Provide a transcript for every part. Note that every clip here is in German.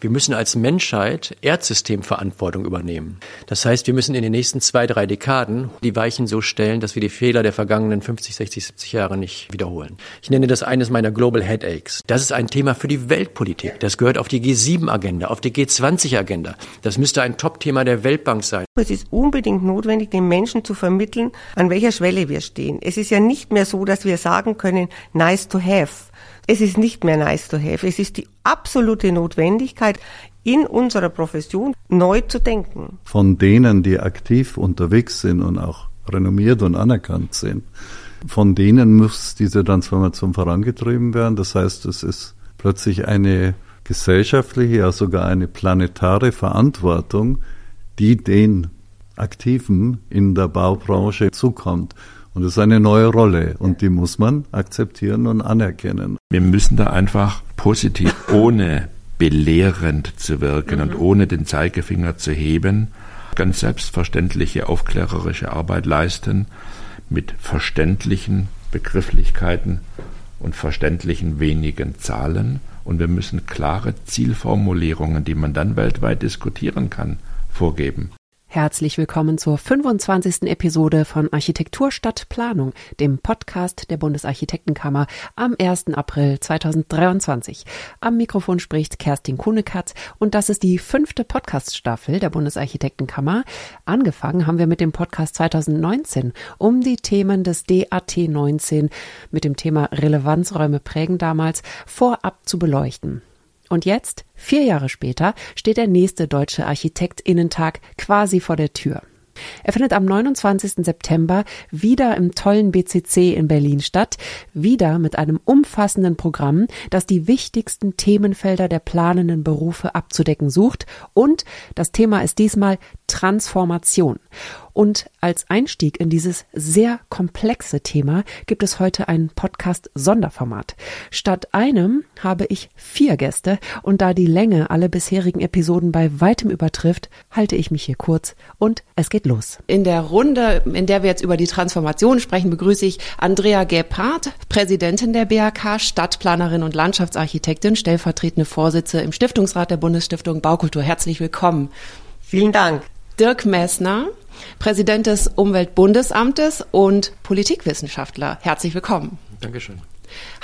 Wir müssen als Menschheit Erdsystemverantwortung übernehmen. Das heißt, wir müssen in den nächsten zwei, drei Dekaden die Weichen so stellen, dass wir die Fehler der vergangenen 50, 60, 70 Jahre nicht wiederholen. Ich nenne das eines meiner Global Headaches. Das ist ein Thema für die Weltpolitik. Das gehört auf die G7-Agenda, auf die G20-Agenda. Das müsste ein Top-Thema der Weltbank sein. Es ist unbedingt notwendig, den Menschen zu vermitteln, an welcher Schwelle wir stehen. Es ist ja nicht mehr so, dass wir sagen können, nice to have es ist nicht mehr nice to have. Es ist die absolute Notwendigkeit, in unserer Profession neu zu denken. Von denen, die aktiv unterwegs sind und auch renommiert und anerkannt sind, von denen muss diese Transformation vorangetrieben werden. Das heißt, es ist plötzlich eine gesellschaftliche, ja sogar eine planetare Verantwortung, die den Aktiven in der Baubranche zukommt. Und das ist eine neue Rolle und die muss man akzeptieren und anerkennen. Wir müssen da einfach positiv, ohne belehrend zu wirken mhm. und ohne den Zeigefinger zu heben, ganz selbstverständliche aufklärerische Arbeit leisten mit verständlichen Begrifflichkeiten und verständlichen wenigen Zahlen. Und wir müssen klare Zielformulierungen, die man dann weltweit diskutieren kann, vorgeben. Herzlich willkommen zur 25. Episode von Architektur statt Planung, dem Podcast der Bundesarchitektenkammer am 1. April 2023. Am Mikrofon spricht Kerstin Kunekatz und das ist die fünfte Podcaststaffel der Bundesarchitektenkammer. Angefangen haben wir mit dem Podcast 2019, um die Themen des DAT 19 mit dem Thema Relevanzräume prägen damals vorab zu beleuchten. Und jetzt, vier Jahre später, steht der nächste deutsche Architektinnentag quasi vor der Tür. Er findet am 29. September wieder im tollen BCC in Berlin statt, wieder mit einem umfassenden Programm, das die wichtigsten Themenfelder der planenden Berufe abzudecken sucht und das Thema ist diesmal Transformation. Und als Einstieg in dieses sehr komplexe Thema gibt es heute ein Podcast-Sonderformat. Statt einem habe ich vier Gäste und da die Länge alle bisherigen Episoden bei weitem übertrifft, halte ich mich hier kurz und es geht los. In der Runde, in der wir jetzt über die Transformation sprechen, begrüße ich Andrea Gebhardt, Präsidentin der BAK, Stadtplanerin und Landschaftsarchitektin, stellvertretende Vorsitze im Stiftungsrat der Bundesstiftung Baukultur. Herzlich willkommen. Vielen Dank. Dirk Messner, Präsident des Umweltbundesamtes und Politikwissenschaftler. Herzlich willkommen. Dankeschön.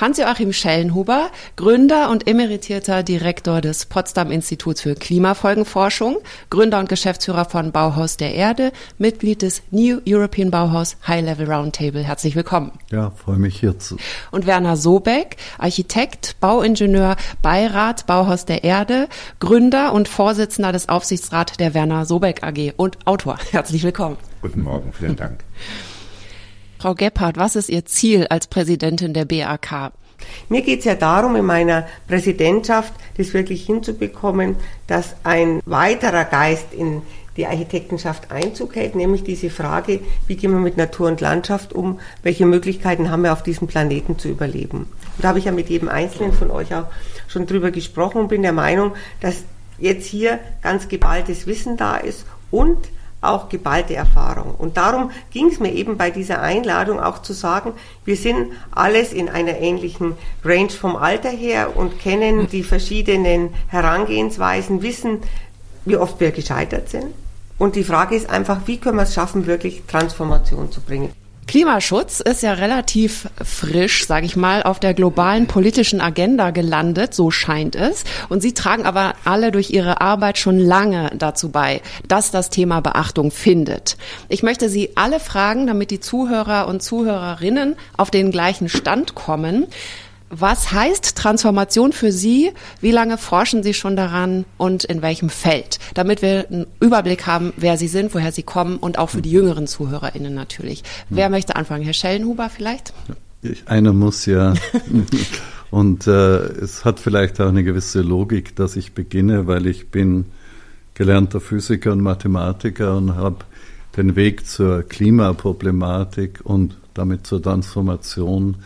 Hans-Joachim Schellenhuber, Gründer und emeritierter Direktor des Potsdam Instituts für Klimafolgenforschung, Gründer und Geschäftsführer von Bauhaus der Erde, Mitglied des New European Bauhaus High Level Roundtable. Herzlich willkommen. Ja, freue mich hier zu. Und Werner Sobeck, Architekt, Bauingenieur, Beirat Bauhaus der Erde, Gründer und Vorsitzender des Aufsichtsrats der Werner Sobeck AG und Autor. Herzlich willkommen. Guten Morgen, vielen Dank. Frau Gebhardt, was ist Ihr Ziel als Präsidentin der BAK? Mir geht es ja darum, in meiner Präsidentschaft das wirklich hinzubekommen, dass ein weiterer Geist in die Architektenschaft Einzug hält, nämlich diese Frage, wie gehen wir mit Natur und Landschaft um, welche Möglichkeiten haben wir auf diesem Planeten zu überleben. Und da habe ich ja mit jedem Einzelnen von euch auch schon drüber gesprochen und bin der Meinung, dass jetzt hier ganz geballtes Wissen da ist und auch geballte Erfahrung. Und darum ging es mir eben bei dieser Einladung auch zu sagen, wir sind alles in einer ähnlichen Range vom Alter her und kennen die verschiedenen Herangehensweisen, wissen, wie oft wir gescheitert sind. Und die Frage ist einfach, wie können wir es schaffen, wirklich Transformation zu bringen? Klimaschutz ist ja relativ frisch, sage ich mal, auf der globalen politischen Agenda gelandet, so scheint es. Und Sie tragen aber alle durch Ihre Arbeit schon lange dazu bei, dass das Thema Beachtung findet. Ich möchte Sie alle fragen, damit die Zuhörer und Zuhörerinnen auf den gleichen Stand kommen. Was heißt Transformation für Sie? Wie lange forschen Sie schon daran und in welchem Feld? Damit wir einen Überblick haben, wer Sie sind, woher Sie kommen und auch für die jüngeren ZuhörerInnen natürlich. Wer möchte anfangen? Herr Schellenhuber vielleicht? einer muss ja. und äh, es hat vielleicht auch eine gewisse Logik, dass ich beginne, weil ich bin gelernter Physiker und Mathematiker und habe den Weg zur Klimaproblematik und damit zur Transformation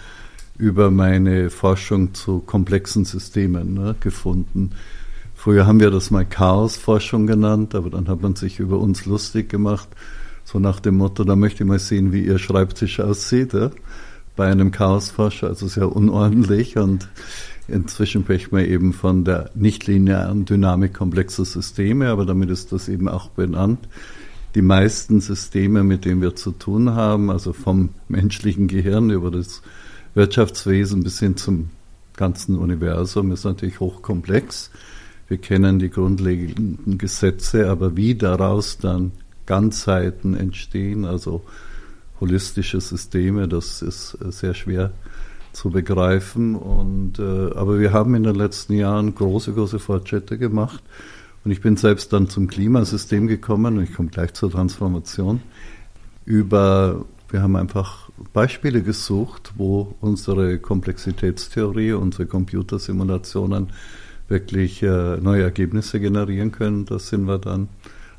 über meine Forschung zu komplexen Systemen ne, gefunden. Früher haben wir das mal Chaosforschung genannt, aber dann hat man sich über uns lustig gemacht, so nach dem Motto, da möchte ich mal sehen, wie Ihr Schreibtisch aussieht. Ja? bei einem Chaosforscher, also sehr unordentlich und inzwischen spricht man eben von der nichtlinearen Dynamik komplexer Systeme, aber damit ist das eben auch benannt. Die meisten Systeme, mit denen wir zu tun haben, also vom menschlichen Gehirn über das Wirtschaftswesen bis hin zum ganzen Universum, ist natürlich hochkomplex. Wir kennen die grundlegenden Gesetze, aber wie daraus dann Ganzheiten entstehen, also holistische Systeme, das ist äh, sehr schwer zu begreifen. Und, äh, aber wir haben in den letzten Jahren große, große Fortschritte gemacht. Und ich bin selbst dann zum Klimasystem gekommen, und ich komme gleich zur Transformation, über, wir haben einfach Beispiele gesucht, wo unsere Komplexitätstheorie, unsere Computersimulationen wirklich äh, neue Ergebnisse generieren können. Da sind wir dann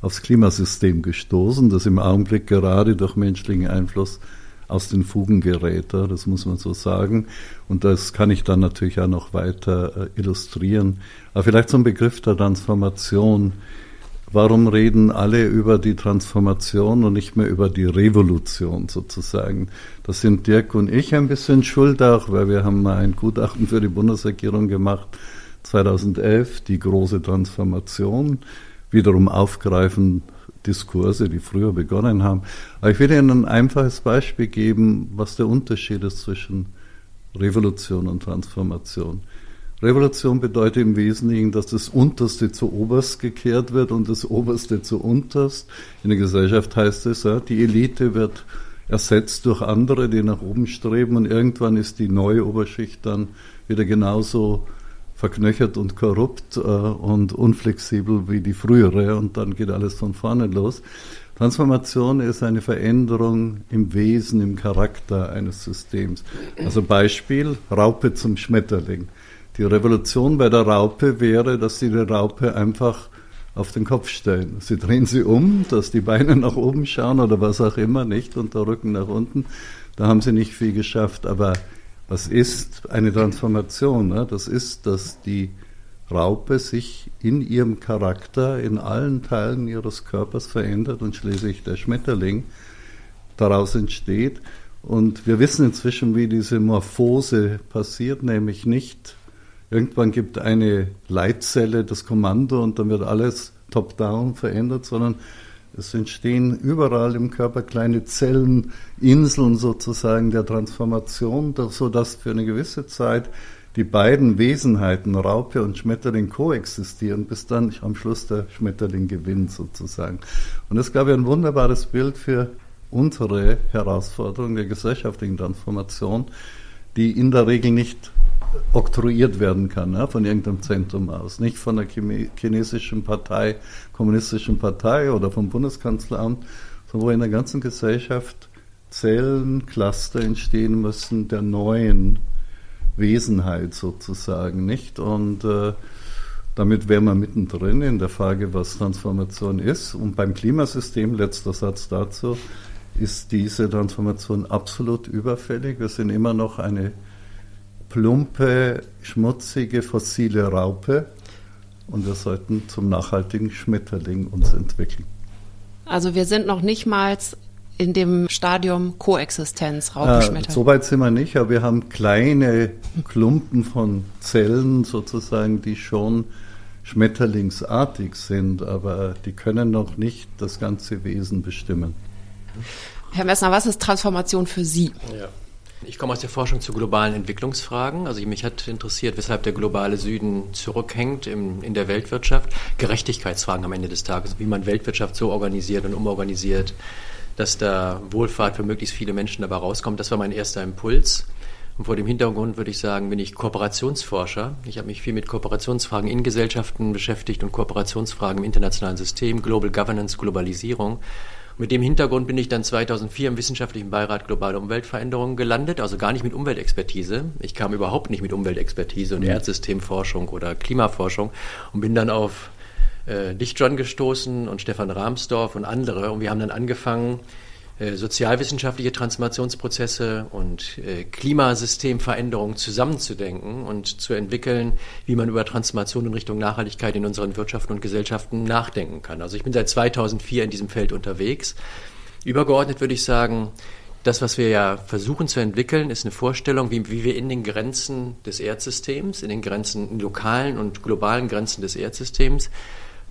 aufs Klimasystem gestoßen, das im Augenblick gerade durch menschlichen Einfluss aus den Fugen gerät. Das muss man so sagen. Und das kann ich dann natürlich auch noch weiter äh, illustrieren. Aber vielleicht zum Begriff der Transformation. Warum reden alle über die Transformation und nicht mehr über die Revolution sozusagen? Das sind Dirk und ich ein bisschen schuld auch, weil wir haben mal ein Gutachten für die Bundesregierung gemacht, 2011, die große Transformation wiederum aufgreifen Diskurse, die früher begonnen haben. Aber ich will Ihnen ein einfaches Beispiel geben, was der Unterschied ist zwischen Revolution und Transformation. Revolution bedeutet im Wesentlichen, dass das Unterste zu Oberst gekehrt wird und das Oberste zu Unterst. In der Gesellschaft heißt es, ja, die Elite wird ersetzt durch andere, die nach oben streben und irgendwann ist die neue Oberschicht dann wieder genauso verknöchert und korrupt äh, und unflexibel wie die frühere und dann geht alles von vorne los. Transformation ist eine Veränderung im Wesen, im Charakter eines Systems. Also Beispiel, Raupe zum Schmetterling. Die Revolution bei der Raupe wäre, dass Sie die Raupe einfach auf den Kopf stellen. Sie drehen sie um, dass die Beine nach oben schauen oder was auch immer, nicht, und der Rücken nach unten. Da haben sie nicht viel geschafft, aber was ist eine Transformation? Ne? Das ist, dass die Raupe sich in ihrem Charakter in allen Teilen ihres Körpers verändert und schließlich der Schmetterling daraus entsteht. Und wir wissen inzwischen, wie diese Morphose passiert, nämlich nicht, irgendwann gibt eine Leitzelle das Kommando und dann wird alles top-down verändert, sondern es entstehen überall im Körper kleine Zellen, Inseln sozusagen der Transformation, sodass für eine gewisse Zeit die beiden Wesenheiten, Raupe und Schmetterling, koexistieren, bis dann am Schluss der Schmetterling gewinnt sozusagen. Und das gab ja ein wunderbares Bild für unsere Herausforderung der gesellschaftlichen Transformation, die in der Regel nicht oktroyiert werden kann, ja, von irgendeinem Zentrum aus, nicht von der chinesischen Partei, kommunistischen Partei oder vom Bundeskanzleramt, sondern wo in der ganzen Gesellschaft Zellen, Cluster entstehen müssen der neuen Wesenheit sozusagen, nicht? Und äh, damit wären wir mittendrin in der Frage, was Transformation ist. Und beim Klimasystem, letzter Satz dazu, ist diese Transformation absolut überfällig. Wir sind immer noch eine plumpe, schmutzige, fossile Raupe und wir sollten zum nachhaltigen Schmetterling uns entwickeln. Also wir sind noch nicht mal in dem Stadium Koexistenz, Raupenschmetterling. Äh, Soweit sind wir nicht, aber wir haben kleine Klumpen von Zellen sozusagen, die schon schmetterlingsartig sind, aber die können noch nicht das ganze Wesen bestimmen. Herr Messner, was ist Transformation für Sie? Ja. Ich komme aus der Forschung zu globalen Entwicklungsfragen. Also mich hat interessiert, weshalb der globale Süden zurückhängt in, in der Weltwirtschaft. Gerechtigkeitsfragen am Ende des Tages, wie man Weltwirtschaft so organisiert und umorganisiert, dass da Wohlfahrt für möglichst viele Menschen dabei rauskommt. Das war mein erster Impuls. Und vor dem Hintergrund würde ich sagen, bin ich Kooperationsforscher. Ich habe mich viel mit Kooperationsfragen in Gesellschaften beschäftigt und Kooperationsfragen im internationalen System, Global Governance, Globalisierung. Mit dem Hintergrund bin ich dann 2004 im Wissenschaftlichen Beirat Globale Umweltveränderungen gelandet, also gar nicht mit Umweltexpertise. Ich kam überhaupt nicht mit Umweltexpertise und. Erdsystemforschung oder Klimaforschung und bin dann auf äh, Lichtjohn gestoßen und Stefan Rahmsdorf und andere und wir haben dann angefangen, sozialwissenschaftliche Transformationsprozesse und äh, Klimasystemveränderungen zusammenzudenken und zu entwickeln, wie man über Transformation in Richtung Nachhaltigkeit in unseren Wirtschaften und Gesellschaften nachdenken kann. Also ich bin seit 2004 in diesem Feld unterwegs. Übergeordnet würde ich sagen, Das, was wir ja versuchen zu entwickeln, ist eine Vorstellung, wie, wie wir in den Grenzen des Erdsystems, in den Grenzen, in lokalen und globalen Grenzen des Erdsystems,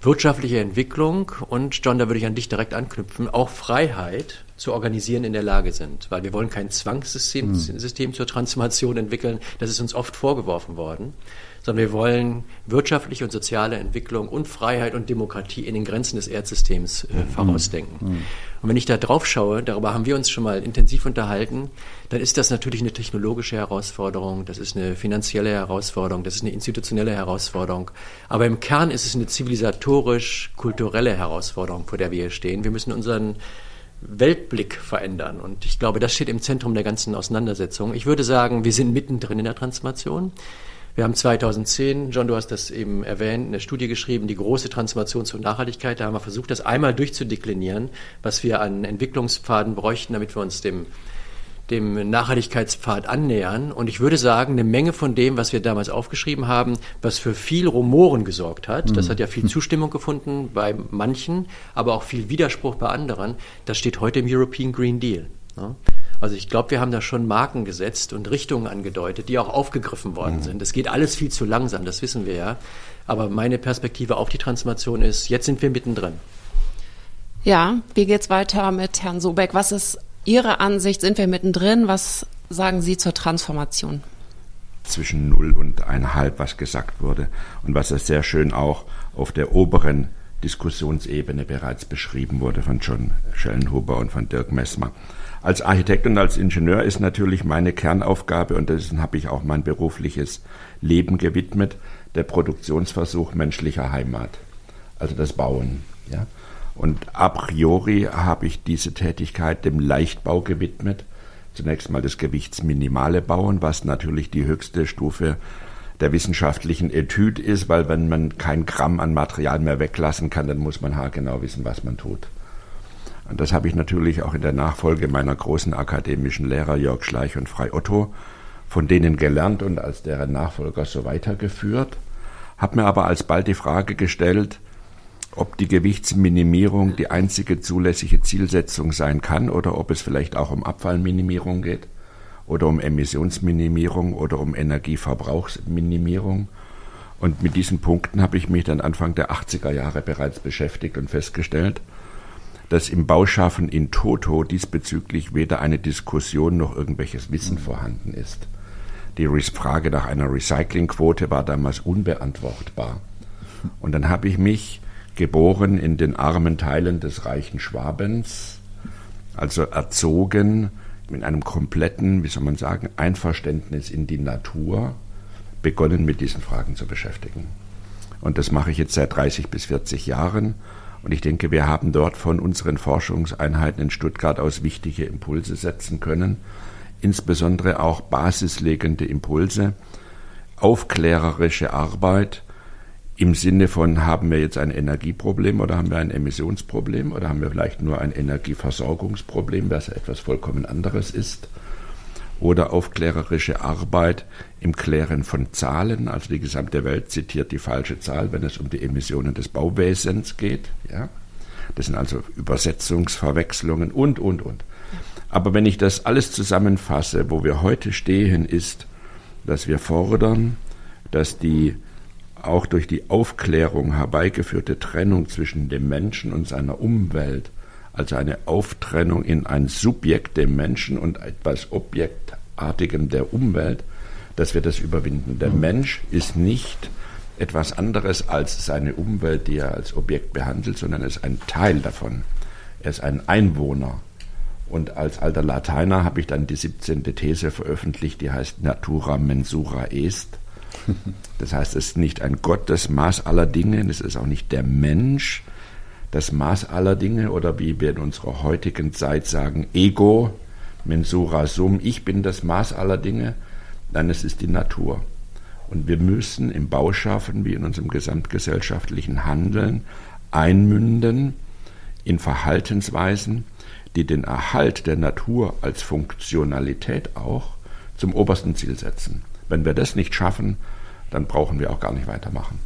wirtschaftliche Entwicklung und, John, da würde ich an dich direkt anknüpfen, auch Freiheit zu organisieren in der Lage sind. Weil wir wollen kein Zwangssystem mhm. System zur Transformation entwickeln, das ist uns oft vorgeworfen worden, sondern wir wollen wirtschaftliche und soziale Entwicklung und Freiheit und Demokratie in den Grenzen des Erdsystems äh, mhm. vorausdenken. Mhm. Und wenn ich da drauf schaue, darüber haben wir uns schon mal intensiv unterhalten, dann ist das natürlich eine technologische Herausforderung, das ist eine finanzielle Herausforderung, das ist eine institutionelle Herausforderung. Aber im Kern ist es eine zivilisatorisch-kulturelle Herausforderung, vor der wir hier stehen. Wir müssen unseren Weltblick verändern. Und ich glaube, das steht im Zentrum der ganzen Auseinandersetzung. Ich würde sagen, wir sind mittendrin in der Transformation. Wir haben 2010, John, du hast das eben erwähnt, eine Studie geschrieben, die große Transformation zur Nachhaltigkeit. Da haben wir versucht, das einmal durchzudeklinieren, was wir an Entwicklungspfaden bräuchten, damit wir uns dem dem Nachhaltigkeitspfad annähern. Und ich würde sagen, eine Menge von dem, was wir damals aufgeschrieben haben, was für viel Rumoren gesorgt hat, mhm. das hat ja viel Zustimmung gefunden bei manchen, aber auch viel Widerspruch bei anderen, das steht heute im European Green Deal. Ja. Also ich glaube, wir haben da schon Marken gesetzt und Richtungen angedeutet, die auch aufgegriffen worden mhm. sind. Es geht alles viel zu langsam, das wissen wir ja. Aber meine Perspektive auf die Transformation ist, jetzt sind wir mittendrin. Ja, wie geht's weiter mit Herrn Sobeck? Was ist Ihre Ansicht? Sind wir mittendrin? Was sagen Sie zur Transformation? Zwischen null und eineinhalb, was gesagt wurde und was sehr schön auch auf der oberen Diskussionsebene bereits beschrieben wurde von John Schellenhuber und von Dirk Messmer. Als Architekt und als Ingenieur ist natürlich meine Kernaufgabe, und dessen habe ich auch mein berufliches Leben gewidmet, der Produktionsversuch menschlicher Heimat, also das Bauen. Ja? Und a priori habe ich diese Tätigkeit dem Leichtbau gewidmet. Zunächst mal das gewichtsminimale Bauen, was natürlich die höchste Stufe der wissenschaftlichen Etüde ist, weil wenn man kein Gramm an Material mehr weglassen kann, dann muss man haargenau wissen, was man tut. Und das habe ich natürlich auch in der Nachfolge meiner großen akademischen Lehrer Jörg Schleich und Frei Otto von denen gelernt und als deren Nachfolger so weitergeführt, habe mir aber alsbald die Frage gestellt, ob die Gewichtsminimierung die einzige zulässige Zielsetzung sein kann oder ob es vielleicht auch um Abfallminimierung geht oder um Emissionsminimierung oder um Energieverbrauchsminimierung. Und mit diesen Punkten habe ich mich dann Anfang der 80er Jahre bereits beschäftigt und festgestellt, dass im Bauschaffen in Toto diesbezüglich weder eine Diskussion noch irgendwelches Wissen vorhanden ist. Die Frage nach einer Recyclingquote war damals unbeantwortbar. Und dann habe ich mich geboren in den armen Teilen des reichen Schwabens, also erzogen mit einem kompletten, wie soll man sagen, Einverständnis in die Natur, begonnen mit diesen Fragen zu beschäftigen. Und das mache ich jetzt seit 30 bis 40 Jahren und ich denke, wir haben dort von unseren Forschungseinheiten in Stuttgart aus wichtige Impulse setzen können, insbesondere auch basislegende Impulse, aufklärerische Arbeit im Sinne von, haben wir jetzt ein Energieproblem oder haben wir ein Emissionsproblem oder haben wir vielleicht nur ein Energieversorgungsproblem, was etwas vollkommen anderes ist oder aufklärerische Arbeit im Klären von Zahlen. Also die gesamte Welt zitiert die falsche Zahl, wenn es um die Emissionen des Bauwesens geht. Ja? Das sind also Übersetzungsverwechslungen und, und, und. Aber wenn ich das alles zusammenfasse, wo wir heute stehen, ist, dass wir fordern, dass die auch durch die Aufklärung herbeigeführte Trennung zwischen dem Menschen und seiner Umwelt also eine Auftrennung in ein Subjekt dem Menschen und etwas Objektartigem der Umwelt, dass wir das überwinden. Der mhm. Mensch ist nicht etwas anderes als seine Umwelt, die er als Objekt behandelt, sondern er ist ein Teil davon. Er ist ein Einwohner. Und als alter Lateiner habe ich dann die 17. These veröffentlicht, die heißt Natura mensura est. Das heißt, es ist nicht ein Gott das Maß aller Dinge, es ist auch nicht der Mensch, das Maß aller Dinge oder wie wir in unserer heutigen Zeit sagen, Ego, mensura sum, ich bin das Maß aller Dinge. Nein, es ist die Natur. Und wir müssen im Bauschaffen wie in unserem gesamtgesellschaftlichen Handeln einmünden in Verhaltensweisen, die den Erhalt der Natur als Funktionalität auch zum obersten Ziel setzen. Wenn wir das nicht schaffen, dann brauchen wir auch gar nicht weitermachen.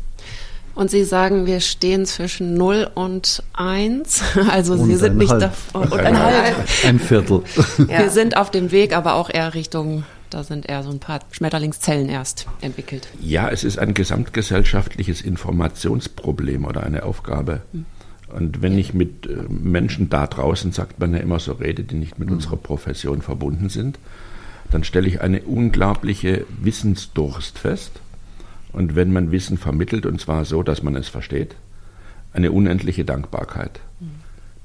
Und Sie sagen, wir stehen zwischen 0 und 1. Also und Sie sind nicht da, und ein halb. Ein Viertel. Ja. Wir sind auf dem Weg, aber auch eher Richtung da sind eher so ein paar Schmetterlingszellen erst entwickelt. Ja, es ist ein gesamtgesellschaftliches Informationsproblem oder eine Aufgabe. Hm. Und wenn ich mit äh, Menschen da draußen, sagt man ja immer so, rede, die nicht mit hm. unserer Profession verbunden sind, dann stelle ich eine unglaubliche Wissensdurst fest. Und wenn man Wissen vermittelt, und zwar so, dass man es versteht, eine unendliche Dankbarkeit,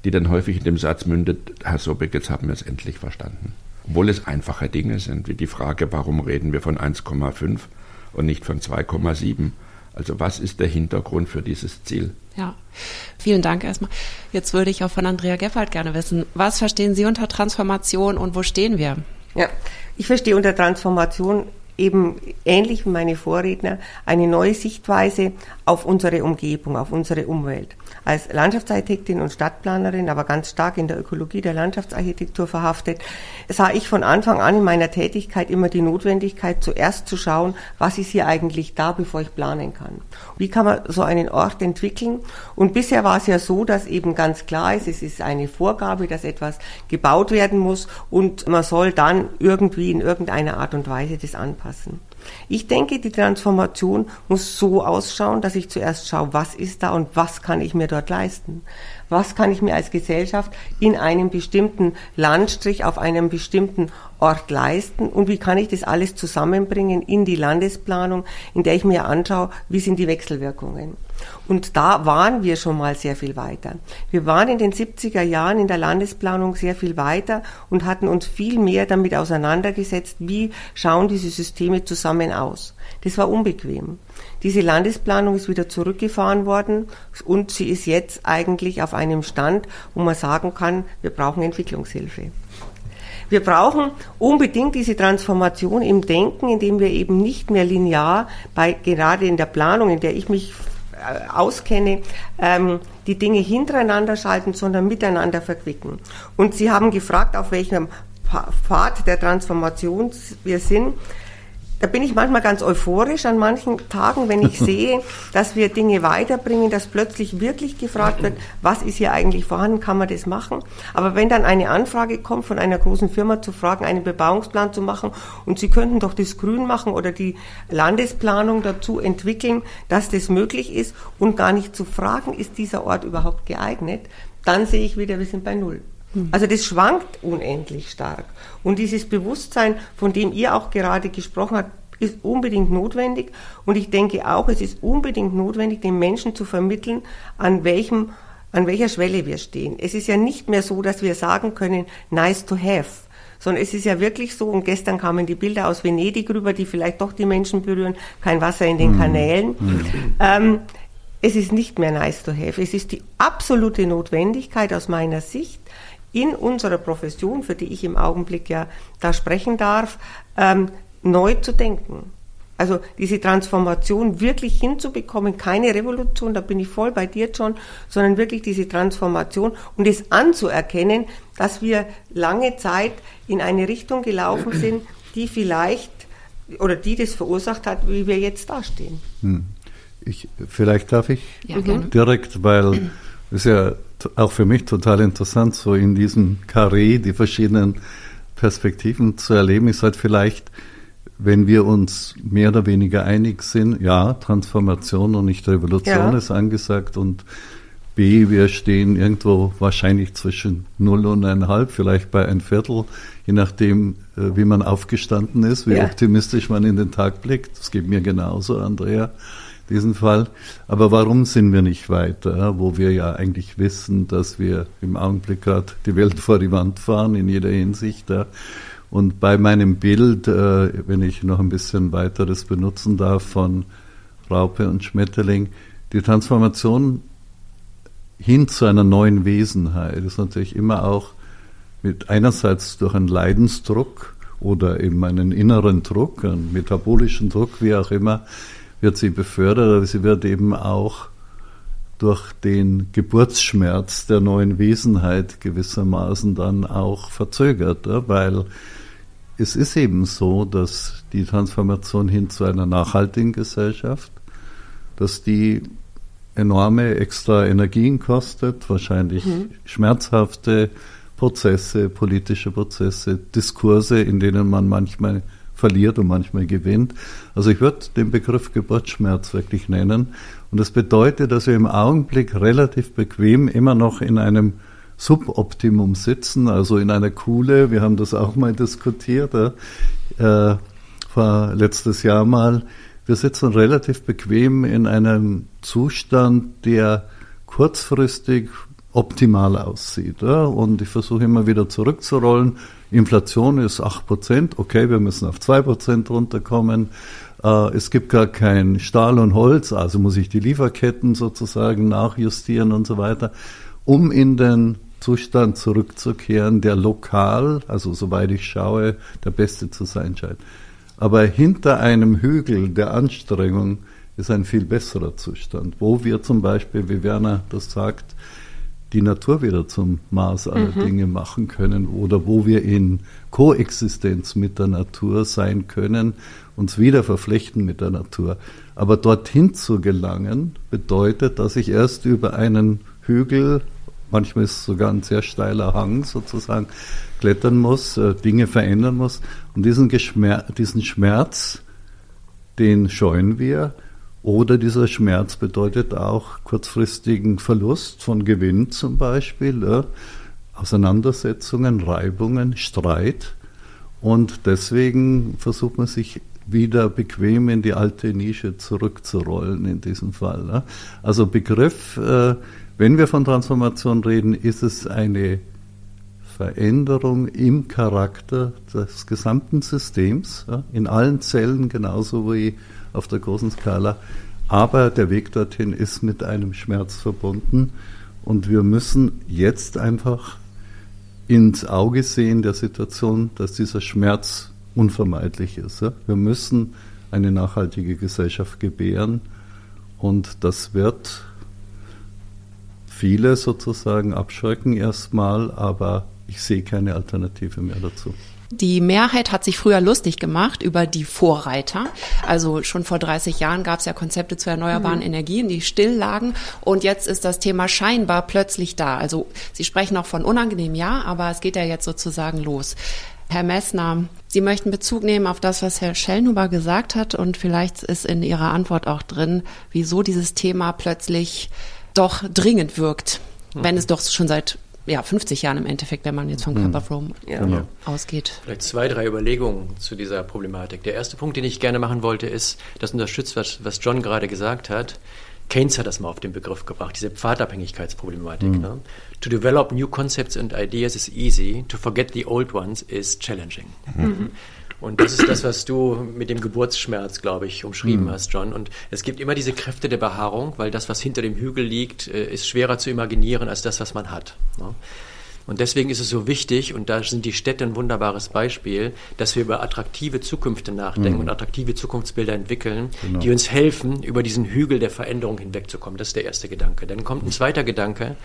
die dann häufig in dem Satz mündet, Herr Sobek, jetzt haben wir es endlich verstanden obwohl es einfache Dinge sind, wie die Frage, warum reden wir von 1,5 und nicht von 2,7. Also was ist der Hintergrund für dieses Ziel? Ja, vielen Dank erstmal. Jetzt würde ich auch von Andrea Geffald gerne wissen, was verstehen Sie unter Transformation und wo stehen wir? Ja, ich verstehe unter Transformation eben ähnlich wie meine Vorredner eine neue Sichtweise auf unsere Umgebung, auf unsere Umwelt als Landschaftsarchitektin und Stadtplanerin, aber ganz stark in der Ökologie der Landschaftsarchitektur verhaftet, sah ich von Anfang an in meiner Tätigkeit immer die Notwendigkeit, zuerst zu schauen, was ist hier eigentlich da, bevor ich planen kann. Wie kann man so einen Ort entwickeln? Und bisher war es ja so, dass eben ganz klar ist, es ist eine Vorgabe, dass etwas gebaut werden muss und man soll dann irgendwie in irgendeiner Art und Weise das anpassen. Ich denke, die Transformation muss so ausschauen, dass ich zuerst schaue, was ist da und was kann ich mir dort leisten. Was kann ich mir als Gesellschaft in einem bestimmten Landstrich, auf einem bestimmten Ort leisten und wie kann ich das alles zusammenbringen in die Landesplanung, in der ich mir anschaue, wie sind die Wechselwirkungen. Und da waren wir schon mal sehr viel weiter. Wir waren in den 70er Jahren in der Landesplanung sehr viel weiter und hatten uns viel mehr damit auseinandergesetzt, wie schauen diese Systeme zusammen aus. Das war unbequem. Diese Landesplanung ist wieder zurückgefahren worden und sie ist jetzt eigentlich auf einem Stand, wo man sagen kann, wir brauchen Entwicklungshilfe. Wir brauchen unbedingt diese Transformation im Denken, indem wir eben nicht mehr linear bei, gerade in der Planung, in der ich mich äh, auskenne, ähm, die Dinge hintereinander schalten, sondern miteinander verquicken. Und Sie haben gefragt, auf welchem Pfad der Transformation wir sind da bin ich manchmal ganz euphorisch an manchen Tagen, wenn ich sehe, dass wir Dinge weiterbringen, dass plötzlich wirklich gefragt wird, was ist hier eigentlich vorhanden, kann man das machen? Aber wenn dann eine Anfrage kommt von einer großen Firma zu fragen, einen Bebauungsplan zu machen und sie könnten doch das Grün machen oder die Landesplanung dazu entwickeln, dass das möglich ist und gar nicht zu fragen, ist dieser Ort überhaupt geeignet, dann sehe ich wieder, wir sind bei Null. Hm. Also das schwankt unendlich stark. Und dieses Bewusstsein, von dem ihr auch gerade gesprochen habt, ist unbedingt notwendig. Und ich denke auch, es ist unbedingt notwendig, den Menschen zu vermitteln, an welchem, an welcher Schwelle wir stehen. Es ist ja nicht mehr so, dass wir sagen können, nice to have. Sondern es ist ja wirklich so, und gestern kamen die Bilder aus Venedig rüber, die vielleicht doch die Menschen berühren, kein Wasser in den mhm. Kanälen. Mhm. Ähm, es ist nicht mehr nice to have. Es ist die absolute Notwendigkeit aus meiner Sicht, in unserer Profession, für die ich im Augenblick ja da sprechen darf, ähm, neu zu denken. Also diese Transformation wirklich hinzubekommen, keine Revolution, da bin ich voll bei dir, John, sondern wirklich diese Transformation und es anzuerkennen, dass wir lange Zeit in eine Richtung gelaufen sind, die vielleicht oder die das verursacht hat, wie wir jetzt dastehen. Hm. Ich, vielleicht darf ich ja, direkt, weil es ja auch für mich total interessant, so in diesem Karree die verschiedenen Perspektiven zu erleben, ist halt vielleicht, wenn wir uns mehr oder weniger einig sind, ja, Transformation und nicht Revolution ja. ist angesagt und B, wir stehen irgendwo wahrscheinlich zwischen null und eineinhalb, vielleicht bei ein Viertel, je nachdem, äh, wie man aufgestanden ist, wie ja. optimistisch man in den Tag blickt. Das geht mir genauso, Andrea diesen Fall. Aber warum sind wir nicht weiter, wo wir ja eigentlich wissen, dass wir im Augenblick gerade die Welt vor die Wand fahren in jeder Hinsicht. Und bei meinem Bild, äh, wenn ich noch ein bisschen weiteres benutzen darf von Raupe und Schmetterling, die Transformation hin zu einer neuen Wesenheit ist natürlich immer auch mit einerseits durch einen Leidensdruck oder eben einen inneren Druck, einen metabolischen Druck, wie auch immer, wird sie befördert, aber sie wird eben auch durch den Geburtsschmerz der neuen Wesenheit gewissermaßen dann auch verzögert, weil es ist eben so, dass die Transformation hin zu einer nachhaltigen Gesellschaft, dass die enorme extra Energien kostet, wahrscheinlich mhm. schmerzhafte Prozesse, politische Prozesse, Diskurse, in denen man manchmal verliert und manchmal gewinnt. Also ich würde den Begriff Geburtsschmerz wirklich nennen. Und das bedeutet, dass wir im Augenblick relativ bequem immer noch in einem Suboptimum sitzen, also in einer Kuhle. Wir haben das auch mal diskutiert, äh, vor letztes Jahr mal. Wir sitzen relativ bequem in einem Zustand, der kurzfristig optimal aussieht. Ja? Und ich versuche immer wieder zurückzurollen. Inflation ist 8%, okay, wir müssen auf 2% runterkommen. Äh, es gibt gar kein Stahl und Holz, also muss ich die Lieferketten sozusagen nachjustieren und so weiter, um in den Zustand zurückzukehren, der lokal, also soweit ich schaue, der beste zu sein scheint. Aber hinter einem Hügel der Anstrengung ist ein viel besserer Zustand, wo wir zum Beispiel, wie Werner das sagt, die Natur wieder zum Maß aller mhm. Dinge machen können oder wo wir in Koexistenz mit der Natur sein können, uns wieder verflechten mit der Natur. Aber dorthin zu gelangen bedeutet, dass ich erst über einen Hügel manchmal ist es sogar ein sehr steiler Hang sozusagen, klettern muss, äh, Dinge verändern muss. Und diesen, Geschmer diesen Schmerz, den scheuen wir. Oder dieser Schmerz bedeutet auch kurzfristigen Verlust von Gewinn zum Beispiel, ja, Auseinandersetzungen, Reibungen, Streit. Und deswegen versucht man sich wieder bequem in die alte Nische zurückzurollen in diesem Fall. Ja. Also Begriff äh, wenn wir von Transformation reden, ist es eine Veränderung im Charakter des gesamten Systems, ja, in allen Zellen genauso wie auf der großen Skala. Aber der Weg dorthin ist mit einem Schmerz verbunden und wir müssen jetzt einfach ins Auge sehen der Situation, dass dieser Schmerz unvermeidlich ist. Wir müssen eine nachhaltige Gesellschaft gebären und das wird viele sozusagen abschrecken erstmal, aber ich sehe keine Alternative mehr dazu. Die Mehrheit hat sich früher lustig gemacht über die Vorreiter. Also schon vor 30 Jahren gab es ja Konzepte zu erneuerbaren mhm. Energien, die still lagen. Und jetzt ist das Thema scheinbar plötzlich da. Also Sie sprechen auch von unangenehm, ja, aber es geht ja jetzt sozusagen los. Herr Messner, Sie möchten Bezug nehmen auf das, was Herr Schellnuber gesagt hat. Und vielleicht ist in Ihrer Antwort auch drin, wieso dieses Thema plötzlich doch dringend wirkt, mhm. wenn es doch schon seit ja, 50 Jahren im Endeffekt, wenn man jetzt von Cup of Rome ja. Genau. ausgeht. Vielleicht zwei, drei Überlegungen zu dieser Problematik. Der erste Punkt, den ich gerne machen wollte, ist, das unterstützt, was, was John gerade gesagt hat. Keynes hat das mal auf den Begriff gebracht, diese Pfadabhängigkeitsproblematik. Mhm. Ne? To develop new concepts and ideas is easy, to forget the old ones is challenging. Mhm. Und das ist das, was du mit dem Geburtsschmerz, glaube ich, umschrieben mhm. hast, John. Und es gibt immer diese Kräfte der Behaarung, weil das, was hinter dem Hügel liegt, äh, ist schwerer zu imaginieren als das, was man hat. Ne? Und deswegen ist es so wichtig, und da sind die Städte ein wunderbares Beispiel, dass wir über attraktive Zukünfte nachdenken mhm. und attraktive Zukunftsbilder entwickeln, genau. die uns helfen, über diesen Hügel der Veränderung hinwegzukommen. Das ist der erste Gedanke. Dann kommt ein zweiter Gedanke,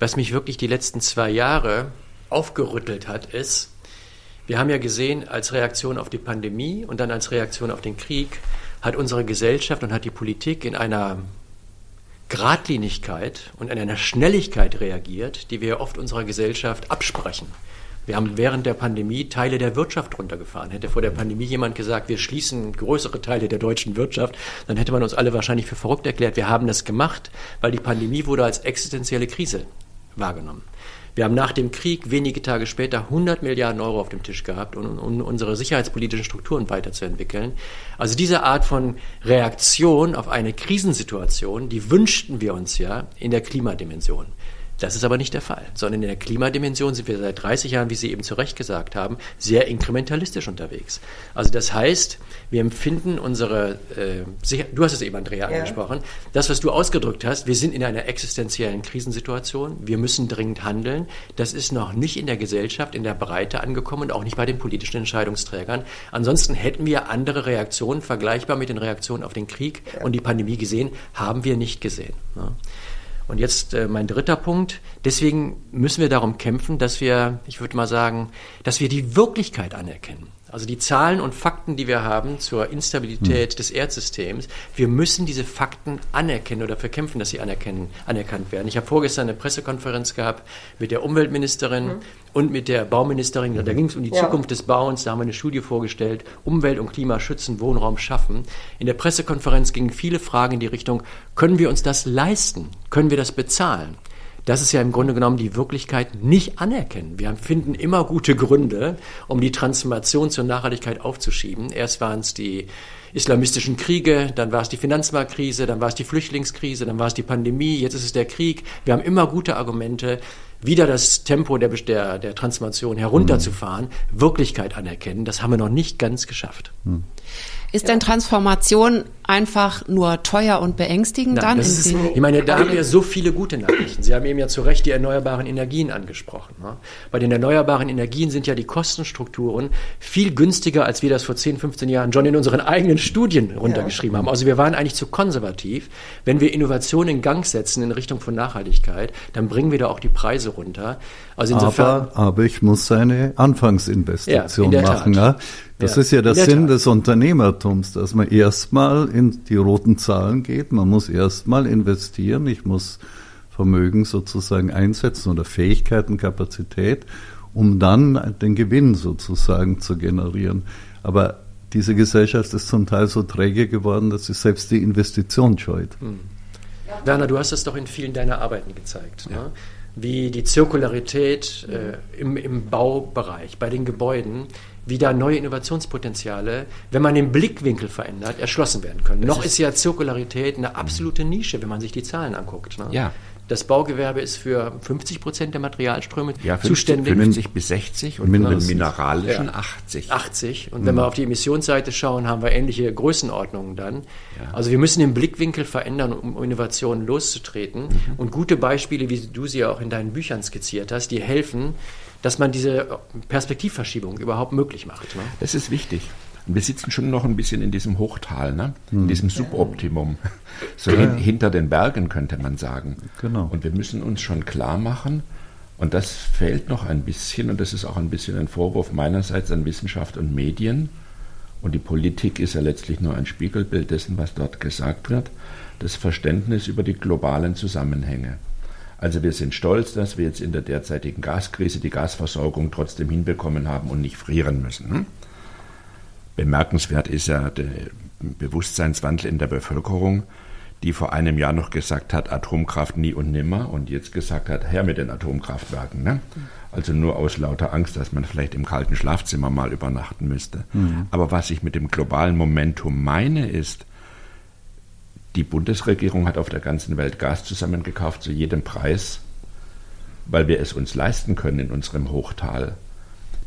was mich wirklich die letzten zwei Jahre aufgerüttelt hat, ist, wir haben ja gesehen, als Reaktion auf die Pandemie und dann als Reaktion auf den Krieg hat unsere Gesellschaft und hat die Politik in einer Gradlinigkeit und in einer Schnelligkeit reagiert, die wir oft unserer Gesellschaft absprechen. Wir haben während der Pandemie Teile der Wirtschaft runtergefahren. Hätte vor der Pandemie jemand gesagt, wir schließen größere Teile der deutschen Wirtschaft, dann hätte man uns alle wahrscheinlich für verrückt erklärt. Wir haben das gemacht, weil die Pandemie wurde als existenzielle Krise wahrgenommen. Wir haben nach dem Krieg wenige Tage später 100 Milliarden Euro auf dem Tisch gehabt, um, um unsere sicherheitspolitischen Strukturen weiterzuentwickeln. Also diese Art von Reaktion auf eine Krisensituation, die wünschten wir uns ja in der Klimadimension. Das ist aber nicht der Fall, sondern in der Klimadimension sind wir seit 30 Jahren, wie Sie eben zu Recht gesagt haben, sehr inkrementalistisch unterwegs. Also das heißt, wir empfinden unsere, äh, du hast es eben, Andrea, ja. angesprochen, das, was du ausgedrückt hast, wir sind in einer existenziellen Krisensituation, wir müssen dringend handeln. Das ist noch nicht in der Gesellschaft, in der Breite angekommen und auch nicht bei den politischen Entscheidungsträgern. Ansonsten hätten wir andere Reaktionen, vergleichbar mit den Reaktionen auf den Krieg ja. und die Pandemie gesehen, haben wir nicht gesehen. Ne? Und jetzt äh, mein dritter Punkt. Deswegen müssen wir darum kämpfen, dass wir, ich würde mal sagen, dass wir die Wirklichkeit anerkennen. Also die Zahlen und Fakten, die wir haben zur Instabilität hm. des Erdsystems, wir müssen diese Fakten anerkennen oder verkämpfen, dass sie anerkennen, anerkannt werden. Ich habe vorgestern eine Pressekonferenz gehabt mit der Umweltministerin hm. und mit der Bauministerin. Da ging es um die ja. Zukunft des Bauens. Da haben wir eine Studie vorgestellt, Umwelt und Klima schützen, Wohnraum schaffen. In der Pressekonferenz gingen viele Fragen in die Richtung, können wir uns das leisten? Können wir das bezahlen? Das ist ja im Grunde genommen die Wirklichkeit nicht anerkennen. Wir finden immer gute Gründe, um die Transformation zur Nachhaltigkeit aufzuschieben. Erst waren es die islamistischen Kriege, dann war es die Finanzmarktkrise, dann war es die Flüchtlingskrise, dann war es die Pandemie, jetzt ist es der Krieg. Wir haben immer gute Argumente, wieder das Tempo der, der, der Transformation herunterzufahren, mhm. Wirklichkeit anerkennen. Das haben wir noch nicht ganz geschafft. Mhm. Ist denn Transformation einfach nur teuer und beängstigend Nein, dann? Ist, ich meine, da haben wir so viele gute Nachrichten. Sie haben eben ja zu Recht die erneuerbaren Energien angesprochen. Ne? Bei den erneuerbaren Energien sind ja die Kostenstrukturen viel günstiger, als wir das vor 10, 15 Jahren schon in unseren eigenen Studien runtergeschrieben ja. haben. Also wir waren eigentlich zu konservativ. Wenn wir Innovationen in Gang setzen in Richtung von Nachhaltigkeit, dann bringen wir da auch die Preise runter. Also insofern, aber, aber ich muss eine Anfangsinvestition ja, machen. Ja? Das ja, ist ja der Sinn Tat. des Unternehmertums, dass man erstmal in die roten Zahlen geht. Man muss erstmal investieren. Ich muss Vermögen sozusagen einsetzen oder Fähigkeiten, Kapazität, um dann den Gewinn sozusagen zu generieren. Aber diese Gesellschaft ist zum Teil so träge geworden, dass sie selbst die Investition scheut. Hm. Werner, du hast das doch in vielen deiner Arbeiten gezeigt. Ja. Ne? Wie die Zirkularität äh, im, im Baubereich, bei den Gebäuden, wie da neue Innovationspotenziale, wenn man den Blickwinkel verändert, erschlossen werden können. Das Noch ist, ist ja Zirkularität eine absolute Nische, wenn man sich die Zahlen anguckt. Ne? Ja. Das Baugewerbe ist für 50 Prozent der Materialströme ja, 50, zuständig. 50 bis 60 und Mindestens. für den mineralischen ja. 80. 80. Und mhm. wenn wir auf die Emissionsseite schauen, haben wir ähnliche Größenordnungen dann. Ja. Also wir müssen den Blickwinkel verändern, um Innovationen loszutreten. Mhm. Und gute Beispiele, wie du sie auch in deinen Büchern skizziert hast, die helfen, dass man diese Perspektivverschiebung überhaupt möglich macht. Ne? Das ist wichtig. Und wir sitzen schon noch ein bisschen in diesem Hochtal, ne? in hm. diesem Suboptimum. So ja. hinter den Bergen könnte man sagen. Genau. Und wir müssen uns schon klar machen, und das fehlt noch ein bisschen, und das ist auch ein bisschen ein Vorwurf meinerseits an Wissenschaft und Medien. Und die Politik ist ja letztlich nur ein Spiegelbild dessen, was dort gesagt wird. Das Verständnis über die globalen Zusammenhänge. Also wir sind stolz, dass wir jetzt in der derzeitigen Gaskrise die Gasversorgung trotzdem hinbekommen haben und nicht frieren müssen. Hm? Bemerkenswert ist ja der Bewusstseinswandel in der Bevölkerung, die vor einem Jahr noch gesagt hat, Atomkraft nie und nimmer und jetzt gesagt hat, her mit den Atomkraftwerken. Ne? Also nur aus lauter Angst, dass man vielleicht im kalten Schlafzimmer mal übernachten müsste. Mhm. Aber was ich mit dem globalen Momentum meine, ist, die Bundesregierung hat auf der ganzen Welt Gas zusammengekauft zu jedem Preis, weil wir es uns leisten können in unserem Hochtal.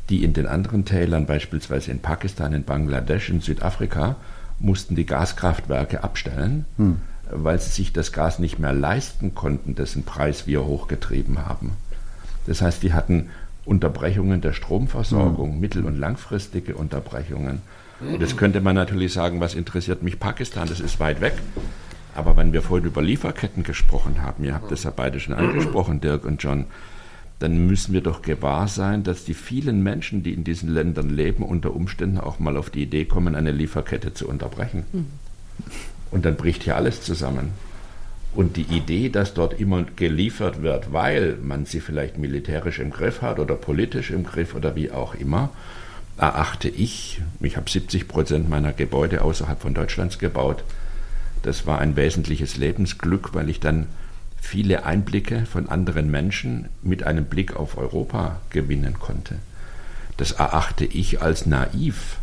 Die in den anderen Tälern, beispielsweise in Pakistan, in Bangladesch, in Südafrika, mussten die Gaskraftwerke abstellen, hm. weil sie sich das Gas nicht mehr leisten konnten, dessen Preis wir hochgetrieben haben. Das heißt, die hatten Unterbrechungen der Stromversorgung, hm. mittel- und langfristige Unterbrechungen. Und jetzt könnte man natürlich sagen, was interessiert mich Pakistan, das ist weit weg. Aber wenn wir vorhin über Lieferketten gesprochen haben, ihr habt das ja beide schon angesprochen, Dirk und John, dann müssen wir doch gewahr sein, dass die vielen Menschen, die in diesen Ländern leben, unter Umständen auch mal auf die Idee kommen, eine Lieferkette zu unterbrechen. Und dann bricht hier alles zusammen. Und die Idee, dass dort immer geliefert wird, weil man sie vielleicht militärisch im Griff hat oder politisch im Griff oder wie auch immer, erachte ich, ich habe 70 Prozent meiner Gebäude außerhalb von Deutschlands gebaut, das war ein wesentliches Lebensglück, weil ich dann viele Einblicke von anderen Menschen mit einem Blick auf Europa gewinnen konnte. Das erachte ich als naiv,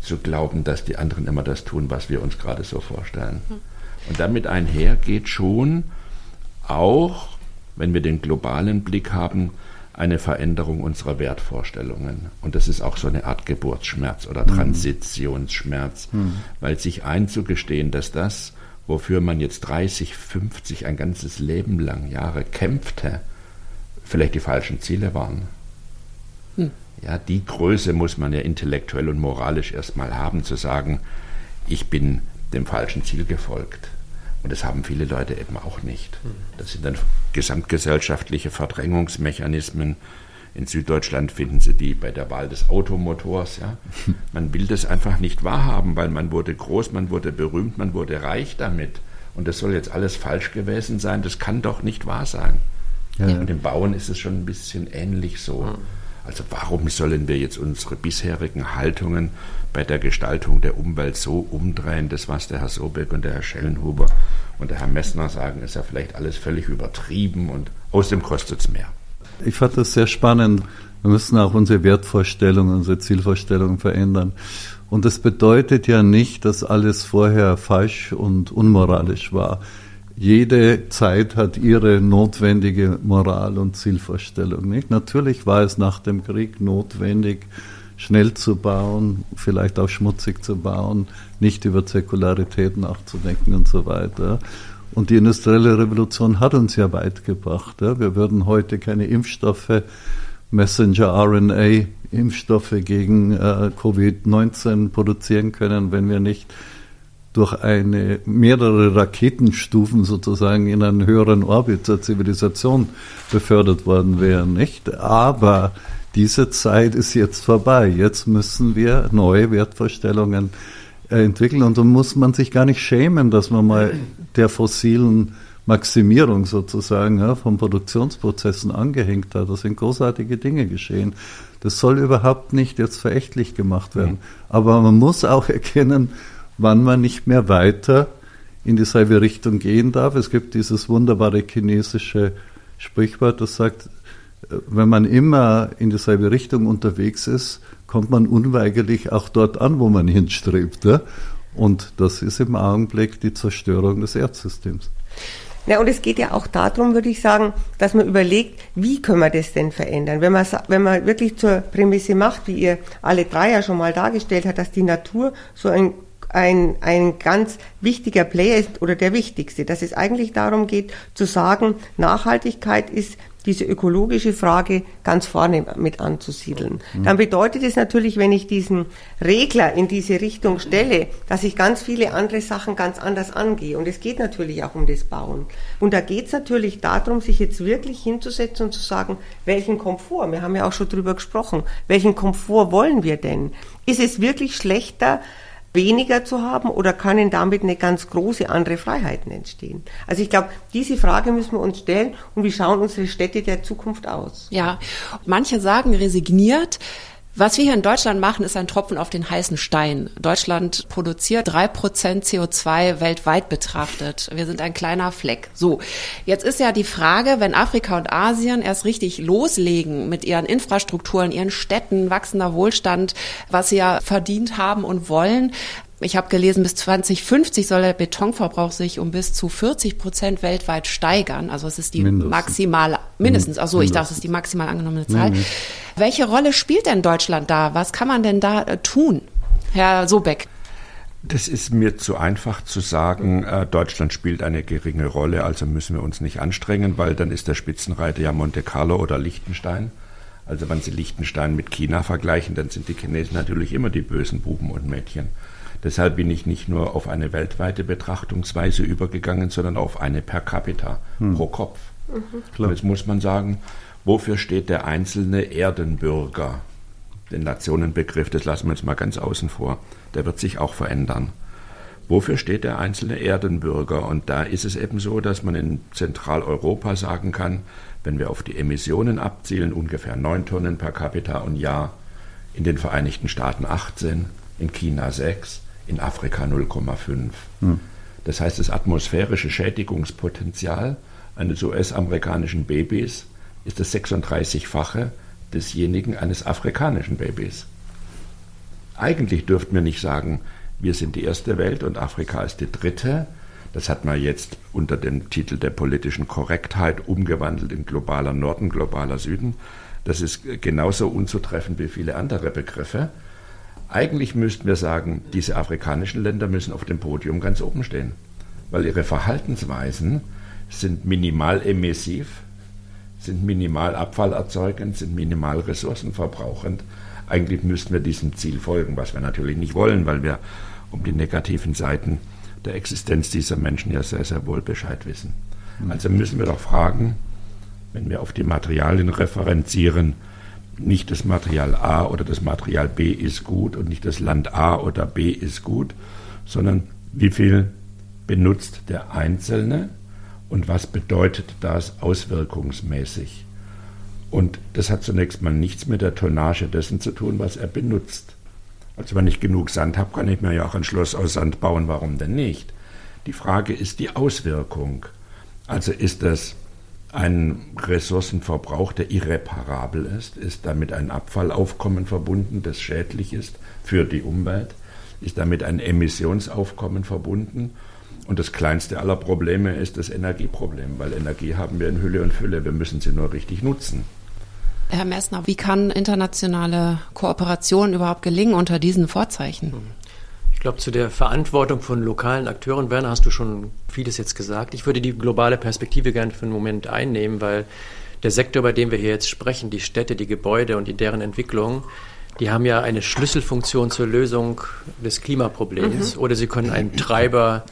zu glauben, dass die anderen immer das tun, was wir uns gerade so vorstellen. Hm. Und damit einher geht schon auch, wenn wir den globalen Blick haben, eine Veränderung unserer Wertvorstellungen. Und das ist auch so eine Art Geburtsschmerz oder mhm. Transitionsschmerz, mhm. weil sich einzugestehen, dass das, wofür man jetzt 30, 50, ein ganzes Leben lang Jahre kämpfte, vielleicht die falschen Ziele waren. Mhm. Ja, die Größe muss man ja intellektuell und moralisch erstmal haben, zu sagen, ich bin dem falschen Ziel gefolgt. Und das haben viele Leute eben auch nicht. Das sind dann gesamtgesellschaftliche Verdrängungsmechanismen, In Süddeutschland finden Sie die bei der Wahl des Automotors. Ja. Man will das einfach nicht wahrhaben, weil man wurde groß, man wurde berühmt, man wurde reich damit. Und das soll jetzt alles falsch gewesen sein. Das kann doch nicht wahr sein. Ja. Und im Bauen ist es schon ein bisschen ähnlich so. Also warum sollen wir jetzt unsere bisherigen Haltungen bei der Gestaltung der Umwelt so umdrehen? Das, was der Herr Sobeck und der Herr Schellenhuber und der Herr Messner sagen, ist ja vielleicht alles völlig übertrieben und außerdem kostet es mehr. Ich fand das sehr spannend. Wir müssen auch unsere Wertvorstellungen, unsere Zielvorstellungen verändern. Und das bedeutet ja nicht, dass alles vorher falsch und unmoralisch war. Jede Zeit hat ihre notwendige Moral und Zielvorstellung. Nicht? Natürlich war es nach dem Krieg notwendig, schnell zu bauen, vielleicht auch schmutzig zu bauen, nicht über Säkularität nachzudenken und so weiter. Und die industrielle Revolution hat uns ja weit gebracht. Wir würden heute keine Impfstoffe, Messenger-RNA Impfstoffe gegen äh, Covid-19 produzieren können, wenn wir nicht durch eine mehrere Raketenstufen sozusagen in einen höheren Orbit der Zivilisation befördert worden wären, nicht? Aber diese Zeit ist jetzt vorbei. Jetzt müssen wir neue Wertvorstellungen äh, entwickeln und dann muss man sich gar nicht schämen, dass man mal der fossilen Maximierung sozusagen ja, von Produktionsprozessen angehängt hat. Da sind großartige Dinge geschehen. Das soll überhaupt nicht jetzt verächtlich gemacht werden. Aber man muss auch erkennen, wann man nicht mehr weiter in dieselbe Richtung gehen darf. Es gibt dieses wunderbare chinesische Sprichwort, das sagt, wenn man immer in dieselbe Richtung unterwegs ist, kommt man unweigerlich auch dort an, wo man hinstrebt. Ja? Und das ist im Augenblick die Zerstörung des Erdsystems. Ja, und es geht ja auch darum, würde ich sagen, dass man überlegt, wie können wir das denn verändern? Wenn man, wenn man wirklich zur Prämisse macht, wie ihr alle drei ja schon mal dargestellt habt, dass die Natur so ein ein, ein ganz wichtiger Player ist oder der wichtigste, dass es eigentlich darum geht zu sagen, Nachhaltigkeit ist diese ökologische Frage ganz vorne mit anzusiedeln. Mhm. Dann bedeutet es natürlich, wenn ich diesen Regler in diese Richtung stelle, dass ich ganz viele andere Sachen ganz anders angehe. Und es geht natürlich auch um das Bauen. Und da geht es natürlich darum, sich jetzt wirklich hinzusetzen und zu sagen, welchen Komfort, wir haben ja auch schon drüber gesprochen, welchen Komfort wollen wir denn? Ist es wirklich schlechter, weniger zu haben oder können damit eine ganz große andere Freiheiten entstehen? Also ich glaube, diese Frage müssen wir uns stellen und wie schauen unsere Städte der Zukunft aus? Ja, manche sagen resigniert, was wir hier in Deutschland machen, ist ein Tropfen auf den heißen Stein. Deutschland produziert drei Prozent CO2 weltweit betrachtet. Wir sind ein kleiner Fleck. So, jetzt ist ja die Frage, wenn Afrika und Asien erst richtig loslegen mit ihren Infrastrukturen, ihren Städten, wachsender Wohlstand, was sie ja verdient haben und wollen, ich habe gelesen, bis 2050 soll der Betonverbrauch sich um bis zu 40 Prozent weltweit steigern. Also es ist die mindestens. maximale, mindestens, also ich dachte, es ist die maximal angenommene Zahl. Nee, nee. Welche Rolle spielt denn Deutschland da? Was kann man denn da äh, tun, Herr Sobeck? Das ist mir zu einfach zu sagen, äh, Deutschland spielt eine geringe Rolle, also müssen wir uns nicht anstrengen, weil dann ist der Spitzenreiter ja Monte Carlo oder Liechtenstein. Also wenn Sie Liechtenstein mit China vergleichen, dann sind die Chinesen natürlich immer die bösen Buben und Mädchen. Deshalb bin ich nicht nur auf eine weltweite Betrachtungsweise übergegangen, sondern auf eine per capita, hm. pro Kopf. Mhm. Jetzt muss man sagen, wofür steht der einzelne Erdenbürger? Den Nationenbegriff, das lassen wir jetzt mal ganz außen vor, der wird sich auch verändern. Wofür steht der einzelne Erdenbürger? Und da ist es eben so, dass man in Zentraleuropa sagen kann, wenn wir auf die Emissionen abzielen, ungefähr 9 Tonnen per capita und Jahr, in den Vereinigten Staaten 18, in China 6, in Afrika 0,5. Hm. Das heißt, das atmosphärische Schädigungspotenzial eines US-amerikanischen Babys ist das 36-fache desjenigen eines afrikanischen Babys. Eigentlich dürften wir nicht sagen, wir sind die erste Welt und Afrika ist die dritte. Das hat man jetzt unter dem Titel der politischen Korrektheit umgewandelt in globaler Norden, globaler Süden. Das ist genauso unzutreffend wie viele andere Begriffe. Eigentlich müssten wir sagen, diese afrikanischen Länder müssen auf dem Podium ganz oben stehen, weil ihre Verhaltensweisen sind minimal emissiv, sind minimal abfallerzeugend, sind minimal ressourcenverbrauchend. Eigentlich müssten wir diesem Ziel folgen, was wir natürlich nicht wollen, weil wir um die negativen Seiten der Existenz dieser Menschen ja sehr, sehr wohl Bescheid wissen. Also müssen wir doch fragen, wenn wir auf die Materialien referenzieren, nicht das Material A oder das Material B ist gut und nicht das Land A oder B ist gut, sondern wie viel benutzt der Einzelne und was bedeutet das auswirkungsmäßig. Und das hat zunächst mal nichts mit der Tonnage dessen zu tun, was er benutzt. Also wenn ich genug Sand habe, kann ich mir ja auch ein Schloss aus Sand bauen, warum denn nicht? Die Frage ist die Auswirkung. Also ist das ein Ressourcenverbrauch, der irreparabel ist? Ist damit ein Abfallaufkommen verbunden, das schädlich ist für die Umwelt? Ist damit ein Emissionsaufkommen verbunden? Und das kleinste aller Probleme ist das Energieproblem, weil Energie haben wir in Hülle und Fülle, wir müssen sie nur richtig nutzen. Herr Messner, wie kann internationale Kooperation überhaupt gelingen unter diesen Vorzeichen? Ich glaube, zu der Verantwortung von lokalen Akteuren, Werner, hast du schon vieles jetzt gesagt. Ich würde die globale Perspektive gerne für einen Moment einnehmen, weil der Sektor, bei dem wir hier jetzt sprechen, die Städte, die Gebäude und die deren Entwicklung, die haben ja eine Schlüsselfunktion zur Lösung des Klimaproblems mhm. oder sie können ein Treiber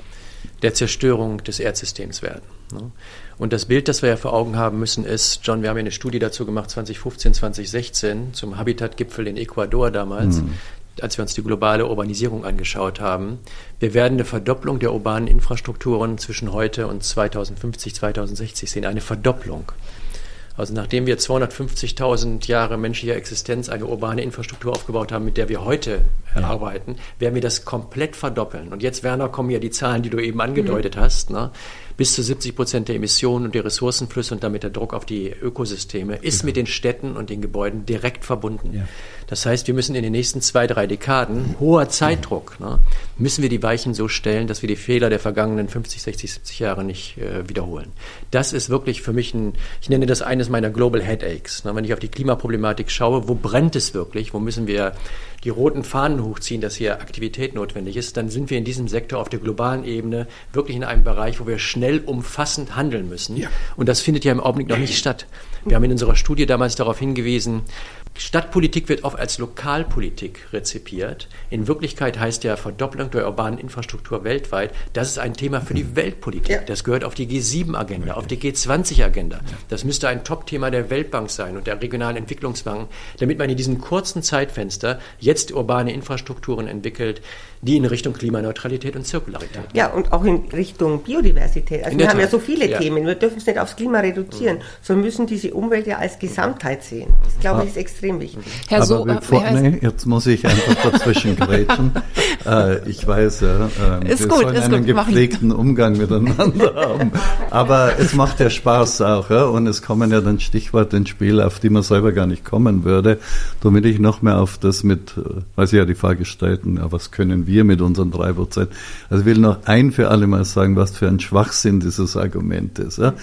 der Zerstörung des Erdsystems werden. Ne? Und das Bild, das wir ja vor Augen haben müssen, ist, John, wir haben ja eine Studie dazu gemacht, 2015, 2016, zum Habitat-Gipfel in Ecuador damals, mhm. Als wir uns die globale Urbanisierung angeschaut haben. Wir werden eine Verdopplung der urbanen Infrastrukturen zwischen heute und 2050, 2060 sehen, eine Verdopplung. Also nachdem wir 250.000 Jahre menschlicher Existenz eine urbane Infrastruktur aufgebaut haben, mit der wir heute ja. arbeiten, werden wir das komplett verdoppeln. Und jetzt, Werner, kommen ja die Zahlen, die du eben angedeutet mhm. hast. Ne? bis zu 70 Prozent der Emissionen und der Ressourcenflüsse und damit der Druck auf die Ökosysteme ist genau. mit den Städten und den Gebäuden direkt verbunden. Ja. Das heißt, wir müssen in den nächsten zwei, drei Dekaden, hoher Zeitdruck, ne, müssen wir die Weichen so stellen, dass wir die Fehler der vergangenen 50, 60, 70 Jahre nicht äh, wiederholen. Das ist wirklich für mich ein, ich nenne das eines meiner Global Headaches. Ne, wenn ich auf die Klimaproblematik schaue, wo brennt es wirklich? Wo müssen wir die roten Fahnen hochziehen, dass hier Aktivität notwendig ist, dann sind wir in diesem Sektor auf der globalen Ebene wirklich in einem Bereich, wo wir schnell umfassend handeln müssen. Ja. Und das findet ja im Augenblick noch nicht statt. Wir haben in unserer Studie damals darauf hingewiesen, Stadtpolitik wird oft als Lokalpolitik rezipiert. In Wirklichkeit heißt ja Verdopplung der urbanen Infrastruktur weltweit, das ist ein Thema für die Weltpolitik. Ja. Das gehört auf die G7-Agenda, auf die G20-Agenda. Das müsste ein Top-Thema der Weltbank sein und der regionalen Entwicklungsbanken, damit man in diesem kurzen Zeitfenster jetzt urbane Infrastrukturen entwickelt, die in Richtung Klimaneutralität und Zirkularität. Ja, und auch in Richtung Biodiversität. Also wir haben ja so viele ja. Themen. Wir dürfen es nicht aufs Klima reduzieren, mhm. sondern müssen diese Umwelt ja als Gesamtheit sehen. Das glaube ich ist extrem wichtig. Herr Aber so, bevor, nee, jetzt muss ich einfach dazwischen grätschen. äh, ich weiß, äh, ist wir gut, sollen einen gut, gepflegten machen. Umgang miteinander haben. Aber es macht ja Spaß auch. Ja? Und es kommen ja dann Stichworte ins Spiel, auf die man selber gar nicht kommen würde. Damit ich noch mehr auf das mit, äh, weil Sie ja die Frage stellten, ja, was können wir mit unseren drei Prozent. Also ich will noch ein für alle Mal sagen, was für ein Schwachsinn dieses Argument ist. Ja.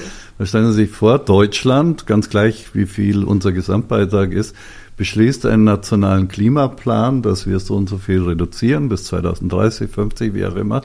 Stellen Sie sich vor, Deutschland, ganz gleich wie viel unser Gesamtbeitrag ist, beschließt einen nationalen Klimaplan, dass wir so und so viel reduzieren bis 2030, 50, wie auch immer.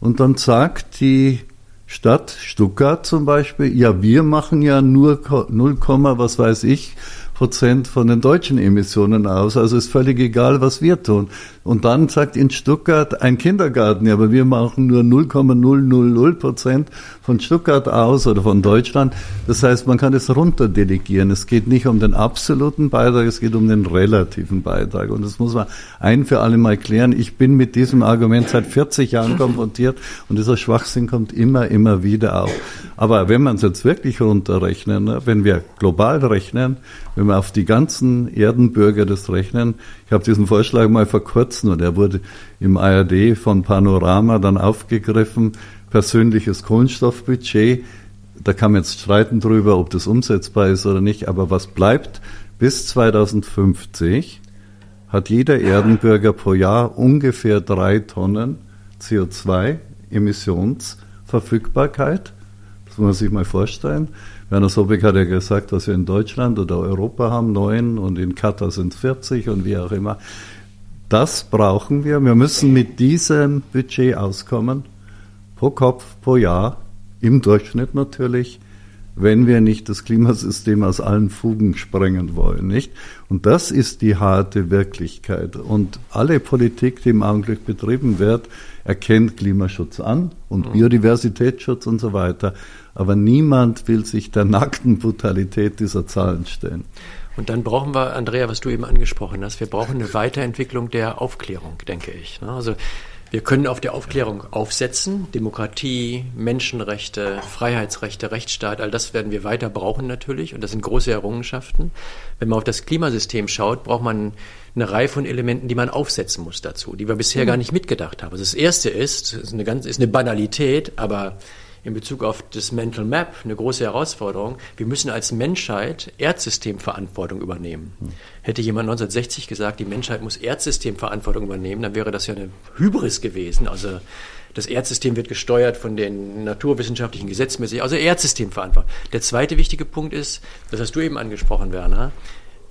Und dann sagt die Stadt Stuttgart zum Beispiel, ja, wir machen ja nur 0, was weiß ich, Prozent von den deutschen Emissionen aus. Also ist völlig egal, was wir tun. Und dann sagt in Stuttgart ein Kindergarten, ja, aber wir machen nur 0,000 Prozent von Stuttgart aus oder von Deutschland. Das heißt, man kann es runterdelegieren. Es geht nicht um den absoluten Beitrag, es geht um den relativen Beitrag. Und das muss man ein für alle Mal klären. Ich bin mit diesem Argument seit 40 Jahren konfrontiert und dieser Schwachsinn kommt immer, immer wieder auf. Aber wenn man es jetzt wirklich runterrechnen, ne, wenn wir global rechnen, wenn wir auf die ganzen Erdenbürger das rechnen, ich habe diesen Vorschlag mal vor kurzem und er wurde im ARD von Panorama dann aufgegriffen, persönliches Kohlenstoffbudget. Da kann man jetzt streiten drüber, ob das umsetzbar ist oder nicht, aber was bleibt bis 2050 hat jeder Erdenbürger pro Jahr ungefähr drei Tonnen CO2-Emissionsverfügbarkeit. Das muss man sich mal vorstellen. Werner Sobek hat ja gesagt, was wir in Deutschland oder Europa haben, neun und in Katar sind es 40 und wie auch immer. Das brauchen wir. Wir müssen mit diesem Budget auskommen, pro Kopf, pro Jahr, im Durchschnitt natürlich, wenn wir nicht das Klimasystem aus allen Fugen sprengen wollen, nicht? Und das ist die harte Wirklichkeit. Und alle Politik, die im Augenblick betrieben wird, erkennt Klimaschutz an und mhm. Biodiversitätsschutz und so weiter aber niemand will sich der nackten Brutalität dieser Zahlen stellen. Und dann brauchen wir, Andrea, was du eben angesprochen hast, wir brauchen eine Weiterentwicklung der Aufklärung, denke ich. Ne? Also wir können auf der Aufklärung aufsetzen. Demokratie, Menschenrechte, Freiheitsrechte, Rechtsstaat, all das werden wir weiter brauchen natürlich. Und das sind große Errungenschaften. Wenn man auf das Klimasystem schaut, braucht man eine Reihe von Elementen, die man aufsetzen muss dazu, die wir bisher mhm. gar nicht mitgedacht haben. Also das erste ist, ist eine ganz, ist eine Banalität, aber in Bezug auf das Mental Map eine große Herausforderung. Wir müssen als Menschheit Erdsystemverantwortung übernehmen. Hm. Hätte jemand 1960 gesagt, die Menschheit muss Erdsystemverantwortung übernehmen, dann wäre das ja eine Hybris gewesen. Also das Erdsystem wird gesteuert von den naturwissenschaftlichen Gesetzmäßig, also Erdsystemverantwortung. Der zweite wichtige Punkt ist, das hast du eben angesprochen, Werner,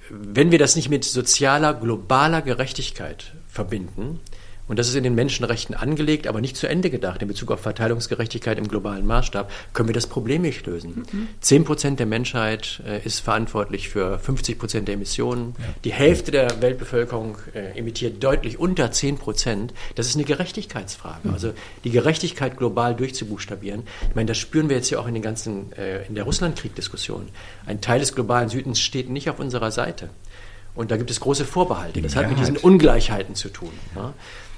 wenn wir das nicht mit sozialer, globaler Gerechtigkeit verbinden, und das ist in den Menschenrechten angelegt, aber nicht zu Ende gedacht. In Bezug auf Verteilungsgerechtigkeit im globalen Maßstab können wir das Problem nicht lösen. Zehn Prozent der Menschheit äh, ist verantwortlich für 50 Prozent der Emissionen. Ja. Die Hälfte der Weltbevölkerung äh, emittiert deutlich unter 10 Prozent. Das ist eine Gerechtigkeitsfrage. Mhm. Also die Gerechtigkeit global durchzubuchstabieren. Ich meine, das spüren wir jetzt ja auch in den ganzen, äh, in der Russlandkrieg-Diskussion. Ein Teil des globalen Südens steht nicht auf unserer Seite. Und da gibt es große Vorbehalte. Das hat mit diesen Ungleichheiten zu tun. Ja.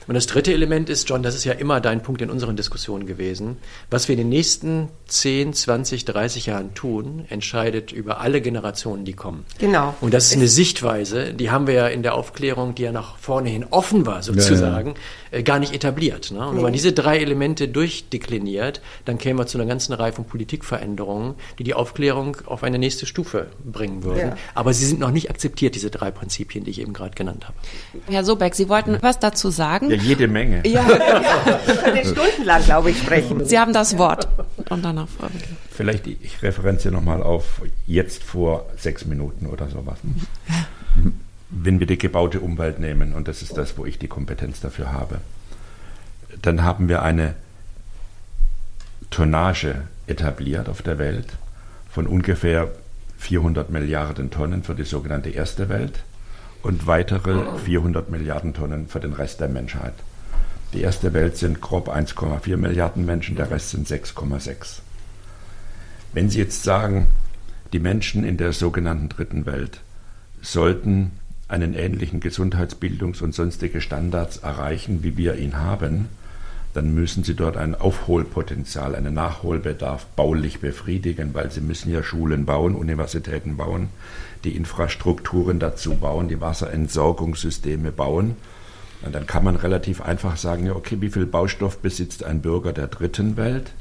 Und das dritte Element ist, John, das ist ja immer dein Punkt in unseren Diskussionen gewesen, was wir in den nächsten 10, 20, 30 Jahren tun, entscheidet über alle Generationen, die kommen. Genau. Und das ist eine Sichtweise, die haben wir ja in der Aufklärung, die ja nach vorne hin offen war, sozusagen, ja, ja. Äh, gar nicht etabliert. Ne? Und nee. wenn man diese drei Elemente durchdekliniert, dann kämen wir zu einer ganzen Reihe von Politikveränderungen, die die Aufklärung auf eine nächste Stufe bringen würden. Ja. Aber sie sind noch nicht akzeptiert, diese drei Prinzipien, die ich eben gerade genannt habe. Herr Sobeck, Sie wollten was dazu sagen? Ja, jede Menge. Ja, ja. können stundenlang, glaube ich, sprechen. Sie haben das Wort. Und danach Frau Vielleicht, ich referenziere nochmal auf jetzt vor sechs Minuten oder sowas. Wenn wir die gebaute Umwelt nehmen, und das ist das, wo ich die Kompetenz dafür habe, dann haben wir eine Tonnage etabliert auf der Welt von ungefähr 400 Milliarden Tonnen für die sogenannte Erste Welt und weitere 400 Milliarden Tonnen für den Rest der Menschheit. Die erste Welt sind grob 1,4 Milliarden Menschen, der Rest sind 6,6. Wenn Sie jetzt sagen, die Menschen in der sogenannten dritten Welt sollten einen ähnlichen Gesundheitsbildungs- und sonstige Standards erreichen, wie wir ihn haben, dann müssen sie dort ein Aufholpotenzial, einen Nachholbedarf baulich befriedigen, weil sie müssen ja Schulen bauen, Universitäten bauen, die Infrastrukturen dazu bauen, die Wasserentsorgungssysteme bauen. Und dann kann man relativ einfach sagen, ja, okay, wie viel Baustoff besitzt ein Bürger der dritten Welt?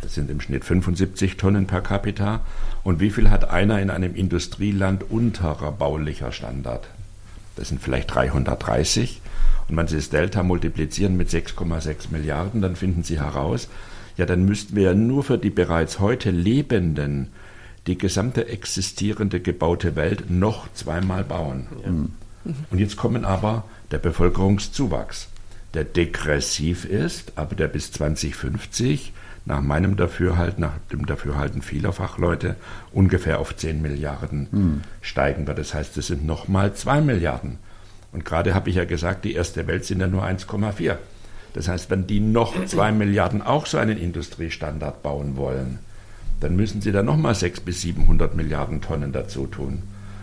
Das sind im Schnitt 75 Tonnen per capita. Und wie viel hat einer in einem Industrieland unterer baulicher Standard? Das sind vielleicht 330. Und wenn Sie das Delta multiplizieren mit 6,6 Milliarden, dann finden Sie heraus, ja, dann müssten wir ja nur für die bereits heute Lebenden die gesamte existierende gebaute Welt noch zweimal bauen. Ja. Und jetzt kommen aber der Bevölkerungszuwachs, der degressiv ist, aber der bis 2050 nach meinem Dafürhalten, nach dem Dafürhalten vieler Fachleute, ungefähr auf 10 Milliarden hm. steigen wird. Das heißt, es sind nochmal 2 Milliarden. Und gerade habe ich ja gesagt, die erste Welt sind ja nur 1,4. Das heißt, wenn die noch 2 Milliarden auch so einen Industriestandard bauen wollen, dann müssen sie da nochmal 600 bis 700 Milliarden Tonnen dazu tun.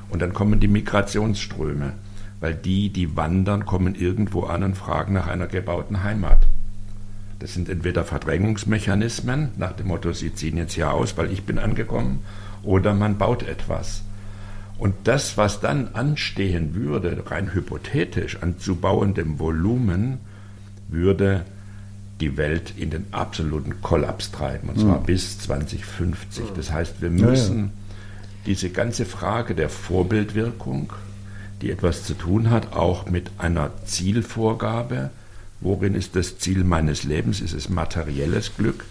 Und dann kommen die Migrationsströme, weil die, die wandern, kommen irgendwo an und fragen nach einer gebauten Heimat. Das sind entweder Verdrängungsmechanismen, nach dem Motto, sie ziehen jetzt hier aus, weil ich bin angekommen, oder man baut etwas. Und das, was dann anstehen würde, rein hypothetisch an zu bauendem Volumen, würde die Welt in den absoluten Kollaps treiben, und zwar mhm. bis 2050. Das heißt, wir müssen ja, ja. diese ganze Frage der Vorbildwirkung, die etwas zu tun hat, auch mit einer Zielvorgabe, worin ist das Ziel meines Lebens? Ist es materielles Glück?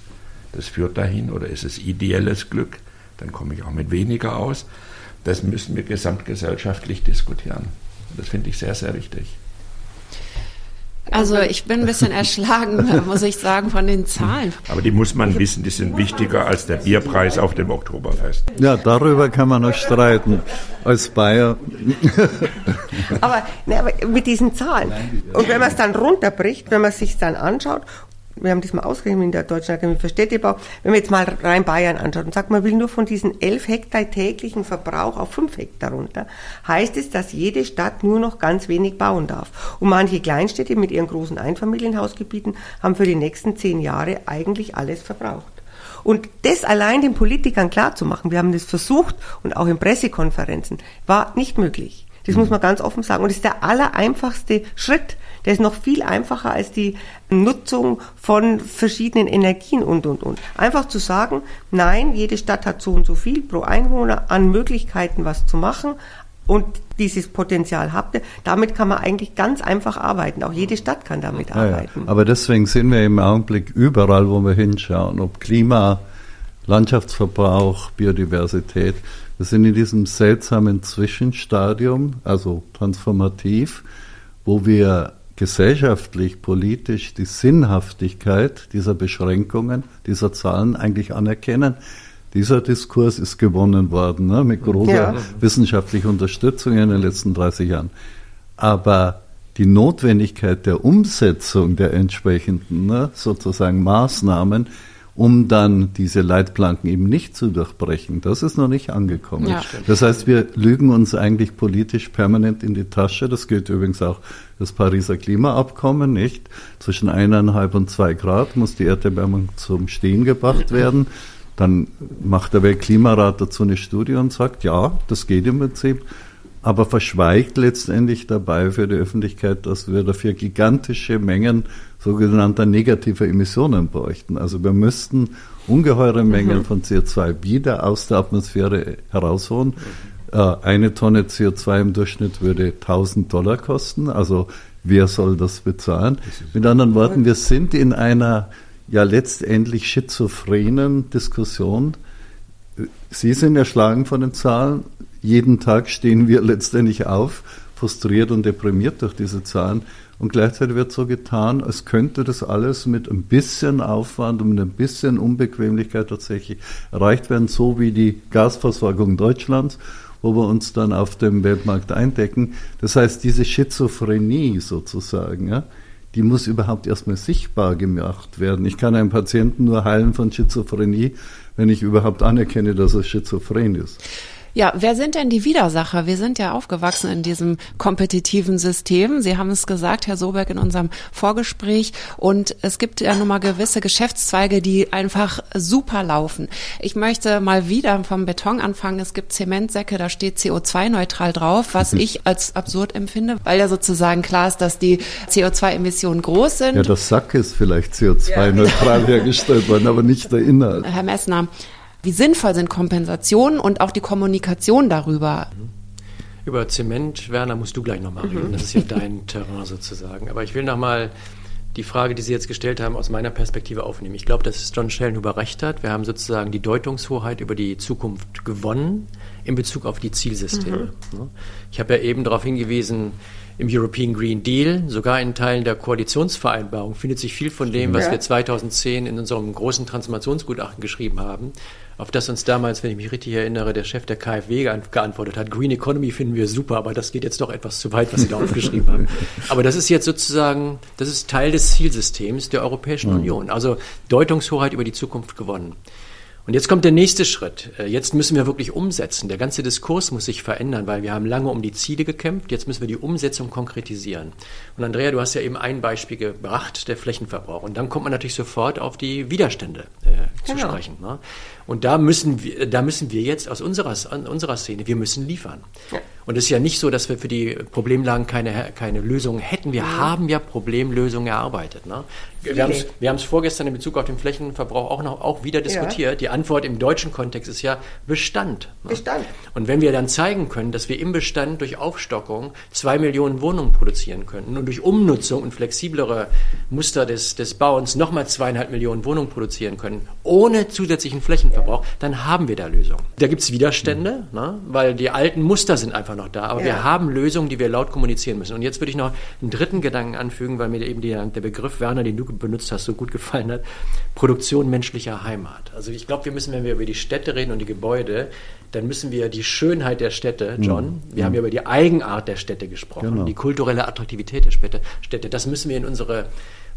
Das führt dahin, oder ist es ideelles Glück? Dann komme ich auch mit weniger aus. Das müssen wir gesamtgesellschaftlich diskutieren. Das finde ich sehr, sehr wichtig. Also ich bin ein bisschen erschlagen, muss ich sagen, von den Zahlen. Aber die muss man wissen, die sind wichtiger als der Bierpreis auf dem Oktoberfest. Ja, darüber kann man noch streiten, als Bayer. aber, ne, aber mit diesen Zahlen, und wenn man es dann runterbricht, wenn man es sich dann anschaut, wir haben das mal ausgerechnet in der Deutschen Akademie für Städtebau, wenn wir jetzt mal rein Bayern anschauen und sagt, man will nur von diesen elf Hektar täglichen Verbrauch auf fünf Hektar runter, heißt es, dass jede Stadt nur noch ganz wenig bauen darf. Und manche Kleinstädte mit ihren großen Einfamilienhausgebieten haben für die nächsten zehn Jahre eigentlich alles verbraucht. Und das allein den Politikern klarzumachen, wir haben das versucht und auch in Pressekonferenzen, war nicht möglich. Das muss man ganz offen sagen. Und das ist der allereinfachste Schritt. Der ist noch viel einfacher als die Nutzung von verschiedenen Energien und, und, und. Einfach zu sagen, nein, jede Stadt hat so und so viel pro Einwohner an Möglichkeiten, was zu machen. Und dieses Potenzial habt ihr. Damit kann man eigentlich ganz einfach arbeiten. Auch jede Stadt kann damit ja, arbeiten. Ja. Aber deswegen sind wir im Augenblick überall, wo wir hinschauen, ob Klima, Landschaftsverbrauch, Biodiversität. Wir sind in diesem seltsamen Zwischenstadium, also transformativ, wo wir gesellschaftlich, politisch die Sinnhaftigkeit dieser Beschränkungen, dieser Zahlen eigentlich anerkennen. Dieser Diskurs ist gewonnen worden ne, mit großer ja. wissenschaftlicher Unterstützung in den letzten 30 Jahren. Aber die Notwendigkeit der Umsetzung der entsprechenden ne, sozusagen Maßnahmen um dann diese Leitplanken eben nicht zu durchbrechen. Das ist noch nicht angekommen. Ja. Das heißt, wir lügen uns eigentlich politisch permanent in die Tasche. Das gilt übrigens auch das Pariser Klimaabkommen, nicht? Zwischen eineinhalb und zwei Grad muss die Erderwärmung zum Stehen gebracht werden. Dann macht der Weltklimarat dazu eine Studie und sagt, ja, das geht im Prinzip aber verschweigt letztendlich dabei für die Öffentlichkeit, dass wir dafür gigantische Mengen sogenannter negativer Emissionen bräuchten. Also wir müssten ungeheure Mengen mhm. von CO2 wieder aus der Atmosphäre herausholen. Mhm. eine Tonne CO2 im Durchschnitt würde 1000 Dollar kosten. Also wer soll das bezahlen? Mit anderen Worten, wir sind in einer ja letztendlich schizophrenen Diskussion. Sie sind erschlagen von den Zahlen, jeden Tag stehen wir letztendlich auf, frustriert und deprimiert durch diese Zahlen. Und gleichzeitig wird so getan, als könnte das alles mit ein bisschen Aufwand und mit ein bisschen Unbequemlichkeit tatsächlich erreicht werden, so wie die Gasversorgung Deutschlands, wo wir uns dann auf dem Weltmarkt eindecken. Das heißt, diese Schizophrenie sozusagen, ja, die muss überhaupt erstmal sichtbar gemacht werden. Ich kann einen Patienten nur heilen von Schizophrenie, wenn ich überhaupt anerkenne, dass er schizophren ist. Ja, wer sind denn die Widersacher? Wir sind ja aufgewachsen in diesem kompetitiven System. Sie haben es gesagt, Herr Soberg, in unserem Vorgespräch. Und es gibt ja nun mal gewisse Geschäftszweige, die einfach super laufen. Ich möchte mal wieder vom Beton anfangen. Es gibt Zementsäcke, da steht CO2-neutral drauf, was ich als absurd empfinde, weil ja sozusagen klar ist, dass die CO2-Emissionen groß sind. Ja, das Sack ist vielleicht CO2-neutral ja. hergestellt worden, aber nicht der Inhalt. Herr Messner, wie sinnvoll sind Kompensationen und auch die Kommunikation darüber? Über Zement, Werner, musst du gleich nochmal reden. Mhm. Das ist ja dein Terrain sozusagen. Aber ich will nochmal die Frage, die Sie jetzt gestellt haben, aus meiner Perspektive aufnehmen. Ich glaube, dass John Schellenhuber recht hat. Wir haben sozusagen die Deutungshoheit über die Zukunft gewonnen in Bezug auf die Zielsysteme. Mhm. Ich habe ja eben darauf hingewiesen, im European Green Deal, sogar in Teilen der Koalitionsvereinbarung, findet sich viel von dem, was ja. wir 2010 in unserem großen Transformationsgutachten geschrieben haben auf das uns damals, wenn ich mich richtig erinnere, der Chef der KfW geantwortet hat. Green Economy finden wir super, aber das geht jetzt doch etwas zu weit, was Sie da aufgeschrieben haben. Aber das ist jetzt sozusagen, das ist Teil des Zielsystems der Europäischen mhm. Union. Also Deutungshoheit über die Zukunft gewonnen. Und jetzt kommt der nächste Schritt. Äh, jetzt müssen wir wirklich umsetzen. Der ganze Diskurs muss sich verändern, weil wir haben lange um die Ziele gekämpft. Jetzt müssen wir die Umsetzung konkretisieren. Und Andrea, du hast ja eben ein Beispiel gebracht, der Flächenverbrauch. Und dann kommt man natürlich sofort auf die Widerstände äh, genau. zu sprechen. Ne? Und da müssen wir, da müssen wir jetzt aus unserer, unserer Szene, wir müssen liefern. Ja. Und es ist ja nicht so, dass wir für die Problemlagen keine, keine Lösungen hätten. Wir mhm. haben ja Problemlösungen erarbeitet. Ne? Wir haben es vorgestern in Bezug auf den Flächenverbrauch auch noch auch wieder diskutiert. Ja. Die Antwort im deutschen Kontext ist ja Bestand. Ne? Bestand. Und wenn wir dann zeigen können, dass wir im Bestand durch Aufstockung zwei Millionen Wohnungen produzieren könnten und durch Umnutzung und flexiblere Muster des, des Bauens nochmal zweieinhalb Millionen Wohnungen produzieren können, ohne zusätzlichen Flächenverbrauch, dann haben wir da Lösungen. Da gibt es Widerstände, mhm. ne? weil die alten Muster sind einfach noch da. Aber ja. wir haben Lösungen, die wir laut kommunizieren müssen. Und jetzt würde ich noch einen dritten Gedanken anfügen, weil mir eben die, der Begriff Werner, den du benutzt hast, so gut gefallen hat. Produktion menschlicher Heimat. Also ich glaube, wir müssen, wenn wir über die Städte reden und die Gebäude, dann müssen wir die Schönheit der Städte, John, mhm. wir haben ja über die Eigenart der Städte gesprochen, genau. die kulturelle Attraktivität der Städte, Städte, das müssen wir in unsere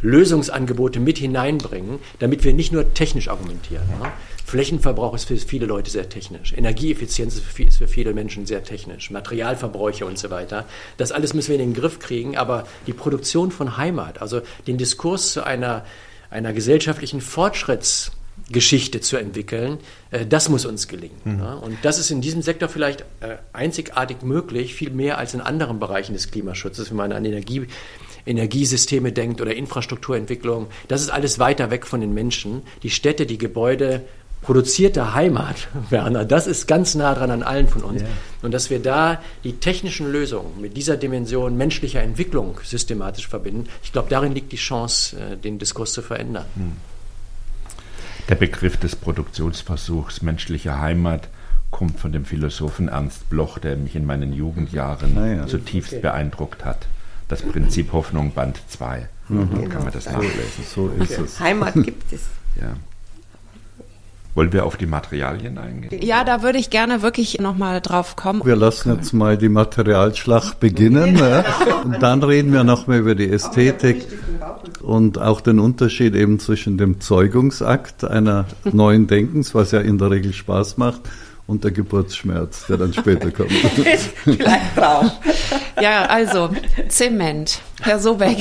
Lösungsangebote mit hineinbringen, damit wir nicht nur technisch argumentieren. Ne? Flächenverbrauch ist für viele Leute sehr technisch. Energieeffizienz ist für, viele Menschen sehr technisch. Materialverbräuche und so weiter. Das alles müssen wir in den Griff kriegen. Aber die Produktion von Heimat, also den Diskurs zu einer, einer gesellschaftlichen Fortschritts Geschichte zu entwickeln, äh, das muss uns gelingen. Mhm. Und das ist in diesem Sektor vielleicht äh, einzigartig möglich, viel mehr als in anderen Bereichen des Klimaschutzes, wenn man an Energie, Energiesysteme denkt oder Infrastrukturentwicklung. Das ist alles weiter weg von den Menschen. Die Städte, die Gebäude, produzierte Heimat, Werner, das ist ganz nah dran an allen von uns. Ja. Und dass wir da die technischen Lösungen mit dieser Dimension menschlicher Entwicklung systematisch verbinden, ich glaube, darin liegt die Chance, äh, den Diskurs zu verändern. Mhm. Der Begriff des Produktionsversuchs menschlicher Heimat kommt von dem Philosophen Ernst Bloch, der mich in meinen Jugendjahren ah, ja. zutiefst okay. beeindruckt hat. Das Prinzip Hoffnung, Band 2. Mhm. Dann kann man das nachlesen. So ist okay. es. Heimat gibt es. Ja. Wollen wir auf die Materialien eingehen? Ja, da würde ich gerne wirklich nochmal drauf kommen. Wir lassen jetzt mal die Materialschlacht beginnen ne? und dann reden wir nochmal über die Ästhetik und auch den Unterschied eben zwischen dem Zeugungsakt einer neuen Denkens, was ja in der Regel Spaß macht, und der Geburtsschmerz, der dann später kommt. Vielleicht drauf. Ja, also Zement. Herr Sobeck.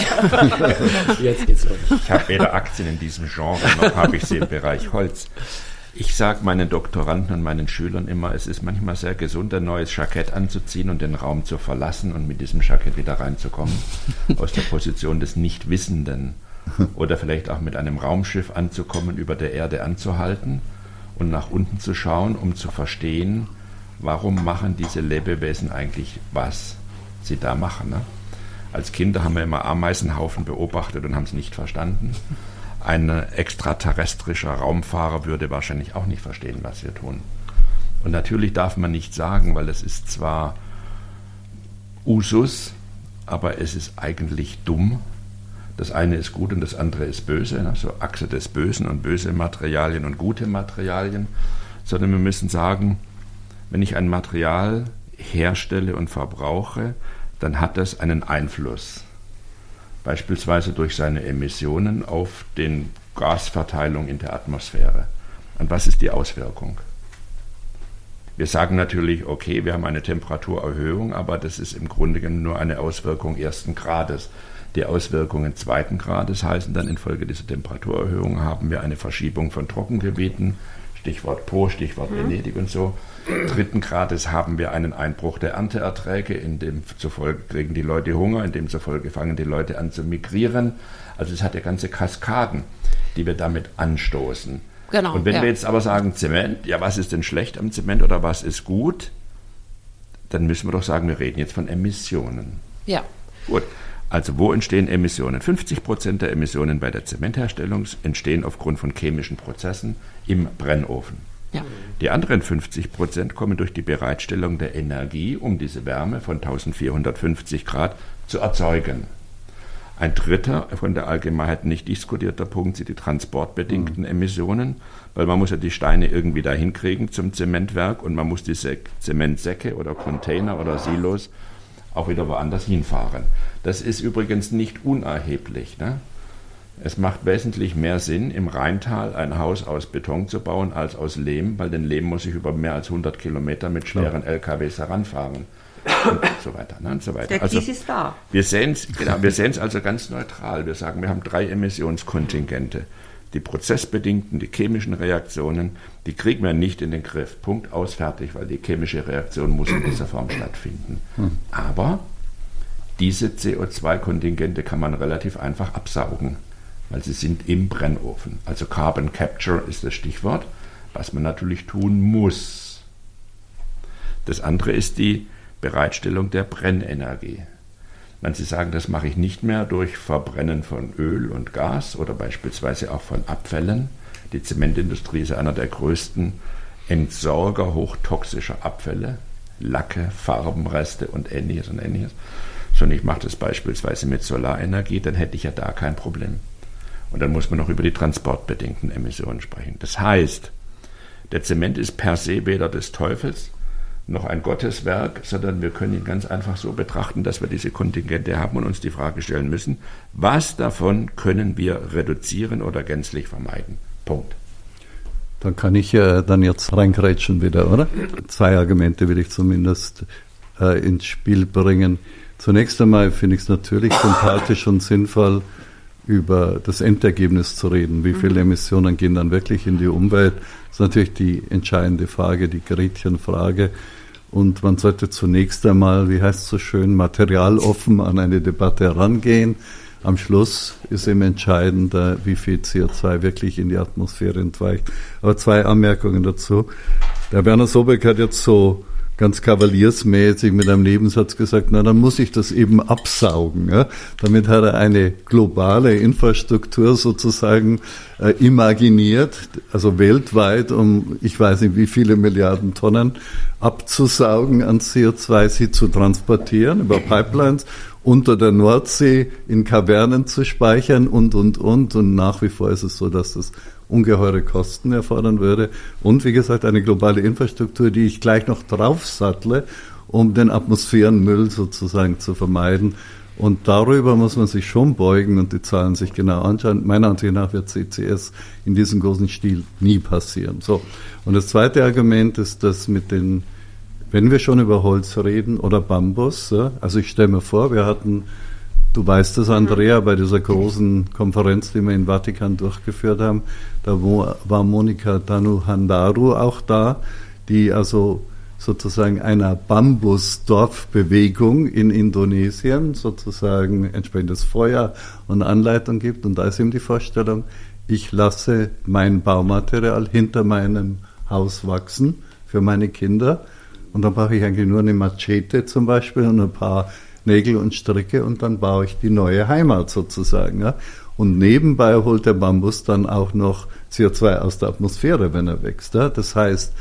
Jetzt geht's los. Ich habe weder Aktien in diesem Genre, noch habe ich sie im Bereich Holz. Ich sage meinen Doktoranden und meinen Schülern immer, es ist manchmal sehr gesund, ein neues Jackett anzuziehen und den Raum zu verlassen und mit diesem Jackett wieder reinzukommen. aus der Position des Nichtwissenden. Oder vielleicht auch mit einem Raumschiff anzukommen, über der Erde anzuhalten und nach unten zu schauen, um zu verstehen, warum machen diese Lebewesen eigentlich was sie da machen. Ne? Als Kinder haben wir immer Ameisenhaufen beobachtet und haben es nicht verstanden. Ein extraterrestrischer Raumfahrer würde wahrscheinlich auch nicht verstehen, was wir tun. Und natürlich darf man nicht sagen, weil es ist zwar Usus, aber es ist eigentlich dumm. Das eine ist gut und das andere ist böse, also Achse des Bösen und böse Materialien und gute Materialien, sondern wir müssen sagen, wenn ich ein Material herstelle und verbrauche, dann hat das einen Einfluss beispielsweise durch seine Emissionen auf den Gasverteilung in der Atmosphäre. Und was ist die Auswirkung? Wir sagen natürlich, okay, wir haben eine Temperaturerhöhung, aber das ist im Grunde genommen nur eine Auswirkung ersten Grades. Die Auswirkungen zweiten Grades heißen dann, infolge dieser Temperaturerhöhung haben wir eine Verschiebung von Trockengebieten, Stichwort Po, Stichwort mhm. Venedig und so. Dritten Grades haben wir einen Einbruch der Ernteerträge, in dem zufolge kriegen die Leute Hunger, in dem zufolge fangen die Leute an zu migrieren. Also es hat ja ganze Kaskaden, die wir damit anstoßen. Genau, und wenn ja. wir jetzt aber sagen Zement, ja, was ist denn schlecht am Zement oder was ist gut, dann müssen wir doch sagen, wir reden jetzt von Emissionen. Ja. Gut. Also wo entstehen Emissionen? 50 Prozent der Emissionen bei der Zementherstellung entstehen aufgrund von chemischen Prozessen im Brennofen. Ja. Die anderen 50 Prozent kommen durch die Bereitstellung der Energie, um diese Wärme von 1450 Grad zu erzeugen. Ein dritter von der Allgemeinheit nicht diskutierter Punkt sind die transportbedingten mhm. Emissionen, weil man muss ja die Steine irgendwie dahin kriegen zum Zementwerk und man muss diese Zementsäcke oder Container oder Silos auch wieder woanders hinfahren. Das ist übrigens nicht unerheblich. Ne? Es macht wesentlich mehr Sinn, im Rheintal ein Haus aus Beton zu bauen als aus Lehm, weil den Lehm muss ich über mehr als 100 Kilometer mit schweren ja. LKWs heranfahren. Und so weiter. Ne, und so weiter. Der also, ist da. Wir sehen es genau, also ganz neutral. Wir sagen, wir haben drei Emissionskontingente. Die prozessbedingten, die chemischen Reaktionen, die kriegen wir nicht in den Griff. Punkt aus, fertig, weil die chemische Reaktion muss in dieser Form stattfinden. Hm. Aber diese CO2-Kontingente kann man relativ einfach absaugen, weil sie sind im Brennofen. Also Carbon Capture ist das Stichwort, was man natürlich tun muss. Das andere ist die Bereitstellung der Brennenergie. Wenn Sie sagen, das mache ich nicht mehr durch Verbrennen von Öl und Gas oder beispielsweise auch von Abfällen. Die Zementindustrie ist einer der größten Entsorger hochtoxischer Abfälle, Lacke, Farbenreste und ähnliches und ähnliches sondern ich mache das beispielsweise mit Solarenergie, dann hätte ich ja da kein Problem. Und dann muss man noch über die transportbedingten Emissionen sprechen. Das heißt, der Zement ist per se weder des Teufels noch ein Gotteswerk, sondern wir können ihn ganz einfach so betrachten, dass wir diese Kontingente haben und uns die Frage stellen müssen, was davon können wir reduzieren oder gänzlich vermeiden? Punkt. Dann kann ich ja dann jetzt reingrätschen wieder, oder? Zwei Argumente will ich zumindest äh, ins Spiel bringen. Zunächst einmal finde ich es natürlich sympathisch und sinnvoll, über das Endergebnis zu reden. Wie viele. Emissionen gehen dann wirklich in die Umwelt? Das ist natürlich die entscheidende Frage, die Gretchenfrage. Und man sollte zunächst einmal, wie heißt es so schön, materialoffen an eine Debatte herangehen. Am Schluss ist eben entscheidend, wie viel CO2 wirklich in die Atmosphäre entweicht. Aber zwei Anmerkungen dazu. Der Werner Sobeck hat jetzt so ganz kavaliersmäßig mit einem Nebensatz gesagt, na dann muss ich das eben absaugen. Ja? Damit hat er eine globale Infrastruktur sozusagen äh, imaginiert, also weltweit, um ich weiß nicht wie viele Milliarden Tonnen abzusaugen an CO2, sie zu transportieren über Pipelines unter der Nordsee in Kavernen zu speichern und, und, und. Und nach wie vor ist es so, dass das ungeheure Kosten erfordern würde. Und wie gesagt, eine globale Infrastruktur, die ich gleich noch draufsattle, um den Atmosphärenmüll sozusagen zu vermeiden. Und darüber muss man sich schon beugen und die Zahlen sich genau anschauen. Meiner Ansicht nach wird CCS in diesem großen Stil nie passieren. So. Und das zweite Argument ist das mit den, wenn wir schon über Holz reden oder Bambus, also ich stelle mir vor, wir hatten Du weißt das, Andrea, bei dieser großen Konferenz, die wir in Vatikan durchgeführt haben, da war Monika Danuhandaru auch da, die also sozusagen einer Bambusdorfbewegung in Indonesien sozusagen entsprechendes Feuer und Anleitung gibt. Und da ist eben die Vorstellung, ich lasse mein Baumaterial hinter meinem Haus wachsen für meine Kinder. Und dann brauche ich eigentlich nur eine Machete zum Beispiel und ein paar Nägel und Stricke und dann baue ich die neue Heimat sozusagen. Ja. Und nebenbei holt der Bambus dann auch noch CO2 aus der Atmosphäre, wenn er wächst. Ja. Das heißt,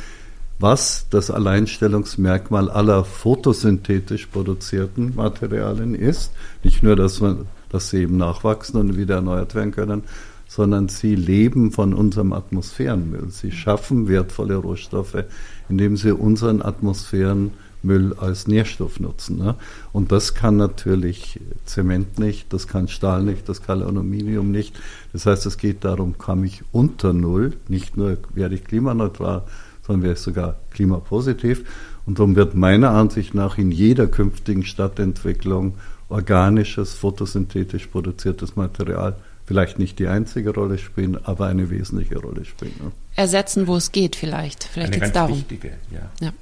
was das Alleinstellungsmerkmal aller photosynthetisch produzierten Materialien ist, nicht nur, dass, man, dass sie eben nachwachsen und wieder erneuert werden können, sondern sie leben von unserem Atmosphärenmüll. Sie schaffen wertvolle Rohstoffe, indem sie unseren Atmosphären Müll als Nährstoff nutzen. Ne? Und das kann natürlich Zement nicht, das kann Stahl nicht, das kann Aluminium nicht. Das heißt, es geht darum, komme ich unter Null, nicht nur werde ich klimaneutral, sondern werde ich sogar klimapositiv. Und darum wird meiner Ansicht nach in jeder künftigen Stadtentwicklung organisches, photosynthetisch produziertes Material vielleicht nicht die einzige Rolle spielen, aber eine wesentliche Rolle spielen. Ne? Ersetzen, wo es geht, vielleicht. Vielleicht geht es darum. Wichtige, ja. ja.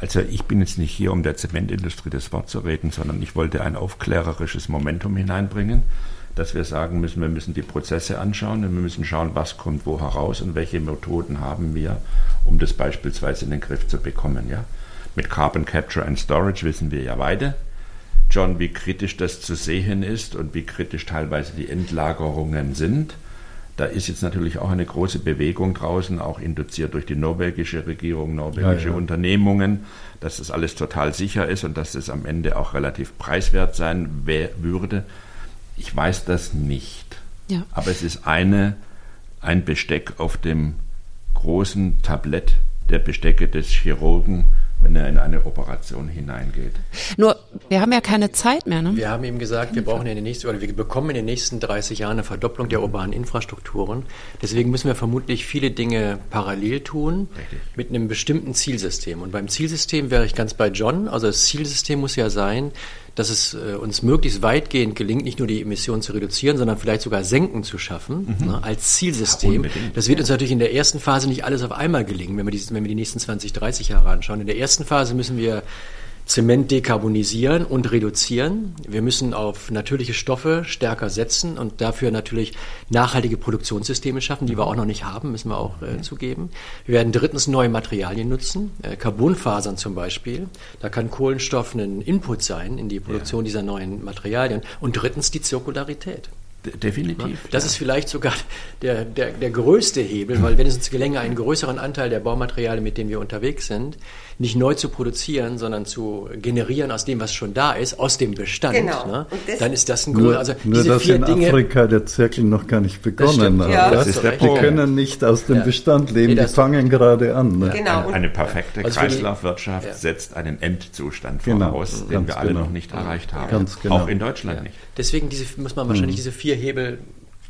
Also ich bin jetzt nicht hier, um der Zementindustrie das Wort zu reden, sondern ich wollte ein aufklärerisches Momentum hineinbringen, dass wir sagen müssen, wir müssen die Prozesse anschauen und wir müssen schauen, was kommt wo heraus und welche Methoden haben wir, um das beispielsweise in den Griff zu bekommen. Ja? Mit Carbon Capture and Storage wissen wir ja beide, John, wie kritisch das zu sehen ist und wie kritisch teilweise die Endlagerungen sind. Da ist jetzt natürlich auch eine große Bewegung draußen, auch induziert durch die norwegische Regierung, norwegische ja, ja. Unternehmungen, dass das alles total sicher ist und dass das am Ende auch relativ preiswert sein würde. Ich weiß das nicht. Ja. Aber es ist eine, ein Besteck auf dem großen Tablett der Bestecke des Chirurgen wenn er in eine Operation hineingeht. Nur, wir haben ja keine Zeit mehr. Ne? Wir haben eben gesagt, wir brauchen in den nächsten, oder wir bekommen in den nächsten 30 Jahren eine Verdopplung der urbanen Infrastrukturen. Deswegen müssen wir vermutlich viele Dinge parallel tun, Richtig. mit einem bestimmten Zielsystem. Und beim Zielsystem wäre ich ganz bei John. Also das Zielsystem muss ja sein, dass es äh, uns möglichst weitgehend gelingt, nicht nur die Emissionen zu reduzieren, sondern vielleicht sogar senken zu schaffen mhm. ne, als Zielsystem. Ja, das wird uns natürlich in der ersten Phase nicht alles auf einmal gelingen, wenn wir, die, wenn wir die nächsten 20, 30 Jahre anschauen. In der ersten Phase müssen wir Zement dekarbonisieren und reduzieren. Wir müssen auf natürliche Stoffe stärker setzen und dafür natürlich nachhaltige Produktionssysteme schaffen, die wir auch noch nicht haben, müssen wir auch äh, zugeben. Wir werden drittens neue Materialien nutzen, äh, Carbonfasern zum Beispiel. Da kann Kohlenstoff ein Input sein in die Produktion ja. dieser neuen Materialien. Und drittens die Zirkularität. Definitiv. Das ja. ist vielleicht sogar der, der, der größte Hebel, weil wenn es uns gelänge, einen größeren Anteil der Baumaterialien, mit denen wir unterwegs sind, nicht neu zu produzieren, sondern zu generieren aus dem, was schon da ist, aus dem Bestand, Genau. ne? Und das- dann ist das ein Nur, Grund. Also nur diese dass vier in Dinge. Afrika der Zirkel noch gar nicht begonnen stimmt. hat. Ja, das ist der Die können nicht aus dem Ja. Bestand leben, Nee, die fangen gerade an. Ne? Genau. Eine, eine perfekte Also die- Kreislaufwirtschaft Ja. setzt einen Endzustand Genau, voraus, den ganz wir alle genau. noch nicht erreicht haben. Ganz genau. Auch in Deutschland nicht. Deswegen diese, muss man wahrscheinlich diese vier Hebel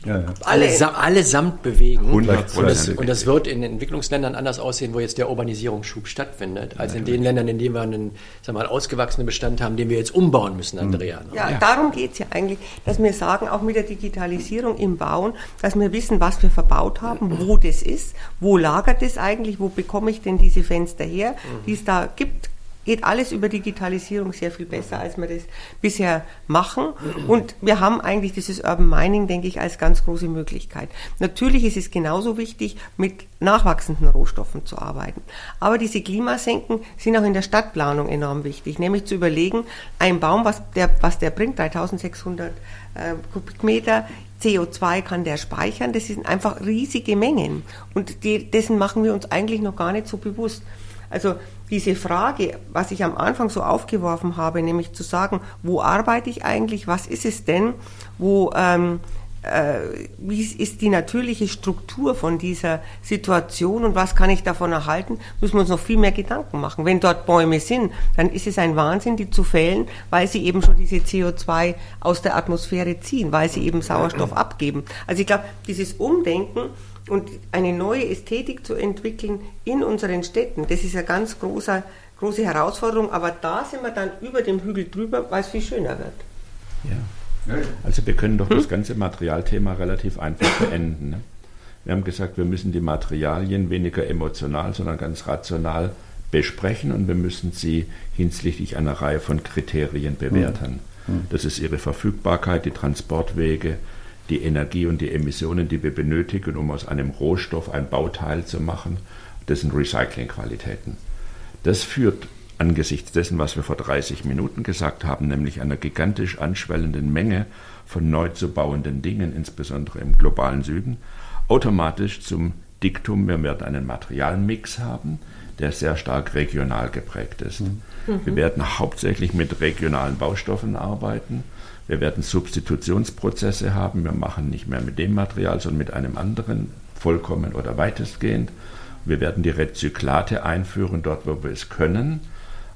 Ja, ja. allesam, allesamt bewegen. 100 Und das, und das wird in Entwicklungsländern anders aussehen, wo jetzt der Urbanisierungsschub stattfindet, als in den Ländern, in denen wir einen sag mal, ausgewachsenen Bestand haben, den wir jetzt umbauen müssen, Andrea. ne? Ja, darum geht es ja eigentlich, dass wir sagen, auch mit der Digitalisierung im Bauen, dass wir wissen, was wir verbaut haben, wo das ist, wo lagert es eigentlich, wo bekomme ich denn diese Fenster her, die es da gibt. Geht alles über Digitalisierung sehr viel besser, als wir das bisher machen. Und wir haben eigentlich dieses Urban Mining, denke ich, als ganz große Möglichkeit. Natürlich ist es genauso wichtig, mit nachwachsenden Rohstoffen zu arbeiten. Aber diese Klimasenken sind auch in der Stadtplanung enorm wichtig, nämlich zu überlegen, ein Baum, was der, was der bringt, 3600 äh, Kubikmeter, CO2 kann der speichern, das sind einfach riesige Mengen. Und die, dessen machen wir uns eigentlich noch gar nicht so bewusst. Also diese Frage, was ich am Anfang so aufgeworfen habe, nämlich zu sagen, wo arbeite ich eigentlich, was ist es denn, wo, ähm, äh, wie ist die natürliche Struktur von dieser Situation und was kann ich davon erhalten, müssen wir uns noch viel mehr Gedanken machen. Wenn dort Bäume sind, dann ist es ein Wahnsinn, die zu fällen, weil sie eben schon diese CO2 aus der Atmosphäre ziehen, weil sie eben Sauerstoff abgeben. Also ich glaube, dieses Umdenken und eine neue Ästhetik zu entwickeln in unseren Städten, das ist eine ganz große, große Herausforderung, aber da sind wir dann über dem Hügel drüber, weil es viel schöner wird. Ja. Also wir können doch das ganze Materialthema relativ einfach beenden. Ne? Wir haben gesagt, wir müssen die Materialien weniger emotional, sondern ganz rational besprechen und wir müssen sie hinsichtlich einer Reihe von Kriterien bewerten. Das ist ihre Verfügbarkeit, die Transportwege, die Energie und die Emissionen, die wir benötigen, um aus einem Rohstoff ein Bauteil zu machen. Das sind Recyclingqualitäten. Das führt angesichts dessen, was wir vor 30 Minuten gesagt haben, nämlich einer gigantisch anschwellenden Menge von neu zu bauenden Dingen, insbesondere im globalen Süden, automatisch zum Diktum, wir werden einen Materialmix haben, der sehr stark regional geprägt ist. Wir werden hauptsächlich mit regionalen Baustoffen arbeiten. Wir werden Substitutionsprozesse haben. Wir machen nicht mehr mit dem Material, sondern mit einem anderen, vollkommen oder weitestgehend. Wir werden die Rezyklate einführen, dort, wo wir es können.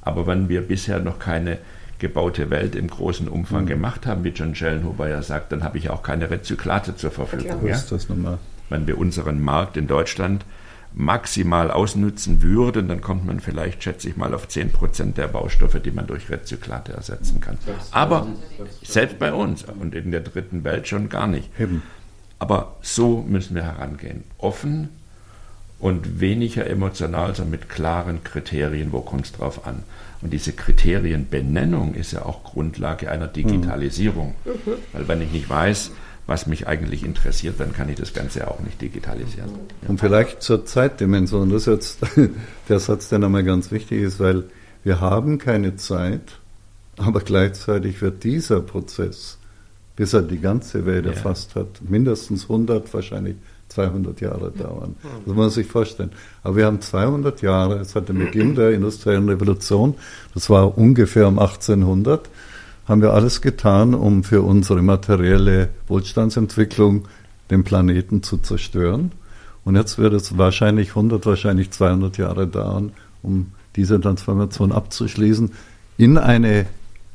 Aber wenn wir bisher noch keine gebaute Welt im großen Umfang gemacht haben, wie John Schellenhuber ja sagt, dann habe ich auch keine Rezyklate zur Verfügung. Wo Ja? ist das nochmal? Wenn wir unseren Markt in Deutschland maximal ausnutzen würden, dann kommt man vielleicht, schätze ich mal, auf 10% der Baustoffe, die man durch Rezyklate ersetzen kann. Aber selbst bei uns und in der dritten Welt schon gar nicht. Aber so müssen wir herangehen. Offen und weniger emotional, sondern mit klaren Kriterien, wo kommt es drauf an. Und diese Kriterienbenennung ist ja auch Grundlage einer Digitalisierung. Weil wenn ich nicht weiß, was mich eigentlich interessiert, dann kann ich das Ganze auch nicht digitalisieren. Und vielleicht zur Zeitdimension, das ist jetzt der Satz, der nochmal ganz wichtig ist, weil wir haben keine Zeit, aber gleichzeitig wird dieser Prozess, bis er die ganze Welt Ja. erfasst hat, mindestens 100, wahrscheinlich 200 Jahre dauern. Das muss man sich vorstellen. Aber wir haben 200 Jahre, es hat den Beginn der industriellen Revolution, das war ungefähr um 1800, haben wir alles getan, um für unsere materielle Wohlstandsentwicklung den Planeten zu zerstören. Und jetzt wird es wahrscheinlich 100, wahrscheinlich 200 Jahre dauern, um diese Transformation abzuschließen in eine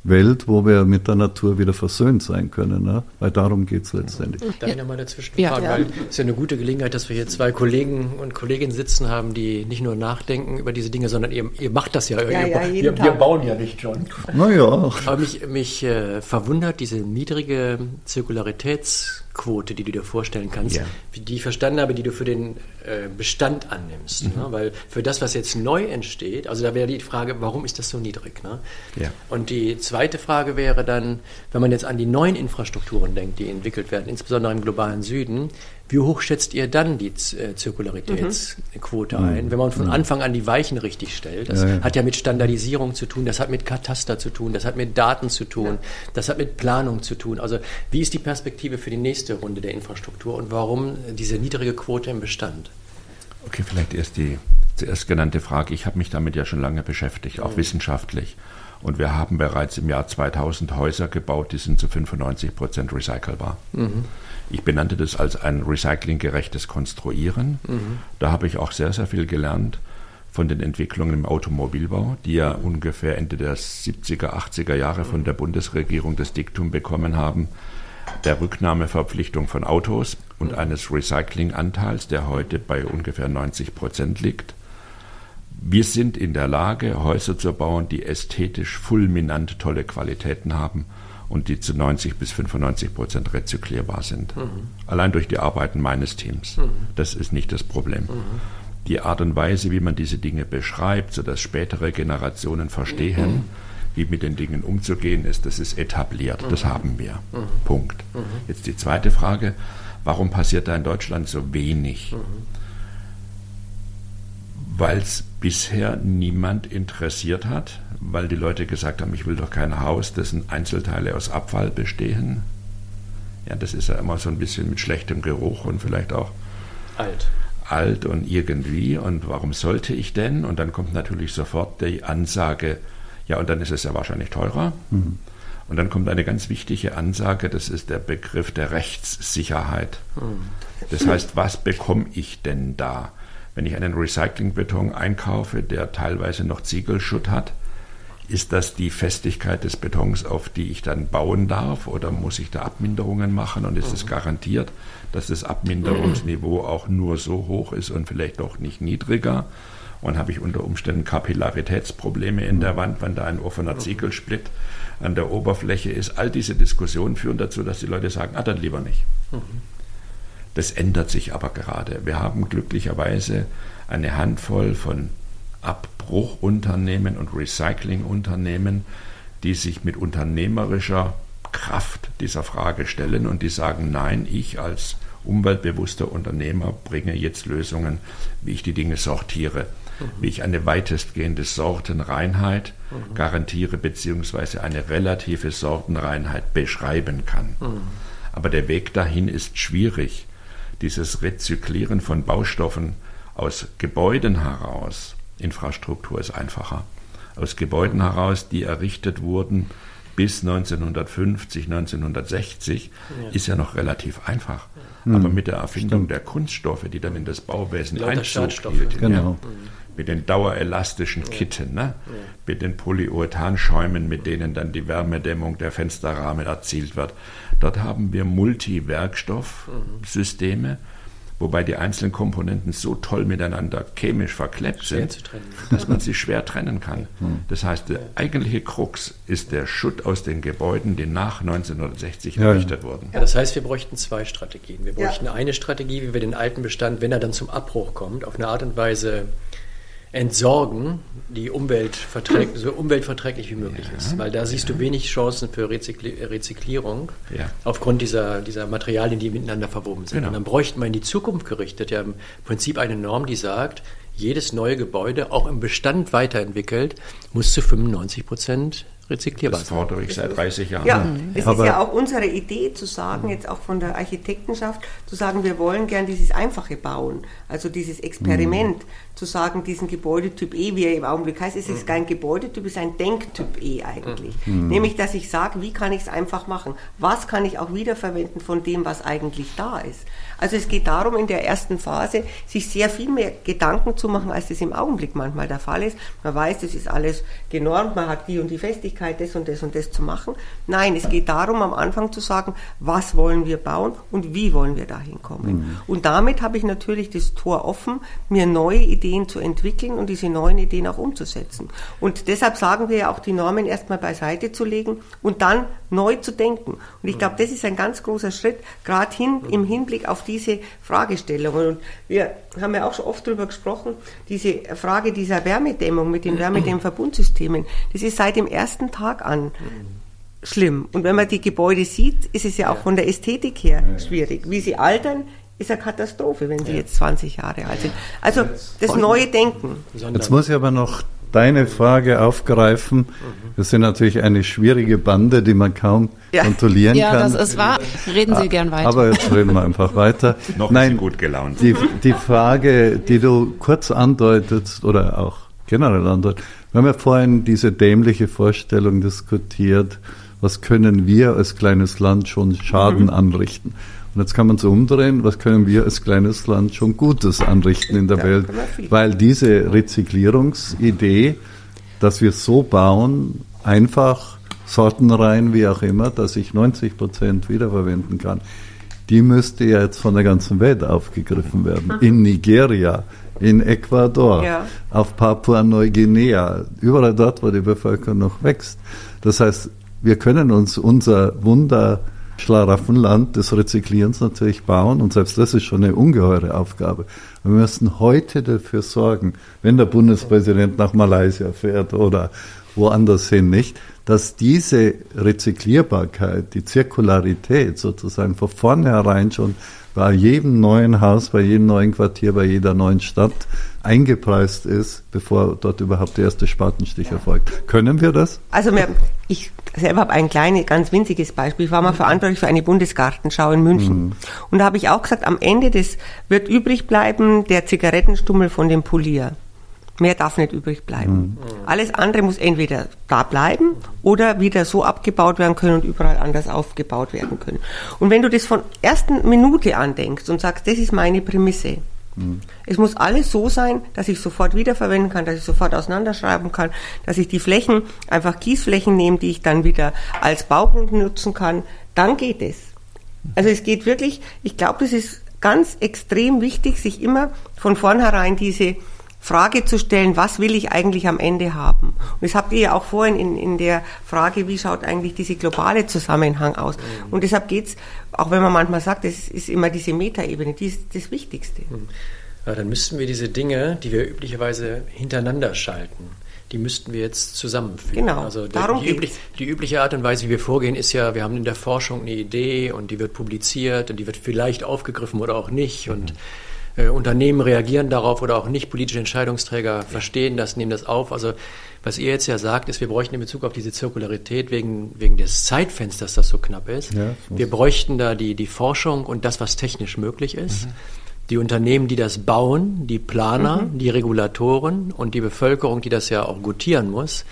Welt, wo wir mit der Natur wieder versöhnt sein können. Ne? Weil darum geht es letztendlich. Darf ich nochmal dazwischen Ja. fragen? Ja. Weil es ist ja eine gute Gelegenheit, dass wir hier zwei Kollegen und Kolleginnen sitzen haben, die nicht nur nachdenken über diese Dinge, sondern ihr, ihr macht das ja. Ja, ihr, ja, wir, jeden wir Tag. bauen ja nicht schon. Naja, Aber mich, mich äh, verwundert diese niedrige Zirkularitätsquote, die du dir vorstellen kannst, Ja. die ich verstanden habe, die du für den äh, Bestand annimmst. Ne? Weil für das, was jetzt neu entsteht, also da wäre die Frage, warum ist das so niedrig? Ne? Ja. Und die zweite Frage wäre dann, wenn man jetzt an die neuen Infrastrukturen denkt, die entwickelt werden, insbesondere im globalen Süden, wie hoch schätzt ihr dann die äh, Zirkularitätsquote ein, wenn man von Anfang an die Weichen richtig stellt? Das Ja, ja. hat ja mit Standardisierung zu tun, das hat mit Kataster zu tun, das hat mit Daten zu tun, das hat mit Planung zu tun. Also wie ist die Perspektive für die nächste Runde der Infrastruktur und warum diese niedrige Quote im Bestand? Okay, vielleicht erst die zuerst genannte Frage, ich habe mich damit ja schon lange beschäftigt, auch mhm. wissenschaftlich. Und wir haben bereits im Jahr 2000 Häuser gebaut, die sind zu 95 Prozent recycelbar. Mhm. Ich benannte das als ein recyclinggerechtes Konstruieren. Mhm. Da habe ich auch sehr, sehr viel gelernt von den Entwicklungen im Automobilbau, die ja ungefähr Ende der 70er, 80er Jahre von der Bundesregierung das Diktum bekommen haben, der Rücknahmeverpflichtung von Autos und eines Recyclinganteils, der heute bei ungefähr 90 Prozent liegt. Wir sind in der Lage, Häuser zu bauen, die ästhetisch fulminant tolle Qualitäten haben und die zu 90 bis 95 Prozent rezyklierbar sind. Mhm. Allein durch die Arbeiten meines Teams. Mhm. Das ist nicht das Problem. Mhm die Art und Weise, wie man diese Dinge beschreibt, sodass spätere Generationen verstehen, wie mit den Dingen umzugehen ist, das ist etabliert. Das haben wir. Punkt. Jetzt die zweite Frage, warum passiert da in Deutschland so wenig? Weil es bisher niemand interessiert hat, weil die Leute gesagt haben, ich will doch kein Haus, dessen Einzelteile aus Abfall bestehen. Ja, das ist ja immer so ein bisschen mit schlechtem Geruch und vielleicht auch alt alt und irgendwie und warum sollte ich denn? Und dann kommt natürlich sofort die Ansage, ja, und dann ist es ja wahrscheinlich teurer. Mhm. Und dann kommt eine ganz wichtige Ansage, das ist der Begriff der Rechtssicherheit. Mhm. Das heißt, was bekomme ich denn da? Wenn ich einen Recyclingbeton einkaufe, der teilweise noch Ziegelschutt hat, ist das die Festigkeit des Betons, auf die ich dann bauen darf, oder muss ich da Abminderungen machen und ist es mhm. garantiert? dass das Abminderungsniveau auch nur so hoch ist und vielleicht auch nicht niedriger. Und habe ich unter Umständen Kapillaritätsprobleme in der Wand, wenn da ein offener Ziegelsplitt an der Oberfläche ist. All diese Diskussionen führen dazu, dass die Leute sagen, ah, dann lieber nicht. Das ändert sich aber gerade. Wir haben glücklicherweise eine Handvoll von Abbruchunternehmen und Recyclingunternehmen, die sich mit unternehmerischer Kraft dieser Frage stellen und die sagen, nein, ich als umweltbewusster Unternehmer bringe jetzt Lösungen, wie ich die Dinge sortiere, mhm. wie ich eine weitestgehende Sortenreinheit mhm. garantiere, beziehungsweise eine relative Sortenreinheit beschreiben kann. Mhm. Aber der Weg dahin ist schwierig. Dieses Rezyklieren von Baustoffen aus Gebäuden heraus, Infrastruktur ist einfacher, aus Gebäuden heraus, die errichtet wurden, bis 1950, 1960 ja. ist ja noch relativ einfach. Ja. Aber mit der Erfindung Stimmt. der Kunststoffe, die dann in das Bauwesen Einzug hielten, genau. ja, mit den dauerelastischen Kitten, ne? mit den Polyurethanschäumen, mit denen dann die Wärmedämmung der Fensterrahmen erzielt wird. Dort haben wir Multiwerkstoffsysteme. Mhm wobei die einzelnen Komponenten so toll miteinander chemisch verklebt sind, dass man sie schwer trennen kann. Das heißt, der eigentliche Krux ist der Schutt aus den Gebäuden, die nach 1960 ja. errichtet wurden. Ja, das heißt, wir bräuchten zwei Strategien. Wir bräuchten ja. eine Strategie, wie wir den alten Bestand, wenn er dann zum Abbruch kommt, auf eine Art und Weise entsorgen, die umweltverträg so umweltverträglich wie möglich ja, ist. Weil da siehst ja. du wenig Chancen für Rezykli Rezyklierung ja. aufgrund dieser, dieser Materialien, die miteinander verwoben sind. Genau. Und dann bräuchten wir in die Zukunft gerichtet ja im Prinzip eine Norm, die sagt, jedes neue Gebäude, auch im Bestand weiterentwickelt, muss zu 95 Prozent rezyklierbar Das fordere ich seit 30 Jahren. Ja, es ist ja auch unsere Idee zu sagen, jetzt auch von der Architektenschaft, zu sagen, wir wollen gern dieses Einfache bauen, also dieses Experiment, mhm. zu sagen, diesen Gebäudetyp E, wie er im Augenblick heißt, es ist kein Gebäudetyp, es ist ein Denktyp E eigentlich. Mhm. Nämlich, dass ich sage, wie kann ich es einfach machen? Was kann ich auch wiederverwenden von dem, was eigentlich da ist? Also es geht darum, in der ersten Phase sich sehr viel mehr Gedanken zu machen, als das im Augenblick manchmal der Fall ist. Man weiß, das ist alles genormt, man hat die und die Festigkeit, das und das und das zu machen. Nein, es geht darum, am Anfang zu sagen, was wollen wir bauen und wie wollen wir dahin kommen. Mhm. Und damit habe ich natürlich das Tor offen, mir neue Ideen zu entwickeln und diese neuen Ideen auch umzusetzen. Und deshalb sagen wir ja auch, die Normen erstmal beiseite zu legen und dann neu zu denken. Und ich glaube, das ist ein ganz großer Schritt, gerade hin, im Hinblick auf diese Fragestellungen. Und wir haben ja auch schon oft darüber gesprochen, diese Frage dieser Wärmedämmung mit den Wärmedämmverbundsystemen, das ist seit dem ersten Tag an schlimm. Und wenn man die Gebäude sieht, ist es ja auch von der Ästhetik her schwierig. Wie sie altern, ist eine Katastrophe, wenn sie jetzt 20 Jahre alt sind. Also das neue Denken. Jetzt muss ich aber noch deine Frage aufgreifen. Das sind natürlich eine schwierige Bande, die man kaum ja. kontrollieren ja, kann. Ja, das ist wahr. Reden Sie gern weiter. Aber jetzt reden wir einfach weiter. Noch Nein, gut gelaunt. Die, die Frage, die du kurz andeutetst oder auch generell andeutest, wir haben ja vorhin diese dämliche Vorstellung diskutiert, was können wir als kleines Land schon Schaden mhm. anrichten. Und jetzt kann man es umdrehen, was können wir als kleines Land schon Gutes anrichten in der ja, Welt? Weil diese Rezyklierungsidee, dass wir so bauen, einfach sortenrein, wie auch immer, dass ich 90 Prozent wiederverwenden kann, die müsste ja jetzt von der ganzen Welt aufgegriffen werden. In Nigeria, in Ecuador, ja. auf Papua-Neuguinea, überall dort, wo die Bevölkerung noch wächst. Das heißt, wir können uns unser Wunder Schlaraffenland des Rezyklierens natürlich bauen und selbst das ist schon eine ungeheure Aufgabe. Wir müssen heute dafür sorgen, wenn der Bundespräsident nach Malaysia fährt oder woanders hin nicht, dass diese Rezyklierbarkeit, die Zirkularität sozusagen von vornherein schon bei jedem neuen Haus, bei jedem neuen Quartier, bei jeder neuen Stadt eingepreist ist, bevor dort überhaupt der erste Spatenstich erfolgt. Können wir das? Also ich selber habe ein kleines, ganz winziges Beispiel. Ich war mal verantwortlich für eine Bundesgartenschau in München. Mhm. Und da habe ich auch gesagt, am Ende des wird übrig bleiben der Zigarettenstummel von dem Polier. Mehr darf nicht übrig bleiben. Mhm. Alles andere muss entweder da bleiben oder wieder so abgebaut werden können und überall anders aufgebaut werden können. Und wenn du das von ersten Minute an denkst und sagst, das ist meine Prämisse, es muss alles so sein, dass ich sofort wiederverwenden kann, dass ich sofort auseinanderschreiben kann, dass ich die Flächen, einfach Kiesflächen nehme, die ich dann wieder als Baugrund nutzen kann, dann geht es. Also es geht wirklich, ich glaube, das ist ganz extrem wichtig, sich immer von vornherein diese Frage zu stellen, was will ich eigentlich am Ende haben? Und das habt ihr ja auch vorhin in, in der Frage, wie schaut eigentlich diese globale Zusammenhang aus? Mhm. Und deshalb geht's, auch wenn man manchmal sagt, es ist immer diese Metaebene, die ist das Wichtigste. Mhm. Ja, dann müssten wir diese Dinge, die wir üblicherweise hintereinander schalten, die müssten wir jetzt zusammenführen. Genau, also darum die, üblich, die übliche Art und Weise, wie wir vorgehen, ist ja, wir haben in der Forschung eine Idee und die wird publiziert und die wird vielleicht aufgegriffen oder auch nicht. Und mhm äh, Unternehmen reagieren darauf oder auch nicht. Politische Entscheidungsträger verstehen das, nehmen das auf. Also was ihr jetzt ja sagt, ist, wir bräuchten in Bezug auf diese Zirkularität wegen, wegen des Zeitfensters, das so knapp ist, ja, wir bräuchten da die, die Forschung und das, was technisch möglich ist. Mhm. Die Unternehmen, die das bauen, die Planer, mhm. die Regulatoren und die Bevölkerung, die das ja auch gutieren muss,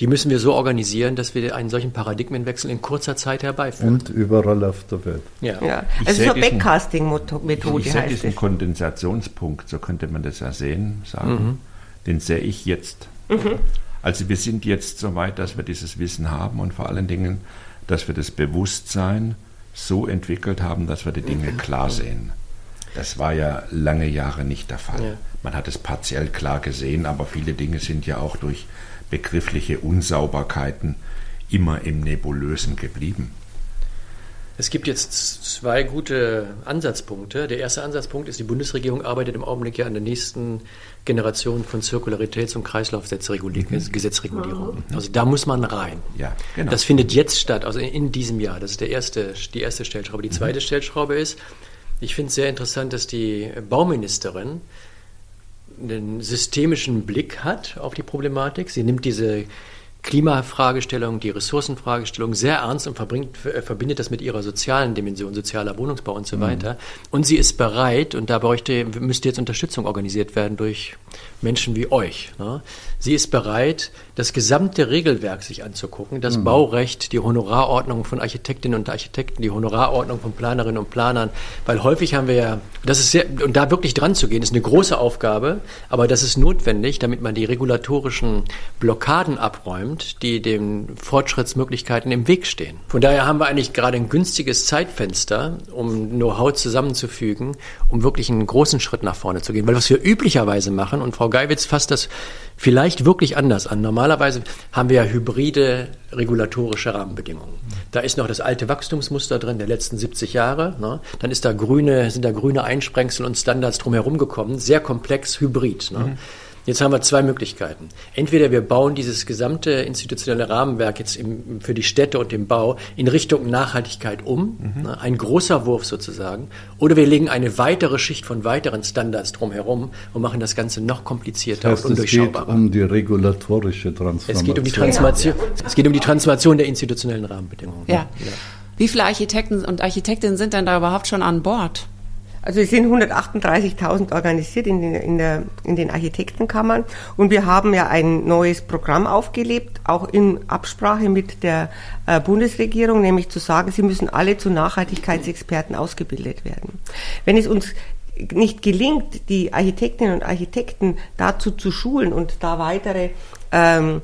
die müssen wir so organisieren, dass wir einen solchen Paradigmenwechsel in kurzer Zeit herbeiführen. Und überall auf der Welt. Ja, ja. es ist eine Backcasting-Methode. Ich sehe diesen Kondensationspunkt, so könnte man das ja sehen, sagen, mhm. den sehe ich jetzt. Mhm. Also wir sind jetzt so weit, dass wir dieses Wissen haben und vor allen Dingen, dass wir das Bewusstsein so entwickelt haben, dass wir die Dinge klar sehen. Das war ja lange Jahre nicht der Fall. Ja. Man hat es partiell klar gesehen, aber viele Dinge sind ja auch durch begriffliche Unsauberkeiten immer im Nebulösen geblieben. Es gibt jetzt zwei gute Ansatzpunkte. Der erste Ansatzpunkt ist, die Bundesregierung arbeitet im Augenblick ja an der nächsten Generation von Zirkularitäts- und Kreislaufgesetzregulierung. Mhm. Also da muss man rein. Ja, genau. Das findet jetzt statt, also in diesem Jahr. Das ist der erste, die erste Stellschraube. Die mhm. zweite mhm. Stellschraube ist, ich finde es sehr interessant, dass die Bauministerin einen systemischen Blick hat auf die Problematik. Sie nimmt diese Klimafragestellung, die Ressourcenfragestellung sehr ernst und verbringt, verbindet das mit ihrer sozialen Dimension, sozialer Wohnungsbau und so mhm. weiter. Und sie ist bereit, und da bräuchte, müsste jetzt Unterstützung organisiert werden durch Menschen wie euch. Ne? Sie ist bereit, das gesamte Regelwerk sich anzugucken, das mhm. Baurecht, die Honorarordnung von Architektinnen und Architekten, die Honorarordnung von Planerinnen und Planern, weil häufig haben wir ja, das ist sehr, und da wirklich dran zu gehen, ist eine große Aufgabe, aber das ist notwendig, damit man die regulatorischen Blockaden abräumt, die den Fortschrittsmöglichkeiten im Weg stehen. Von daher haben wir eigentlich gerade ein günstiges Zeitfenster, um Know-how zusammenzufügen, um wirklich einen großen Schritt nach vorne zu gehen, weil was wir üblicherweise machen, und Frau Geiwitz fasst das vielleicht wirklich anders an. Normalerweise haben wir ja hybride regulatorische Rahmenbedingungen. Da ist noch das alte Wachstumsmuster drin der letzten 70 Jahre. Ne? Dann ist da grüne, sind da grüne Einsprengsel und Standards drumherum gekommen. Sehr komplex, hybrid. Ne? Mhm. Jetzt haben wir zwei Möglichkeiten. Entweder wir bauen dieses gesamte institutionelle Rahmenwerk jetzt im, für die Städte und den Bau in Richtung Nachhaltigkeit um, mhm. Ne, ein großer Wurf sozusagen, oder wir legen eine weitere Schicht von weiteren Standards drumherum und machen das Ganze noch komplizierter das heißt, und undurchschaubarer. Es geht um die regulatorische Transformation. Es geht um die Transformation, es geht um die Transformation der institutionellen Rahmenbedingungen. Ja. ja. Wie viele Architekten und Architektinnen sind denn da überhaupt schon an Bord? Also es sind 138.000 organisiert in den, in, der, in den Architektenkammern und wir haben ja ein neues Programm aufgelebt, auch in Absprache mit der äh, Bundesregierung, nämlich zu sagen, sie müssen alle zu Nachhaltigkeitsexperten ausgebildet werden. Wenn es uns nicht gelingt, die Architektinnen und Architekten dazu zu schulen und da weitere ähm,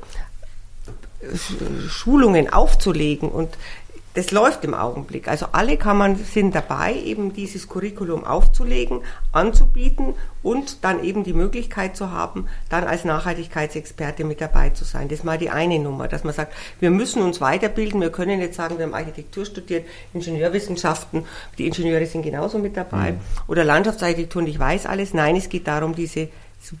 Schulungen aufzulegen und das läuft im Augenblick. Also alle Kammern sind dabei, eben dieses Curriculum aufzulegen, anzubieten und dann eben die Möglichkeit zu haben, dann als Nachhaltigkeitsexperte mit dabei zu sein. Das ist mal die eine Nummer, dass man sagt, wir müssen uns weiterbilden. Wir können jetzt sagen, wir haben Architektur studiert, Ingenieurwissenschaften, die Ingenieure sind genauso mit dabei mhm. oder Landschaftsarchitektur und ich weiß alles. Nein, es geht darum, diese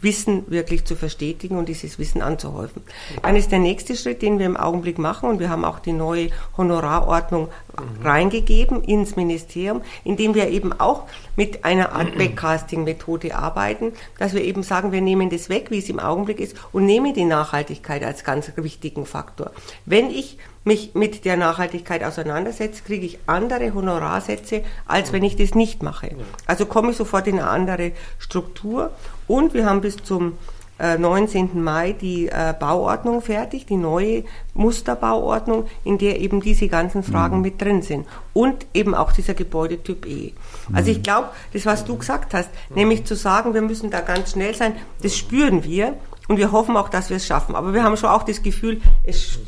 Wissen wirklich zu verstetigen und dieses Wissen anzuhäufen. Dann ist der nächste Schritt, den wir im Augenblick machen, und wir haben auch die neue Honorarordnung mhm. reingegeben ins Ministerium, indem wir eben auch mit einer Art Backcasting-Methode arbeiten, dass wir eben sagen, wir nehmen das weg, wie es im Augenblick ist, und nehmen die Nachhaltigkeit als ganz wichtigen Faktor. Wenn ich mich mit der Nachhaltigkeit auseinandersetze, kriege ich andere Honorarsätze, als wenn ich das nicht mache. Also komme ich sofort in eine andere Struktur und wir haben bis zum 19. Äh, Mai die äh, Bauordnung fertig, die neue Musterbauordnung, in der eben diese ganzen Fragen mhm. mit drin sind. Und eben auch dieser Gebäudetyp E. Also ich glaube, das, was du gesagt hast, nämlich zu sagen, wir müssen da ganz schnell sein, das spüren wir. Und wir hoffen auch, dass wir es schaffen. Aber wir haben schon auch das Gefühl, es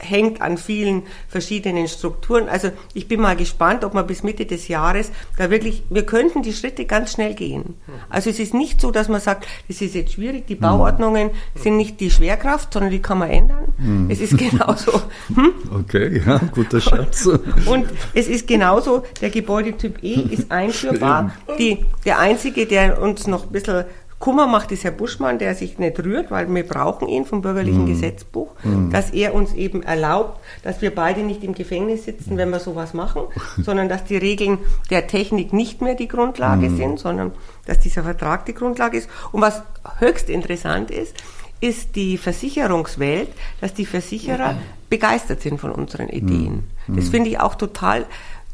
hängt an vielen verschiedenen Strukturen. Also ich bin mal gespannt, ob wir bis Mitte des Jahres da wirklich, wir könnten die Schritte ganz schnell gehen. Also es ist nicht so, dass man sagt, das ist jetzt schwierig, die Bauordnungen sind nicht die Schwerkraft, sondern die kann man ändern. Mhm. Es ist genauso. Hm? Okay, ja, guter Schatz. Und es ist genauso, der Gebäudetyp E ist einführbar. Die, der einzige, der uns noch ein bisschen Kummer macht es Herr Buschmann, der sich nicht rührt, weil wir brauchen ihn vom bürgerlichen mm. Gesetzbuch, mm. dass er uns eben erlaubt, dass wir beide nicht im Gefängnis sitzen, wenn wir sowas machen, sondern dass die Regeln der Technik nicht mehr die Grundlage mm. sind, sondern dass dieser Vertrag die Grundlage ist. Und was höchst interessant ist, ist die Versicherungswelt, dass die Versicherer begeistert sind von unseren Ideen. Das finde ich auch total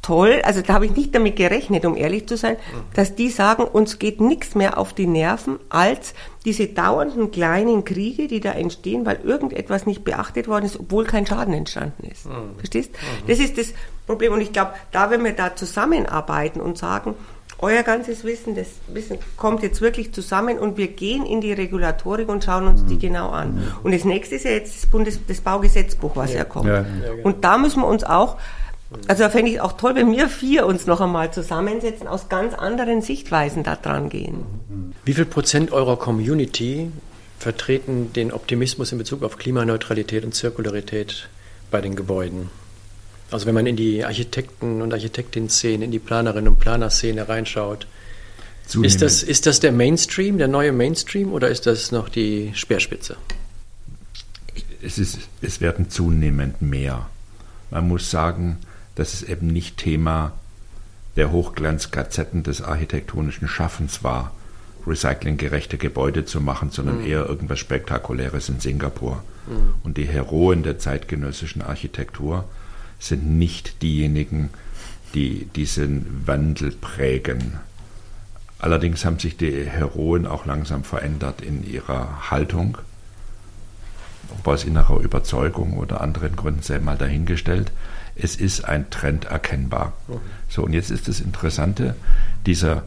toll, also da habe ich nicht damit gerechnet, um ehrlich zu sein, dass die sagen, uns geht nichts mehr auf die Nerven als diese dauernden kleinen Kriege, die da entstehen, weil irgendetwas nicht beachtet worden ist, obwohl kein Schaden entstanden ist. Mhm. Verstehst? Mhm. Das ist das Problem und ich glaube, da wenn wir da zusammenarbeiten und sagen, euer ganzes Wissen, das Wissen kommt jetzt wirklich zusammen und wir gehen in die Regulatorik und schauen uns die mhm. genau an. Mhm. Und das nächste ist ja jetzt das, Bundes das Baugesetzbuch, was ja, ja kommt. Ja, ja, genau. Und da müssen wir uns auch also da fände ich auch toll, wenn wir vier uns noch einmal zusammensetzen, aus ganz anderen Sichtweisen da dran gehen. Wie viel Prozent eurer Community vertreten den Optimismus in Bezug auf Klimaneutralität und Zirkularität bei den Gebäuden? Also wenn man in die Architekten- und Architektinnen-Szene, in die Planerinnen- und Planerszene reinschaut, ist das, ist das der Mainstream, der neue Mainstream oder ist das noch die Speerspitze? Es, ist, es werden zunehmend mehr. Man muss sagen, dass es eben nicht Thema der Hochglanzgazetten des architektonischen Schaffens war, recyclinggerechte Gebäude zu machen, sondern mhm. eher irgendwas Spektakuläres in Singapur. Mhm. Und die Heroen der zeitgenössischen Architektur sind nicht diejenigen, die diesen Wandel prägen. Allerdings haben sich die Heroen auch langsam verändert in ihrer Haltung, ob aus innerer Überzeugung oder anderen Gründen sei mal dahingestellt es ist ein Trend erkennbar. So, und jetzt ist das Interessante, dieser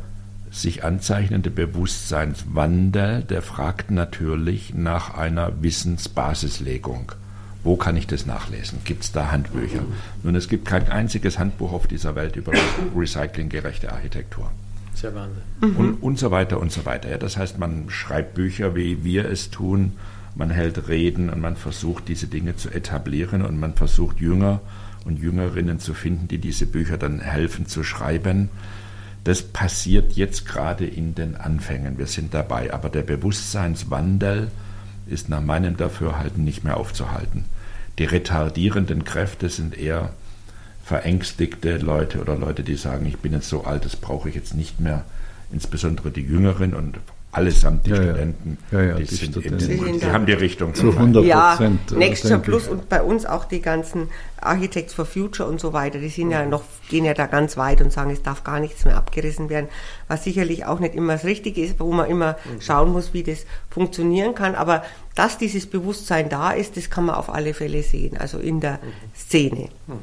sich anzeichnende Bewusstseinswandel, der fragt natürlich nach einer Wissensbasislegung. Wo kann ich das nachlesen? Gibt es da Handbücher? Nun, es gibt kein einziges Handbuch auf dieser Welt über recyclinggerechte Architektur. Sehr Wahnsinn. Und, und so weiter und so weiter. Ja, das heißt, man schreibt Bücher, wie wir es tun, man hält Reden und man versucht, diese Dinge zu etablieren und man versucht, Jünger und Jüngerinnen zu finden, die diese Bücher dann helfen zu schreiben. Das passiert jetzt gerade in den Anfängen. Wir sind dabei. Aber der Bewusstseinswandel ist nach meinem Dafürhalten nicht mehr aufzuhalten. Die retardierenden Kräfte sind eher verängstigte Leute oder Leute, die sagen, ich bin jetzt so alt, das brauche ich jetzt nicht mehr. Insbesondere die Jüngeren und allesamt die ja, Studenten, ja. Ja, die, die, sind Studenten. in, die, die haben die Richtung zu 100 Prozent. Ja, Nextgen Plus und bei uns auch die ganzen Architects for Future und so weiter, die sind ja noch, gehen ja da ganz weit und sagen, es darf gar nichts mehr abgerissen werden, was sicherlich auch nicht immer das Richtige ist, wo man immer mhm. schauen muss, wie das funktionieren kann, aber dass dieses Bewusstsein da ist, das kann man auf alle Fälle sehen, also in der mhm. Szene. Mhm.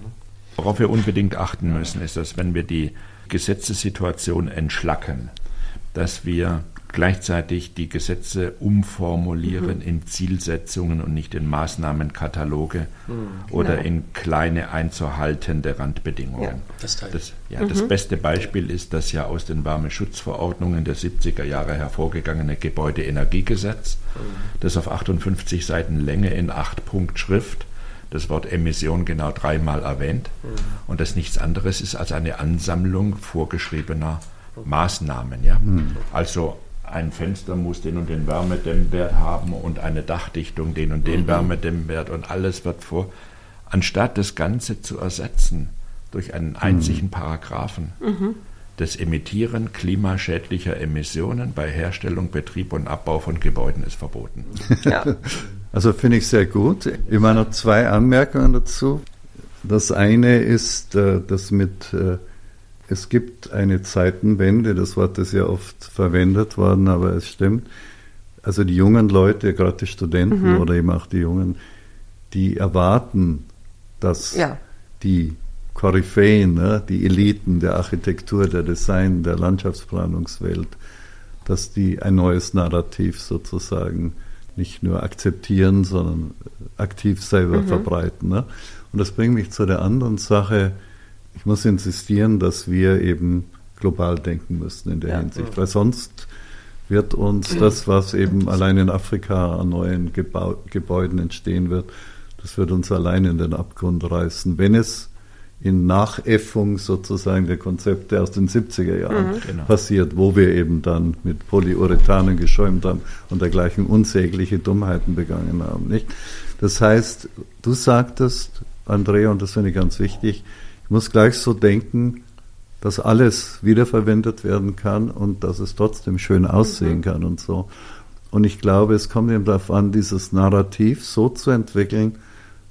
Worauf wir unbedingt achten müssen, ist, dass wenn wir die Gesetzessituation entschlacken, dass wir gleichzeitig die Gesetze umformulieren mhm. in Zielsetzungen und nicht in Maßnahmenkataloge mhm, oder genau. in kleine einzuhaltende Randbedingungen. Ja, das, das, ja, mhm. das beste Beispiel ist das ja aus den Wärmeschutzverordnungen der 70er Jahre hervorgegangene Gebäudeenergiegesetz, mhm. das auf 58 Seiten Länge in 8 Punkt Schrift das Wort Emission genau dreimal erwähnt mhm. und das nichts anderes ist als eine Ansammlung vorgeschriebener Maßnahmen. Ja? Mhm. Also ein Fenster muss den und den Wärmedämmwert haben und eine Dachdichtung den und den mhm. Wärmedämmwert und alles wird vor. Anstatt das Ganze zu ersetzen durch einen einzigen mhm. Paragraphen, mhm. das Emittieren klimaschädlicher Emissionen bei Herstellung, Betrieb und Abbau von Gebäuden ist verboten. Ja. Also finde ich sehr gut. Ich meine noch zwei Anmerkungen dazu. Das eine ist, äh, dass mit äh, es gibt eine Zeitenwende, das Wort ist ja oft verwendet worden, aber es stimmt. Also die jungen Leute, gerade die Studenten mhm. oder eben auch die Jungen, die erwarten, dass ja. die Koryphäen, ne, die Eliten der Architektur, der Design, der Landschaftsplanungswelt, dass die ein neues Narrativ sozusagen nicht nur akzeptieren, sondern aktiv selber mhm. verbreiten. Ne? Und das bringt mich zu der anderen Sache, ich muss insistieren, dass wir eben global denken müssen in der ja. Hinsicht, weil sonst wird uns das, was eben allein in Afrika an neuen Gebau Gebäuden entstehen wird, das wird uns allein in den Abgrund reißen, wenn es in Nachäffung sozusagen der Konzepte aus den 70er Jahren mhm. Genau. passiert, wo wir eben dann mit Polyurethanen geschäumt haben und dergleichen unsägliche Dummheiten begangen haben. Nicht? Das heißt, du sagtest, Andrea, und das finde ich ganz wichtig, ich muss gleich so denken, dass alles wiederverwendet werden kann und dass es trotzdem schön aussehen mhm. kann und so. Und ich glaube, es kommt eben darauf an, dieses Narrativ so zu entwickeln,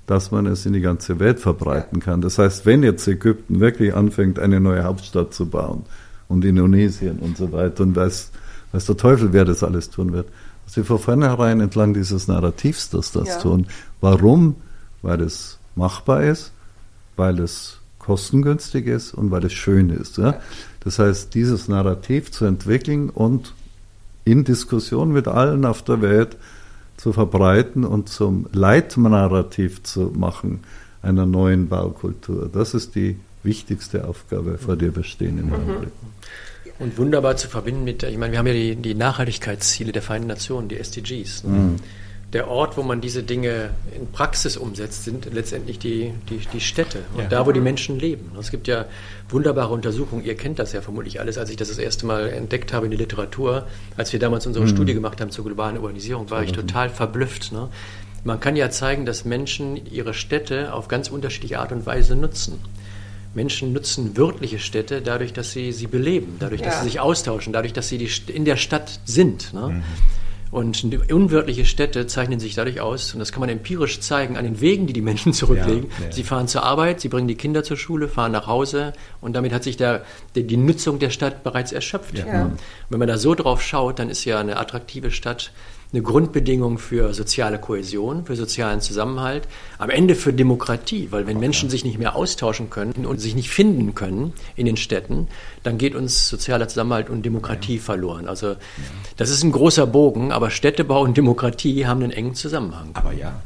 dass man es in die ganze Welt verbreiten kann. Das heißt, wenn jetzt Ägypten wirklich anfängt, eine neue Hauptstadt zu bauen und Indonesien und so weiter und weiß, weiß der Teufel, wer das alles tun wird, dass sie von vornherein entlang dieses Narrativs das, das ja. tun. Warum? Weil es machbar ist, weil es kostengünstig ist und weil es schön ist. Ja? Das heißt, dieses Narrativ zu entwickeln und in Diskussion mit allen auf der Welt zu verbreiten und zum Leitnarrativ zu machen einer neuen Baukultur. Das ist die wichtigste Aufgabe, vor der wir stehen im mhm. Augenblick. Und wunderbar zu verbinden mit, ich meine, wir haben ja die, die Nachhaltigkeitsziele der Vereinten Nationen, die SDGs. Ne? Mhm der Ort, wo man diese Dinge in Praxis umsetzt, sind letztendlich die, die, die Städte und ja. da, wo die Menschen leben. Es gibt ja wunderbare Untersuchungen, ihr kennt das ja vermutlich alles, als ich das das erste Mal entdeckt habe in der Literatur, als wir damals unsere mhm. Studie gemacht haben zur globalen Urbanisierung, war ich total verblüfft. Ne? Man kann ja zeigen, dass Menschen ihre Städte auf ganz unterschiedliche Art und Weise nutzen. Menschen nutzen wörtliche Städte dadurch, dass sie sie beleben, dadurch, dass ja. sie sich austauschen, dadurch, dass sie die, in der Stadt sind. Ne? Mhm. Und unwörtliche Städte zeichnen sich dadurch aus, und das kann man empirisch zeigen, an den Wegen, die die Menschen zurücklegen. Ja, ja. Sie fahren zur Arbeit, sie bringen die Kinder zur Schule, fahren nach Hause und damit hat sich der, die, die Nutzung der Stadt bereits erschöpft. Ja. Wenn man da so drauf schaut, dann ist ja eine attraktive Stadt eine Grundbedingung für soziale Kohäsion, für sozialen Zusammenhalt, am Ende für Demokratie, weil wenn Menschen sich nicht mehr austauschen können und sich nicht finden können in den Städten, dann geht uns sozialer Zusammenhalt und Demokratie verloren. Also das ist ein großer Bogen, aber Städtebau und Demokratie haben einen engen Zusammenhang. Aber ja.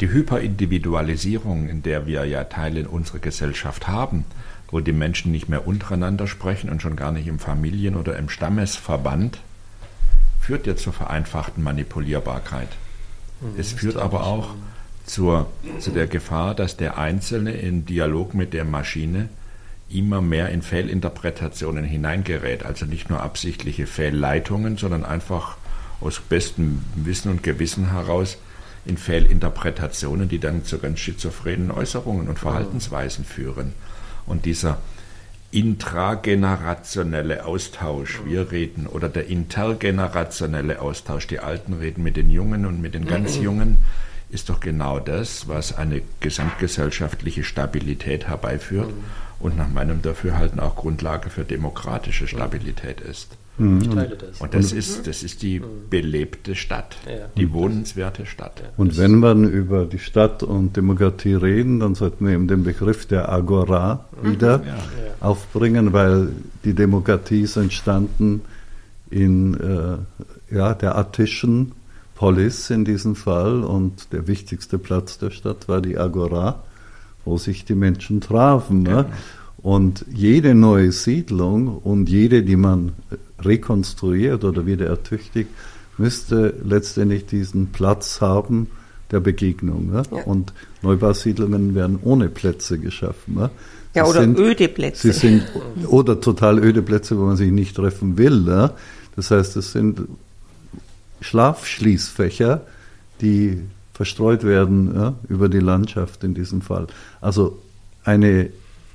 Die Hyperindividualisierung, in der wir ja Teile in unserer Gesellschaft haben, wo die Menschen nicht mehr untereinander sprechen und schon gar nicht im Familien- oder im Stammesverband, führt ja zur vereinfachten Manipulierbarkeit. Mhm, es führt aber auch zur, zu der Gefahr, dass der Einzelne in Dialog mit der Maschine immer mehr in Fehlinterpretationen hineingerät. Also nicht nur absichtliche Fehlleitungen, sondern einfach aus bestem Wissen und Gewissen heraus in Fehlinterpretationen, die dann zu ganz schizophrenen Äußerungen und Verhaltensweisen führen. Und dieser intragenerationelle Austausch, wir reden, oder der intergenerationelle Austausch, die Alten reden mit den Jungen und mit den ganz Jungen, ist doch genau das, was eine gesamtgesellschaftliche Stabilität herbeiführt und nach meinem Dafürhalten auch Grundlage für demokratische Stabilität ist. Mhm. Ich teile das. Und das ist, das ist die belebte Stadt, ja. die wohnenswerte Stadt. Und wenn man über die Stadt und Demokratie reden, dann sollten wir eben den Begriff der Agora mhm. wieder ja. aufbringen, weil die Demokratie ist entstanden in äh, ja, der attischen Polis in diesem Fall und der wichtigste Platz der Stadt war die Agora, wo sich die Menschen trafen. Ne? Und jede neue Siedlung und jede, die man rekonstruiert oder wieder ertüchtigt, müsste letztendlich diesen Platz haben der Begegnung. Ne? Ja. Und Neubausiedlungen werden ohne Plätze geschaffen. Ne? Ja, oder sind, öde Plätze. Sie sind, oder total öde Plätze, wo man sich nicht treffen will. Ne? Das heißt, es sind Schlafschließfächer, die verstreut werden ja, über die Landschaft in diesem Fall. Also eine,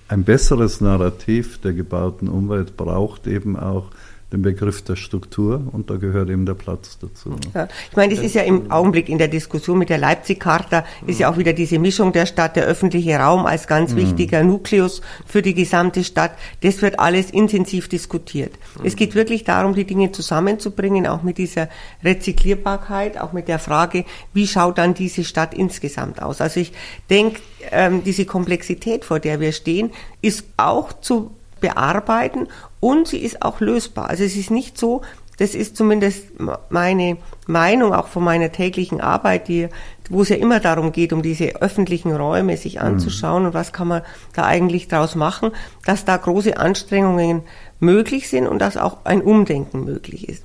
ein besseres Narrativ der gebauten Umwelt braucht eben auch den Begriff der Struktur und da gehört eben der Platz dazu. Ja, ich meine, das ist ja im Augenblick in der Diskussion mit der Leipzig-Charta, ist ja auch wieder diese Mischung der Stadt, der öffentliche Raum als ganz mhm. wichtiger Nukleus für die gesamte Stadt. Das wird alles intensiv diskutiert. Es geht wirklich darum, die Dinge zusammenzubringen, auch mit dieser Rezyklierbarkeit, auch mit der Frage, wie schaut dann diese Stadt insgesamt aus. Also ich denke, ähm, diese Komplexität, vor der wir stehen, ist auch zu bearbeiten und sie ist auch lösbar. Also es ist nicht so, das ist zumindest meine Meinung auch von meiner täglichen Arbeit, die, wo es ja immer darum geht, um diese öffentlichen Räume sich mhm. anzuschauen mhm. und was kann man da eigentlich draus machen, dass da große Anstrengungen möglich sind und dass auch ein Umdenken möglich ist.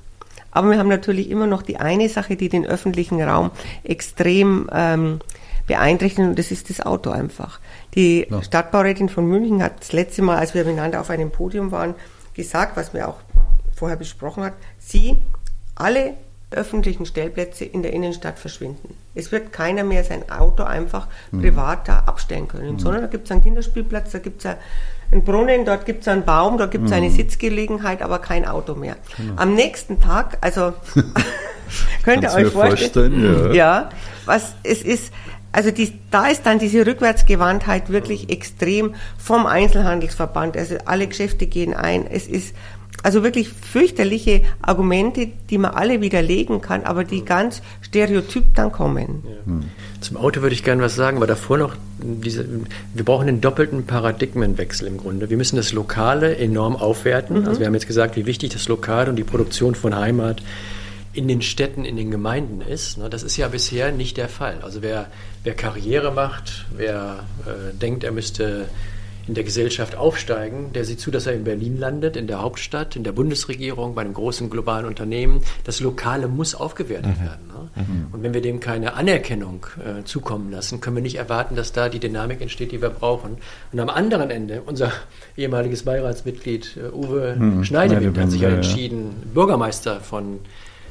Aber wir haben natürlich immer noch die eine Sache, die den öffentlichen Raum extrem ähm, beeinträchtigt und das ist das Auto einfach. Die ja. Stadtbaurätin von München hat das letzte Mal, als wir miteinander auf einem Podium waren, gesagt, was wir auch vorher besprochen hat, sie, alle öffentlichen Stellplätze in der Innenstadt verschwinden. Es wird keiner mehr sein Auto einfach mhm. privat da abstellen können, mhm. sondern da gibt es einen Kinderspielplatz, da gibt es einen Brunnen, dort gibt es einen Baum, dort gibt es mhm. eine Sitzgelegenheit, aber kein Auto mehr. Genau. Am nächsten Tag, also könnt ihr euch vorstellen, vorstellen ja. ja, was es ist, also die, da ist dann diese Rückwärtsgewandtheit wirklich extrem vom Einzelhandelsverband. Also alle Geschäfte gehen ein. Es ist also wirklich fürchterliche Argumente, die man alle widerlegen kann, aber die ganz stereotyp dann kommen. Ja. Zum Auto würde ich gerne was sagen, aber davor noch diese, wir brauchen einen doppelten Paradigmenwechsel im Grunde. Wir müssen das Lokale enorm aufwerten. Mhm. Also wir haben jetzt gesagt, wie wichtig das Lokale und die Produktion von Heimat in den Städten, in den Gemeinden ist. Das ist ja bisher nicht der Fall. Also wer, wer Karriere macht, wer äh, denkt, er müsste in der Gesellschaft aufsteigen, der sieht zu, dass er in Berlin landet, in der Hauptstadt, in der Bundesregierung, bei einem großen globalen Unternehmen. Das Lokale muss aufgewertet mhm. werden. Ne? Mhm. Und wenn wir dem keine Anerkennung äh, zukommen lassen, können wir nicht erwarten, dass da die Dynamik entsteht, die wir brauchen. Und am anderen Ende, unser ehemaliges Beiratsmitglied äh, Uwe mhm. Schneidewind hat sich ja entschieden, Bürgermeister von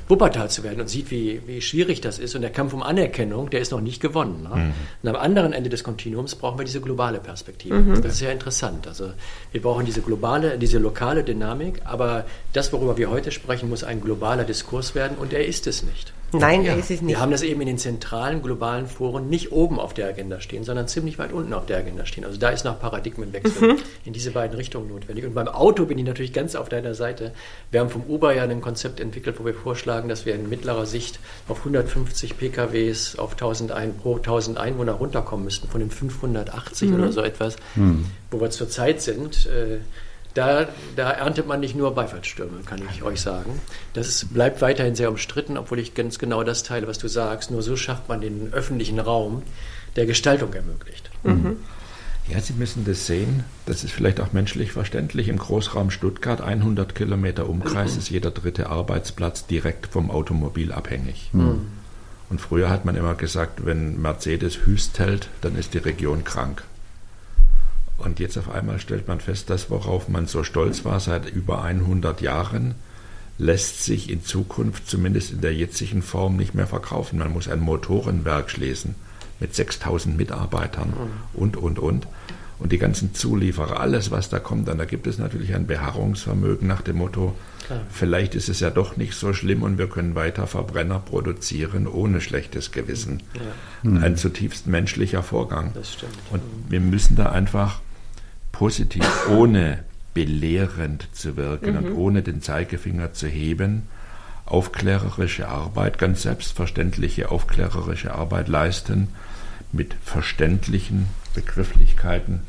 Wuppertal zu werden und sieht, wie, wie schwierig das ist. Und der Kampf um Anerkennung, der ist noch nicht gewonnen. Ne? Mhm. Und am anderen Ende des Kontinuums brauchen wir diese globale Perspektive. Mhm. Das ist ja interessant. Also wir brauchen diese globale, diese lokale Dynamik, aber das, worüber wir heute sprechen, muss ein globaler Diskurs werden und er ist es nicht. Nein, ja. ist es nicht. Wir haben das eben in den zentralen globalen Foren nicht oben auf der Agenda stehen, sondern ziemlich weit unten auf der Agenda stehen. Also da ist noch Paradigmenwechsel mhm. in diese beiden Richtungen notwendig. Und beim Auto bin ich natürlich ganz auf deiner Seite. Wir haben vom Uber ja ein Konzept entwickelt, wo wir vorschlagen, dass wir in mittlerer Sicht auf 150 PKWs auf 1000 ein, pro 1000 Einwohner runterkommen müssten, von den 580 mhm. oder so etwas, mhm. wo wir zurzeit sind. Äh, da, da, erntet man nicht nur Beifallsstürme, kann ich euch sagen. Das bleibt weiterhin sehr umstritten, obwohl ich ganz genau das teile, was du sagst. Nur so schafft man den öffentlichen Raum, der Gestaltung ermöglicht. Mhm. Ja, Sie müssen das sehen. Das ist vielleicht auch menschlich verständlich. Im Großraum Stuttgart, 100 Kilometer Umkreis, mhm. ist jeder dritte Arbeitsplatz direkt vom Automobil abhängig. Mhm. Und früher hat man immer gesagt, wenn Mercedes Hüst hält, dann ist die Region krank. Und jetzt auf einmal stellt man fest, das, worauf man so stolz war seit über 100 Jahren, lässt sich in Zukunft zumindest in der jetzigen Form nicht mehr verkaufen. Man muss ein Motorenwerk schließen mit 6000 Mitarbeitern mhm. und, und, und. Und die ganzen Zulieferer, alles, was da kommt, dann da gibt es natürlich ein Beharrungsvermögen nach dem Motto, Klar. vielleicht ist es ja doch nicht so schlimm und wir können weiter Verbrenner produzieren ohne schlechtes Gewissen. Ja. Mhm. Ein zutiefst menschlicher Vorgang. Das stimmt. Und wir müssen da einfach positiv, ohne belehrend zu wirken mhm. und ohne den Zeigefinger zu heben, aufklärerische Arbeit, ganz selbstverständliche aufklärerische Arbeit leisten mit verständlichen Begrifflichkeiten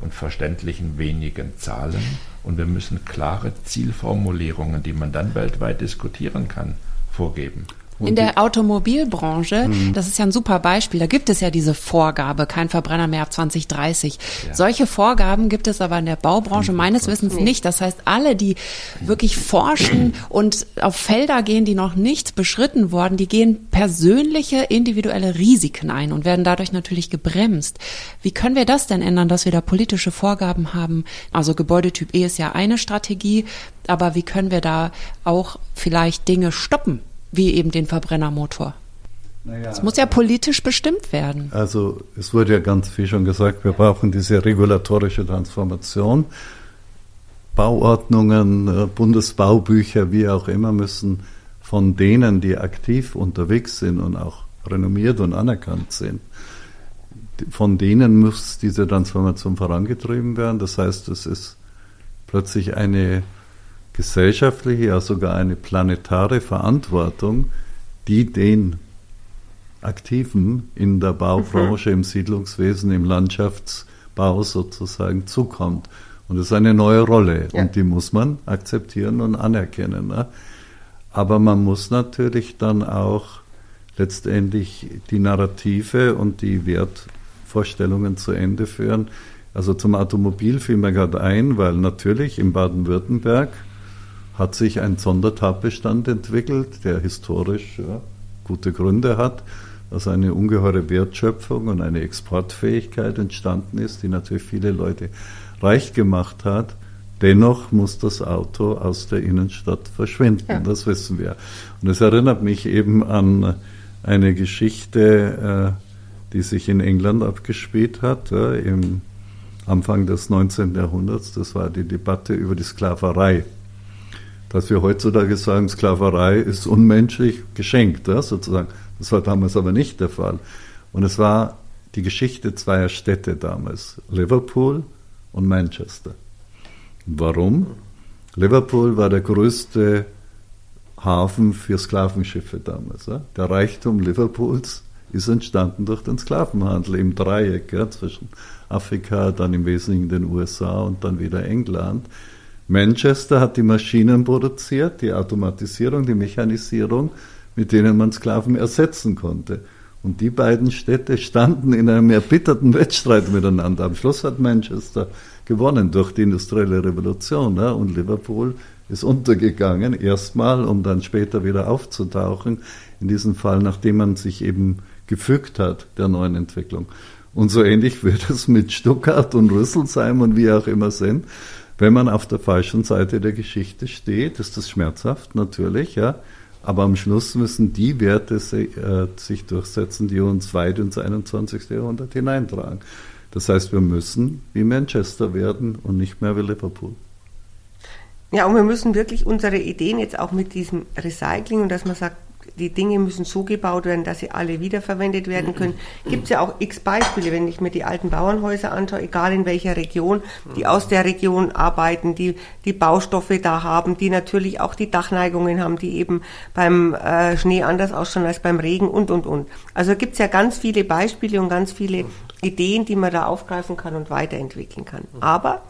und verständlichen wenigen Zahlen. Und wir müssen klare Zielformulierungen, die man dann weltweit diskutieren kann, vorgeben. In der Automobilbranche, mhm. das ist ja ein super Beispiel, da gibt es ja diese Vorgabe, kein Verbrenner mehr ab 2030. Ja. Solche Vorgaben gibt es aber in der Baubranche mhm. meines Wissens nicht. Das heißt, alle, die wirklich forschen und auf Felder gehen, die noch nicht beschritten wurden, die gehen persönliche, individuelle Risiken ein und werden dadurch natürlich gebremst. Wie können wir das denn ändern, dass wir da politische Vorgaben haben? Also Gebäudetyp E ist ja eine Strategie, aber wie können wir da auch vielleicht Dinge stoppen? Wie eben den Verbrennermotor. Naja, es muss ja politisch bestimmt werden. Also es wurde ja ganz viel schon gesagt, wir brauchen diese regulatorische Transformation. Bauordnungen, äh, Bundesbaubücher, wie auch immer, müssen von denen, die aktiv unterwegs sind und auch renommiert und anerkannt sind, von denen muss diese Transformation vorangetrieben werden. Das heißt, es ist plötzlich eine gesellschaftliche, ja sogar eine planetare Verantwortung, die den Aktiven in der Baubranche, mhm. im Siedlungswesen, im Landschaftsbau sozusagen zukommt. Und das ist eine neue Rolle ja. und die muss man akzeptieren und anerkennen. Ne? Aber man muss natürlich dann auch letztendlich die Narrative und die Wertvorstellungen zu Ende führen. Also zum Automobil fiel mir gerade ein, weil natürlich in Baden-Württemberg hat sich ein Sondertatbestand entwickelt, der historisch ja, gute Gründe hat, dass eine ungeheure Wertschöpfung und eine Exportfähigkeit entstanden ist, die natürlich viele Leute reich gemacht hat. Dennoch muss das Auto aus der Innenstadt verschwinden, ja. das wissen wir. Und es erinnert mich eben an eine Geschichte, äh, die sich in England abgespielt hat, im Anfang des 19. Jahrhunderts. Das war die Debatte über die Sklaverei dass wir heutzutage sagen, Sklaverei ist unmenschlich geschenkt, ja, sozusagen. Das war damals aber nicht der Fall. Und es war die Geschichte zweier Städte damals, Liverpool und Manchester. Warum? Liverpool war der größte Hafen für Sklavenschiffe damals. Ja. Der Reichtum Liverpools ist entstanden durch den Sklavenhandel im Dreieck ja, zwischen Afrika, dann im Wesentlichen den USA und dann wieder England. Manchester hat die Maschinen produziert, die Automatisierung, die Mechanisierung, mit denen man Sklaven ersetzen konnte. Und die beiden Städte standen in einem erbitterten Wettstreit miteinander. Am Schluss hat Manchester gewonnen durch die industrielle Revolution. Ja, und Liverpool ist untergegangen, erstmal, um dann später wieder aufzutauchen. In diesem Fall, nachdem man sich eben gefügt hat der neuen Entwicklung. Und so ähnlich wird es mit Stuttgart und Rüsselsheim und wie auch immer sind. Wenn man auf der falschen Seite der Geschichte steht, ist das schmerzhaft natürlich, ja. Aber am Schluss müssen die Werte äh, sich durchsetzen, die uns weit ins 21. Jahrhundert hineintragen. Das heißt, wir müssen wie Manchester werden und nicht mehr wie Liverpool. Ja, und wir müssen wirklich unsere Ideen jetzt auch mit diesem Recycling und dass man sagt, die Dinge müssen so gebaut werden, dass sie alle wiederverwendet werden können. Gibt es ja auch x Beispiele, wenn ich mir die alten Bauernhäuser anschaue, egal in welcher Region, die aus der Region arbeiten, die die Baustoffe da haben, die natürlich auch die Dachneigungen haben, die eben beim äh, Schnee anders ausschauen als beim Regen und, und, und. Also gibt es ja ganz viele Beispiele und ganz viele Ideen, die man da aufgreifen kann und weiterentwickeln kann. Aber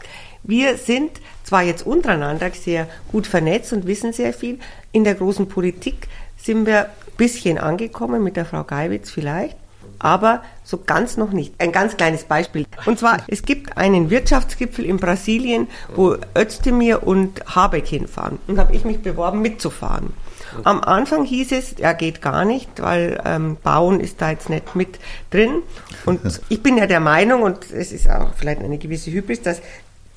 wir sind zwar jetzt untereinander sehr gut vernetzt und wissen sehr viel, in der großen Politik sind wir ein bisschen angekommen, mit der Frau Geiwitz vielleicht, aber so ganz noch nicht. Ein ganz kleines Beispiel. Und zwar, es gibt einen Wirtschaftsgipfel in Brasilien, wo Özdemir und Habeck hinfahren. Und habe ich mich beworben, mitzufahren. Am Anfang hieß es, er geht gar nicht, weil ähm, Bauen ist da jetzt nicht mit drin. Und ich bin ja der Meinung, und es ist auch vielleicht eine gewisse Hybris, dass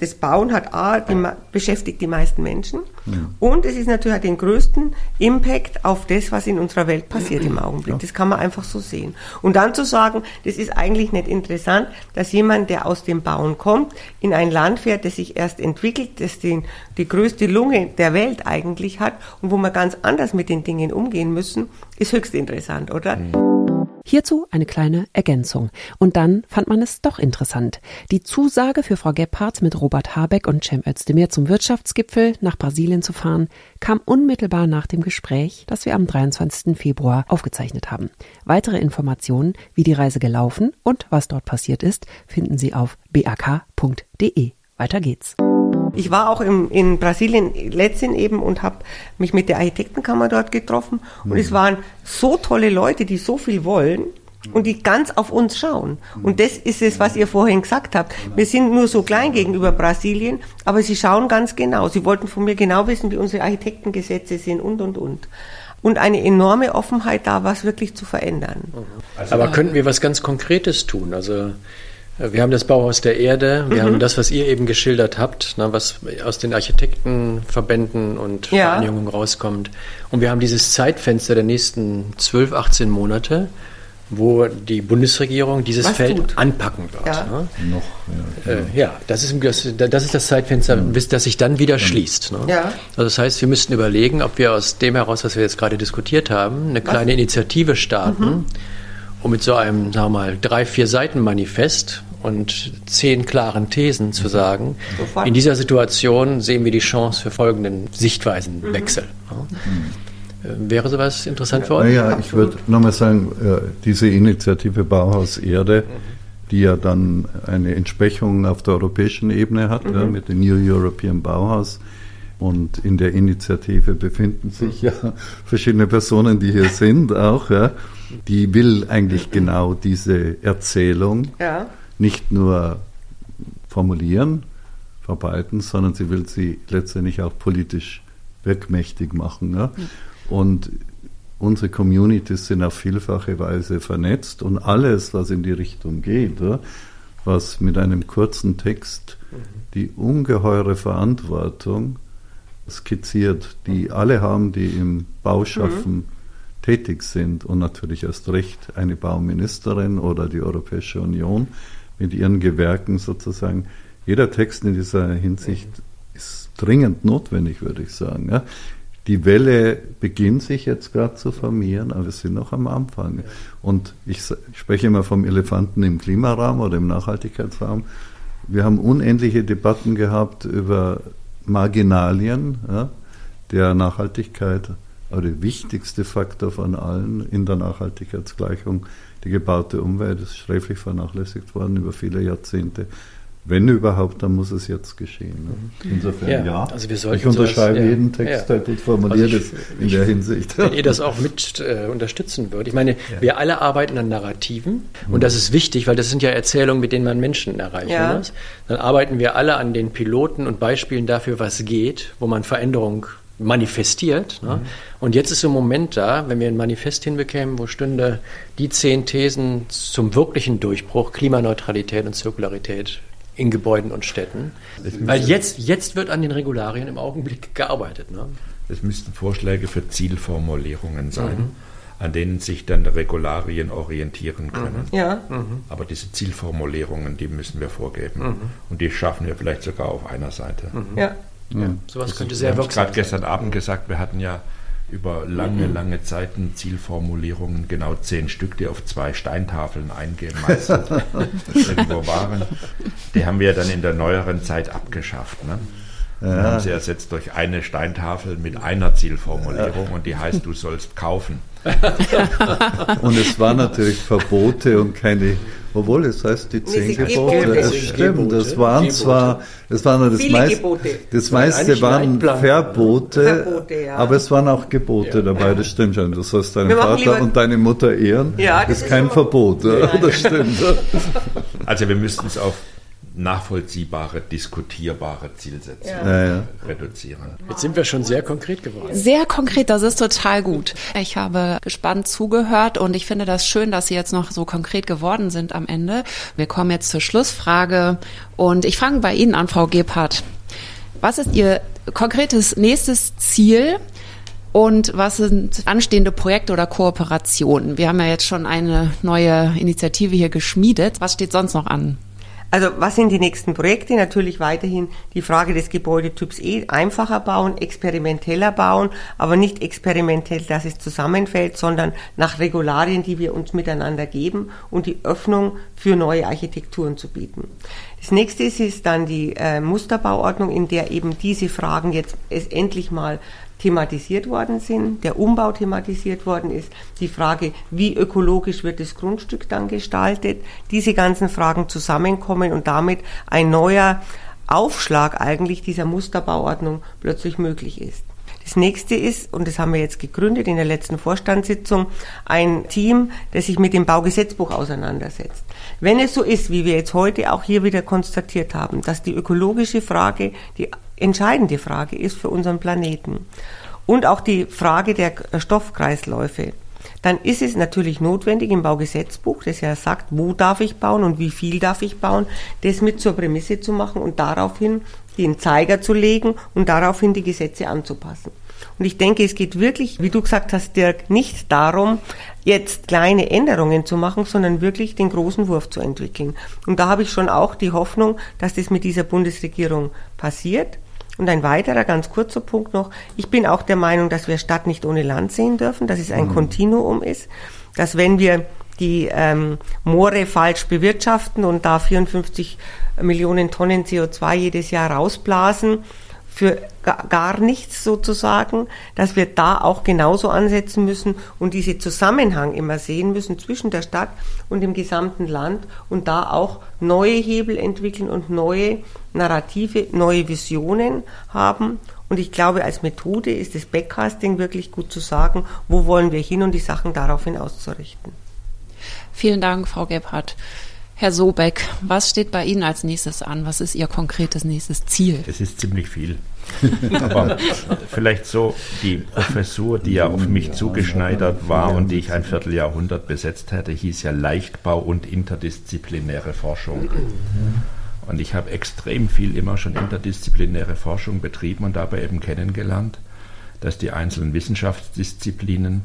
das Bauen hat A, die, beschäftigt die meisten Menschen ja. und es ist natürlich den größten Impact auf das, was in unserer Welt passiert im Augenblick. Ja. Das kann man einfach so sehen. Und dann zu sagen, das ist eigentlich nicht interessant, dass jemand, der aus dem Bauen kommt, in ein Land fährt, das sich erst entwickelt, das den, die größte Lunge der Welt eigentlich hat und wo wir ganz anders mit den Dingen umgehen müssen, ist höchst interessant, oder? Mhm. Hierzu eine kleine Ergänzung. Und dann fand man es doch interessant. Die Zusage für Frau Gebhardt mit Robert Habeck und Cem Özdemir zum Wirtschaftsgipfel nach Brasilien zu fahren, kam unmittelbar nach dem Gespräch, das wir am 23. Februar aufgezeichnet haben. Weitere Informationen, wie die Reise gelaufen und was dort passiert ist, finden Sie auf bak.de. Weiter geht's. Ich war auch im, in Brasilien letztens eben und habe mich mit der Architektenkammer dort getroffen. Und mhm. es waren so tolle Leute, die so viel wollen und die ganz auf uns schauen. Und das ist es, was ihr vorhin gesagt habt. Wir sind nur so klein gegenüber Brasilien, aber sie schauen ganz genau. Sie wollten von mir genau wissen, wie unsere Architektengesetze sind und, und, und. Und eine enorme Offenheit da, was wirklich zu verändern. Aber könnten wir was ganz Konkretes tun? Also wir haben das Bauhaus der Erde, wir mhm. haben das, was ihr eben geschildert habt, na, was aus den Architektenverbänden und ja. Vereinigungen rauskommt. Und wir haben dieses Zeitfenster der nächsten 12, 18 Monate, wo die Bundesregierung dieses was Feld tut. anpacken wird. Ja. Ne? Noch, ja, äh, ja, das, ist, das ist das Zeitfenster, mhm. bis das sich dann wieder mhm. schließt. Ne? Ja. Also das heißt, wir müssten überlegen, ob wir aus dem heraus, was wir jetzt gerade diskutiert haben, eine kleine was? Initiative starten. Mhm um mit so einem, sagen wir mal, drei, vier Seiten Manifest und zehn klaren Thesen zu mhm. sagen, Sofort. in dieser Situation sehen wir die Chance für folgenden Sichtweisenwechsel. Mhm. mhm. Wäre sowas interessant für euch? Ja, ich würde nochmal sagen, äh, diese Initiative Bauhaus Erde, mhm. die ja dann eine Entsprechung auf der europäischen Ebene hat, mhm. ja, mit dem New European Bauhaus. Und in der Initiative befinden sich ja verschiedene Personen, die hier sind, auch. Ja. Die will eigentlich genau diese Erzählung ja nicht nur formulieren, verbreiten, sondern sie will sie letztendlich auch politisch wirkmächtig machen. Ja? Und unsere Communities sind auf vielfache Weise vernetzt und alles, was in die Richtung geht, ja? was mit einem kurzen Text die ungeheure Verantwortung skizziert, die alle haben, die im Bauschaffen mhm. tätig sind und natürlich erst recht eine Bauministerin oder die Europäische Union mit ihren Gewerken sozusagen. Jeder Text in dieser Hinsicht ist dringend notwendig, würde ich sagen. Die Welle beginnt sich jetzt gerade zu formieren, aber wir sind noch am Anfang. Und ich, ich spreche immer vom Elefanten im Klimaraum oder im Nachhaltigkeitsraum. Wir haben unendliche Debatten gehabt über Marginalien ja, der Nachhaltigkeit, aber der wichtigste Faktor von allen in der Nachhaltigkeitsgleichung die gebaute Umwelt ist sträflich vernachlässigt worden über viele Jahrzehnte. Wenn überhaupt, dann muss es jetzt geschehen. Ne? Insofern ja. ja. Also wir ich unterschreibe sowas, jeden Text, ja. der formuliert also in ich, der Hinsicht. Wenn ihr das auch mit äh, unterstützen würdet. Ich meine, ja. wir alle arbeiten an Narrativen mhm. und das ist wichtig, weil das sind ja Erzählungen, mit denen man Menschen erreichen ja. muss. Dann arbeiten wir alle an den Piloten und Beispielen dafür, was geht, wo man Veränderung manifestiert. Ne? Mhm. Und jetzt ist so ein Moment da, wenn wir ein Manifest hinbekämen, wo stünde die zehn Thesen zum wirklichen Durchbruch Klimaneutralität und Zirkularität in Gebäuden und Städten. Weil jetzt, jetzt wird an den Regularien im Augenblick gearbeitet. Ne? Es müssten Vorschläge für Zielformulierungen sein. Mhm. an denen sich dann Regularien orientieren können. Mhm. Ja. Mhm. Aber diese Zielformulierungen, die müssen wir vorgeben. Mhm. Und die schaffen wir vielleicht sogar auf einer Seite. Mhm. Ja. Ja, sowas könnte sehr wirksam sein. gerade gestern Abend gesagt, wir hatten ja über lange, mhm. lange Zeiten Zielformulierungen, genau zehn Stück, die auf zwei Steintafeln eingehen meistens irgendwo waren. Die haben wir dann in der neueren Zeit abgeschafft. Ne? Ja. Wir haben sie ersetzt durch eine Steintafel mit einer Zielformulierung und die heißt, du sollst kaufen. und es waren natürlich Verbote und keine obwohl, es heißt die zehn Gebote. Das stimmt. Das waren Gebote. zwar, das waren das, meist, das meiste waren Verbote, Verbote ja. aber es waren auch Gebote ja. dabei. Das stimmt schon. Du sollst deinen Vater und deine Mutter ehren. Ja, das, das ist kein Verbot. Ja, das stimmt. Also wir müssten es auf nachvollziehbare, diskutierbare Zielsetzungen Ja, ja. reduzieren. Jetzt sind wir schon sehr konkret geworden. Sehr konkret, das ist total gut. Ich habe gespannt zugehört und ich finde das schön, dass Sie jetzt noch so konkret geworden sind am Ende. Wir kommen jetzt zur Schlussfrage und ich fange bei Ihnen an, Frau Gebhardt. Was ist Ihr konkretes nächstes Ziel? Und was sind anstehende Projekte oder Kooperationen? Wir haben ja jetzt schon eine neue Initiative hier geschmiedet. Was steht sonst noch an? Also was sind die nächsten Projekte? Natürlich weiterhin die Frage des Gebäudetyps E, einfacher bauen, experimenteller bauen, aber nicht experimentell, dass es zusammenfällt, sondern nach Regularien, die wir uns miteinander geben und die Öffnung für neue Architekturen zu bieten. Das nächste ist, ist dann die äh, Musterbauordnung, in der eben diese Fragen jetzt es endlich mal thematisiert worden sind, der Umbau thematisiert worden ist, die Frage, wie ökologisch wird das Grundstück dann gestaltet, diese ganzen Fragen zusammenkommen und damit ein neuer Aufschlag eigentlich dieser Musterbauordnung plötzlich möglich ist. Das nächste ist, und das haben wir jetzt gegründet in der letzten Vorstandssitzung, ein Team, das sich mit dem Baugesetzbuch auseinandersetzt. Wenn es so ist, wie wir jetzt heute auch hier wieder konstatiert haben, dass die ökologische Frage die entscheidende Frage ist für unseren Planeten und auch die Frage der Stoffkreisläufe, dann ist es natürlich notwendig im Baugesetzbuch, das ja sagt, wo darf ich bauen und wie viel darf ich bauen, das mit zur Prämisse zu machen und daraufhin den Zeiger zu legen und daraufhin die Gesetze anzupassen. Und ich denke, es geht wirklich, wie du gesagt hast, Dirk, nicht darum, jetzt kleine Änderungen zu machen, sondern wirklich den großen Wurf zu entwickeln. Und da habe ich schon auch die Hoffnung, dass das mit dieser Bundesregierung passiert. Und ein weiterer, ganz kurzer Punkt noch. Ich bin auch der Meinung, dass wir Stadt nicht ohne Land sehen dürfen, dass es ein mhm. Kontinuum ist, dass wenn wir die ähm, Moore falsch bewirtschaften und da 54 Millionen Tonnen CO2 jedes Jahr rausblasen, für gar nichts sozusagen, dass wir da auch genauso ansetzen müssen und diese Zusammenhang immer sehen müssen zwischen der Stadt und dem gesamten Land und da auch neue Hebel entwickeln und neue Narrative, neue Visionen haben. Und ich glaube, als Methode ist das Backcasting wirklich gut zu sagen, wo wollen wir hin und die Sachen daraufhin auszurichten. Vielen Dank, Frau Gebhardt. Herr Sobeck, was steht bei Ihnen als nächstes an? Was ist Ihr konkretes nächstes Ziel? Es ist ziemlich viel. Aber vielleicht so die Professur, die ja auf mich zugeschneidert war und die ich ein Vierteljahrhundert besetzt hatte, hieß ja Leichtbau und interdisziplinäre Forschung. Und ich habe extrem viel immer schon interdisziplinäre Forschung betrieben und dabei eben kennengelernt, dass die einzelnen Wissenschaftsdisziplinen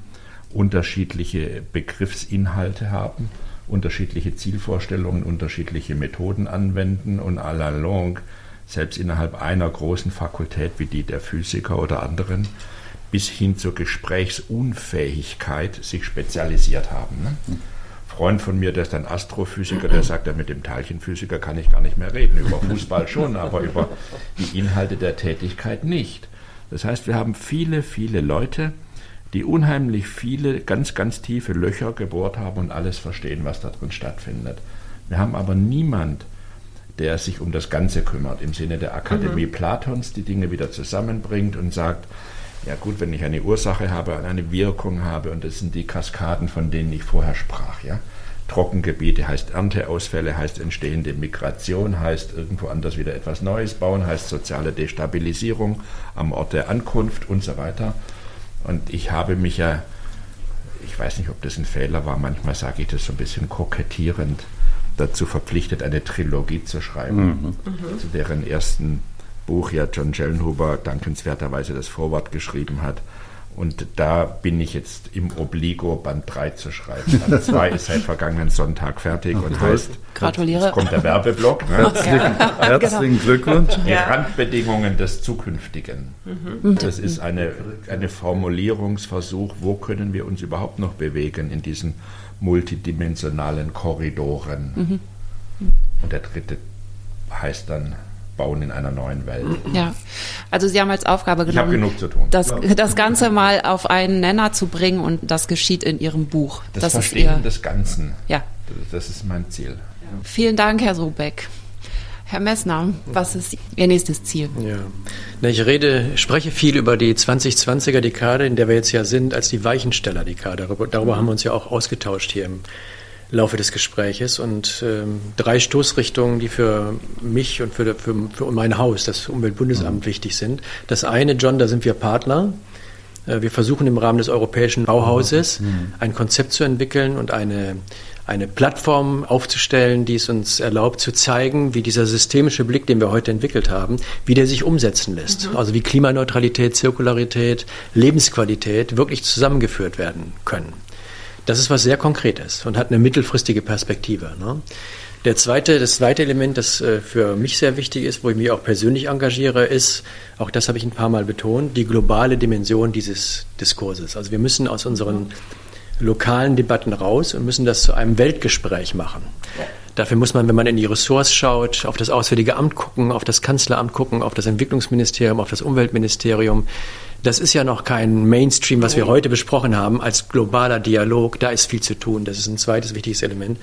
unterschiedliche Begriffsinhalte haben unterschiedliche Zielvorstellungen, unterschiedliche Methoden anwenden und à la longue, selbst innerhalb einer großen Fakultät wie die der Physiker oder anderen, bis hin zur Gesprächsunfähigkeit sich spezialisiert haben. Ne? Freund von mir, der ist ein Astrophysiker, der sagt, ja, mit dem Teilchenphysiker kann ich gar nicht mehr reden. Über Fußball schon, aber über die Inhalte der Tätigkeit nicht. Das heißt, wir haben viele, viele Leute, die unheimlich viele ganz, ganz tiefe Löcher gebohrt haben und alles verstehen, was da drin stattfindet. Wir haben aber niemand, der sich um das Ganze kümmert, im Sinne der Akademie mhm. Platons, die Dinge wieder zusammenbringt und sagt, ja gut, wenn ich eine Ursache habe und eine Wirkung habe, und das sind die Kaskaden, von denen ich vorher sprach, ja. Trockengebiete heißt Ernteausfälle, heißt entstehende Migration, heißt irgendwo anders wieder etwas Neues bauen, heißt soziale Destabilisierung am Ort der Ankunft und so weiter. Und ich habe mich ja, ich weiß nicht, ob das ein Fehler war, manchmal sage ich das so ein bisschen kokettierend, dazu verpflichtet, eine Trilogie zu schreiben, mhm. Mhm. zu deren ersten Buch ja John Schellenhuber dankenswerterweise das Vorwort geschrieben hat. Und da bin ich jetzt im Obligo Band 3 zu schreiben. Band 2 ist seit vergangenen Sonntag fertig und heißt, Gratuliere. Jetzt kommt der Werbeblock. Ne? Herzlichen, herzlichen Glückwunsch. Die Randbedingungen des Zukünftigen. Mhm. Das ist eine, eine Formulierungsversuch, wo können wir uns überhaupt noch bewegen in diesen multidimensionalen Korridoren. Mhm. Und der dritte heißt dann bauen in einer neuen Welt. Ja, also Sie haben als Aufgabe genommen, genug zu tun. Das, das Ganze mal auf einen Nenner zu bringen und das geschieht in Ihrem Buch. Das, das Verstehen Ihr, des Ganzen. Ja. Das ist mein Ziel. Vielen Dank, Herr Sobeck. Herr Messner, was ist Ihr nächstes Ziel? Ja. Ich rede, spreche viel über die 2020er Dekade, in der wir jetzt ja sind, als die Weichensteller-Dekade. Darüber, darüber haben wir uns ja auch ausgetauscht hier im Laufe des Gespräches und ähm, drei Stoßrichtungen, die für mich und für, für, für mein Haus, das Umweltbundesamt, mhm. wichtig sind. Das eine, John, da sind wir Partner. Äh, wir versuchen im Rahmen des europäischen Bauhauses mhm. ein Konzept zu entwickeln und eine, eine Plattform aufzustellen, die es uns erlaubt zu zeigen, wie dieser systemische Blick, den wir heute entwickelt haben, wie der sich umsetzen lässt. Mhm. Also wie Klimaneutralität, Zirkularität, Lebensqualität wirklich zusammengeführt werden können. Das ist was sehr Konkretes und hat eine mittelfristige Perspektive. Ne? Der zweite, das zweite Element, das äh, für mich sehr wichtig ist, wo ich mich auch persönlich engagiere, ist, auch das habe ich ein paar Mal betont, die globale Dimension dieses Diskurses. Also wir müssen aus unseren lokalen Debatten raus und müssen das zu einem Weltgespräch machen. Dafür muss man, wenn man in die Ressorts schaut, auf das Auswärtige Amt gucken, auf das Kanzleramt gucken, auf das Entwicklungsministerium, auf das Umweltministerium. Das ist ja noch kein Mainstream, was wir heute besprochen haben, als globaler Dialog. Da ist viel zu tun. Das ist ein zweites wichtiges Element.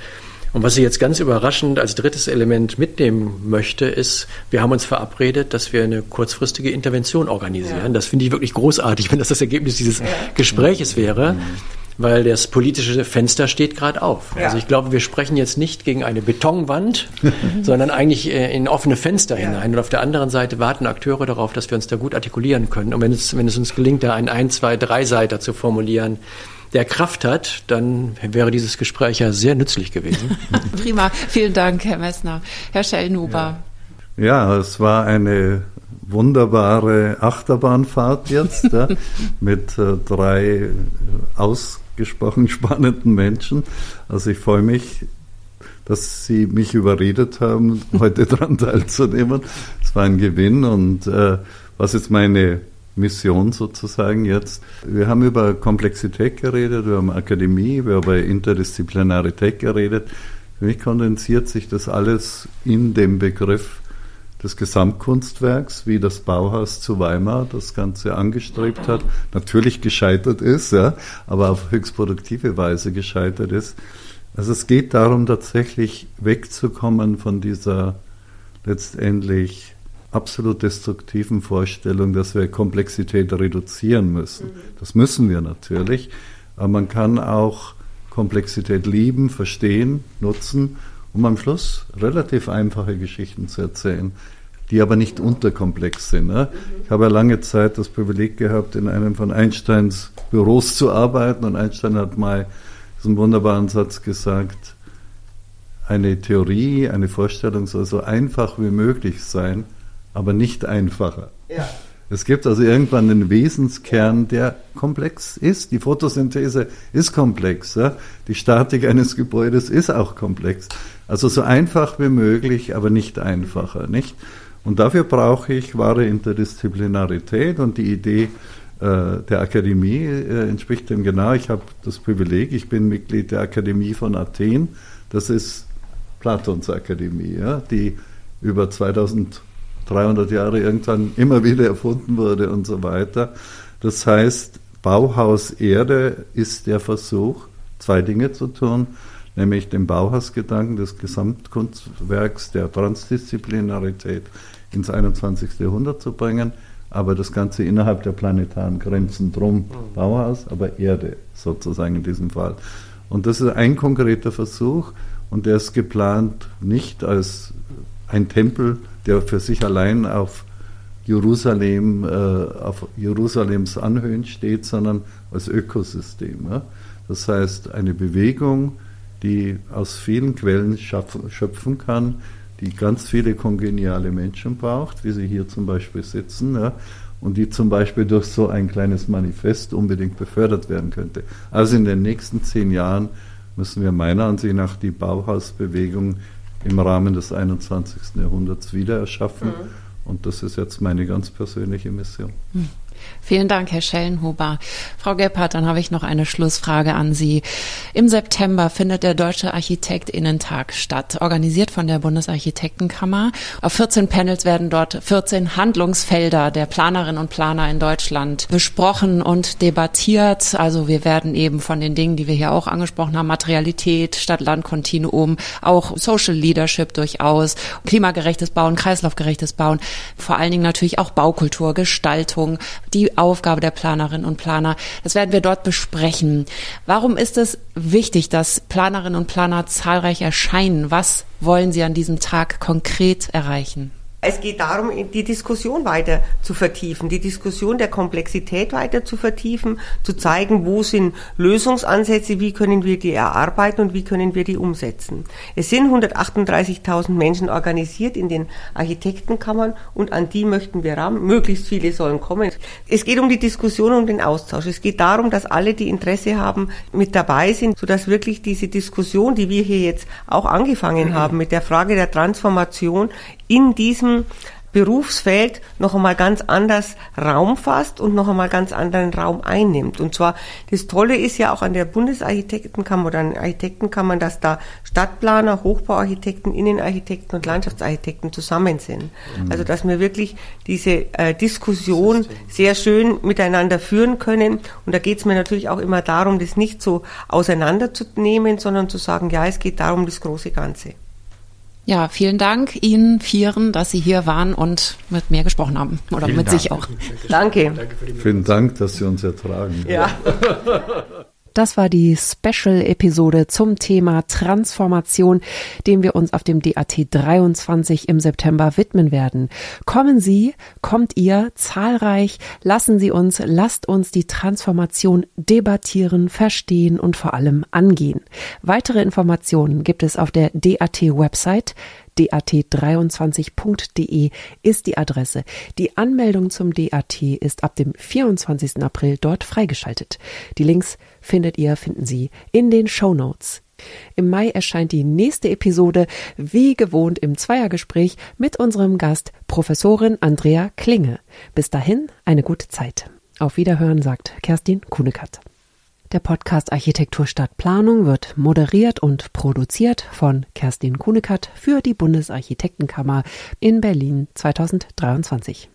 Und was ich jetzt ganz überraschend als drittes Element mitnehmen möchte, ist, wir haben uns verabredet, dass wir eine kurzfristige Intervention organisieren. Ja. Das finde ich wirklich großartig, wenn das das Ergebnis dieses ja. Gespräches wäre. Mhm weil das politische Fenster steht gerade auf. Ja. Also ich glaube, wir sprechen jetzt nicht gegen eine Betonwand, sondern eigentlich äh, in offene Fenster ja. hinein. Und auf der anderen Seite warten Akteure darauf, dass wir uns da gut artikulieren können. Und wenn es, wenn es uns gelingt, da einen ein, zwei, drei Seiter zu formulieren, der Kraft hat, dann wäre dieses Gespräch ja sehr nützlich gewesen. Prima, vielen Dank, Herr Messner. Herr Schellnhuber. Ja. ja, es war eine wunderbare Achterbahnfahrt jetzt ja, mit äh, drei ausgesprochen spannenden Menschen. Also ich freue mich, dass Sie mich überredet haben, heute daran teilzunehmen. Es war ein Gewinn und äh, was ist meine Mission sozusagen jetzt. Wir haben über Komplexität geredet, wir haben Akademie, wir haben über Interdisziplinarität geredet. Für mich kondensiert sich das alles in dem Begriff des Gesamtkunstwerks, wie das Bauhaus zu Weimar das Ganze angestrebt hat, natürlich gescheitert ist, ja, aber auf höchst produktive Weise gescheitert ist. Also es geht darum, tatsächlich wegzukommen von dieser letztendlich absolut destruktiven Vorstellung, dass wir Komplexität reduzieren müssen. Mhm. Das müssen wir natürlich, aber man kann auch Komplexität lieben, verstehen, nutzen, um am Schluss relativ einfache Geschichten zu erzählen, die aber nicht unterkomplex sind. Ne? Ich habe ja lange Zeit das Privileg gehabt, in einem von Einsteins Büros zu arbeiten und Einstein hat mal diesen wunderbaren Satz gesagt, eine Theorie, eine Vorstellung soll so einfach wie möglich sein, aber nicht einfacher. Ja. Es gibt also irgendwann einen Wesenskern, der komplex ist. Die Photosynthese ist komplex. Ja? Die Statik eines Gebäudes ist auch komplex. Also so einfach wie möglich, aber nicht einfacher. Nicht? Und dafür brauche ich wahre Interdisziplinarität und die Idee äh, der Akademie äh, entspricht dem genau. Ich habe das Privileg, ich bin Mitglied der Akademie von Athen. Das ist Platons Akademie, ja? die über 2000 300 Jahre irgendwann immer wieder erfunden wurde und so weiter. Das heißt, Bauhaus Erde ist der Versuch, zwei Dinge zu tun, nämlich den Bauhausgedanken des Gesamtkunstwerks der Transdisziplinarität ins 21. Jahrhundert zu bringen, aber das Ganze innerhalb der planetaren Grenzen drum. Mhm. Bauhaus, aber Erde sozusagen in diesem Fall. Und das ist ein konkreter Versuch und der ist geplant nicht als ein Tempel, der für sich allein auf Jerusalem, äh, auf Jerusalems Anhöhen steht, sondern als Ökosystem. Ja? Das heißt, eine Bewegung, die aus vielen Quellen schöpfen kann, die ganz viele kongeniale Menschen braucht, wie sie hier zum Beispiel sitzen, ja? und die zum Beispiel durch so ein kleines Manifest unbedingt befördert werden könnte. Also in den nächsten zehn Jahren müssen wir meiner Ansicht nach die Bauhausbewegung im Rahmen des 21. Jahrhunderts wieder erschaffen. Mhm. Und das ist jetzt meine ganz persönliche Mission. Mhm. Vielen Dank, Herr Schellenhuber. Frau Gebhardt, dann habe ich noch eine Schlussfrage an Sie. Im September findet der Deutsche Architektinnentag statt, organisiert von der Bundesarchitektenkammer. Auf 14 Panels werden dort 14 Handlungsfelder der Planerinnen und Planer in Deutschland besprochen und debattiert. Also wir werden eben von den Dingen, die wir hier auch angesprochen haben, Materialität, Stadt-Land-Kontinuum, auch Social Leadership durchaus, klimagerechtes Bauen, kreislaufgerechtes Bauen, vor allen Dingen natürlich auch Baukultur, Gestaltung, die Aufgabe der Planerinnen und Planer. Das werden wir dort besprechen. Warum ist es wichtig, dass Planerinnen und Planer zahlreich erscheinen? Was wollen Sie an diesem Tag konkret erreichen? Es geht darum, die Diskussion weiter zu vertiefen, die Diskussion der Komplexität weiter zu vertiefen, zu zeigen, wo sind Lösungsansätze, wie können wir die erarbeiten und wie können wir die umsetzen. Es sind 138.000 Menschen organisiert in den Architektenkammern und an die möchten wir ran. Möglichst viele sollen kommen. Es geht um die Diskussion und den Austausch. Es geht darum, dass alle, die Interesse haben, mit dabei sind, sodass wirklich diese Diskussion, die wir hier jetzt auch angefangen haben mit der Frage der Transformation in diesem Berufsfeld noch einmal ganz anders Raum fasst und noch einmal ganz anderen Raum einnimmt. Und zwar, das Tolle ist ja auch an der Bundesarchitektenkammer oder an Architektenkammern, dass da Stadtplaner, Hochbauarchitekten, Innenarchitekten und Landschaftsarchitekten zusammen sind. Mhm. Also, dass wir wirklich diese äh, Diskussion sehr schön miteinander führen können. Und da geht es mir natürlich auch immer darum, das nicht so auseinanderzunehmen, sondern zu sagen, ja, es geht darum, das große Ganze. Ja, vielen Dank Ihnen Vieren, dass Sie hier waren und mit mir gesprochen haben. Oder vielen mit Dank. sich auch. Danke. Danke vielen Dank, dass Sie uns ertragen. Ja. Das war die Special-Episode zum Thema Transformation, dem wir uns auf dem DAT 23 im September widmen werden. Kommen Sie, kommt ihr zahlreich, lassen Sie uns, lasst uns die Transformation debattieren, verstehen und vor allem angehen. Weitere Informationen gibt es auf der DAT-Website dat23.de ist die Adresse. Die Anmeldung zum DAT ist ab dem 24. April dort freigeschaltet. Die Links findet ihr, finden Sie in den Show Notes. Im Mai erscheint die nächste Episode, wie gewohnt im Zweiergespräch mit unserem Gast Professorin Andrea Klinge. Bis dahin eine gute Zeit. Auf Wiederhören sagt Kerstin Kunekat. Der Podcast Architektur statt Planung wird moderiert und produziert von Kerstin Kunekat für die Bundesarchitektenkammer in Berlin 2023.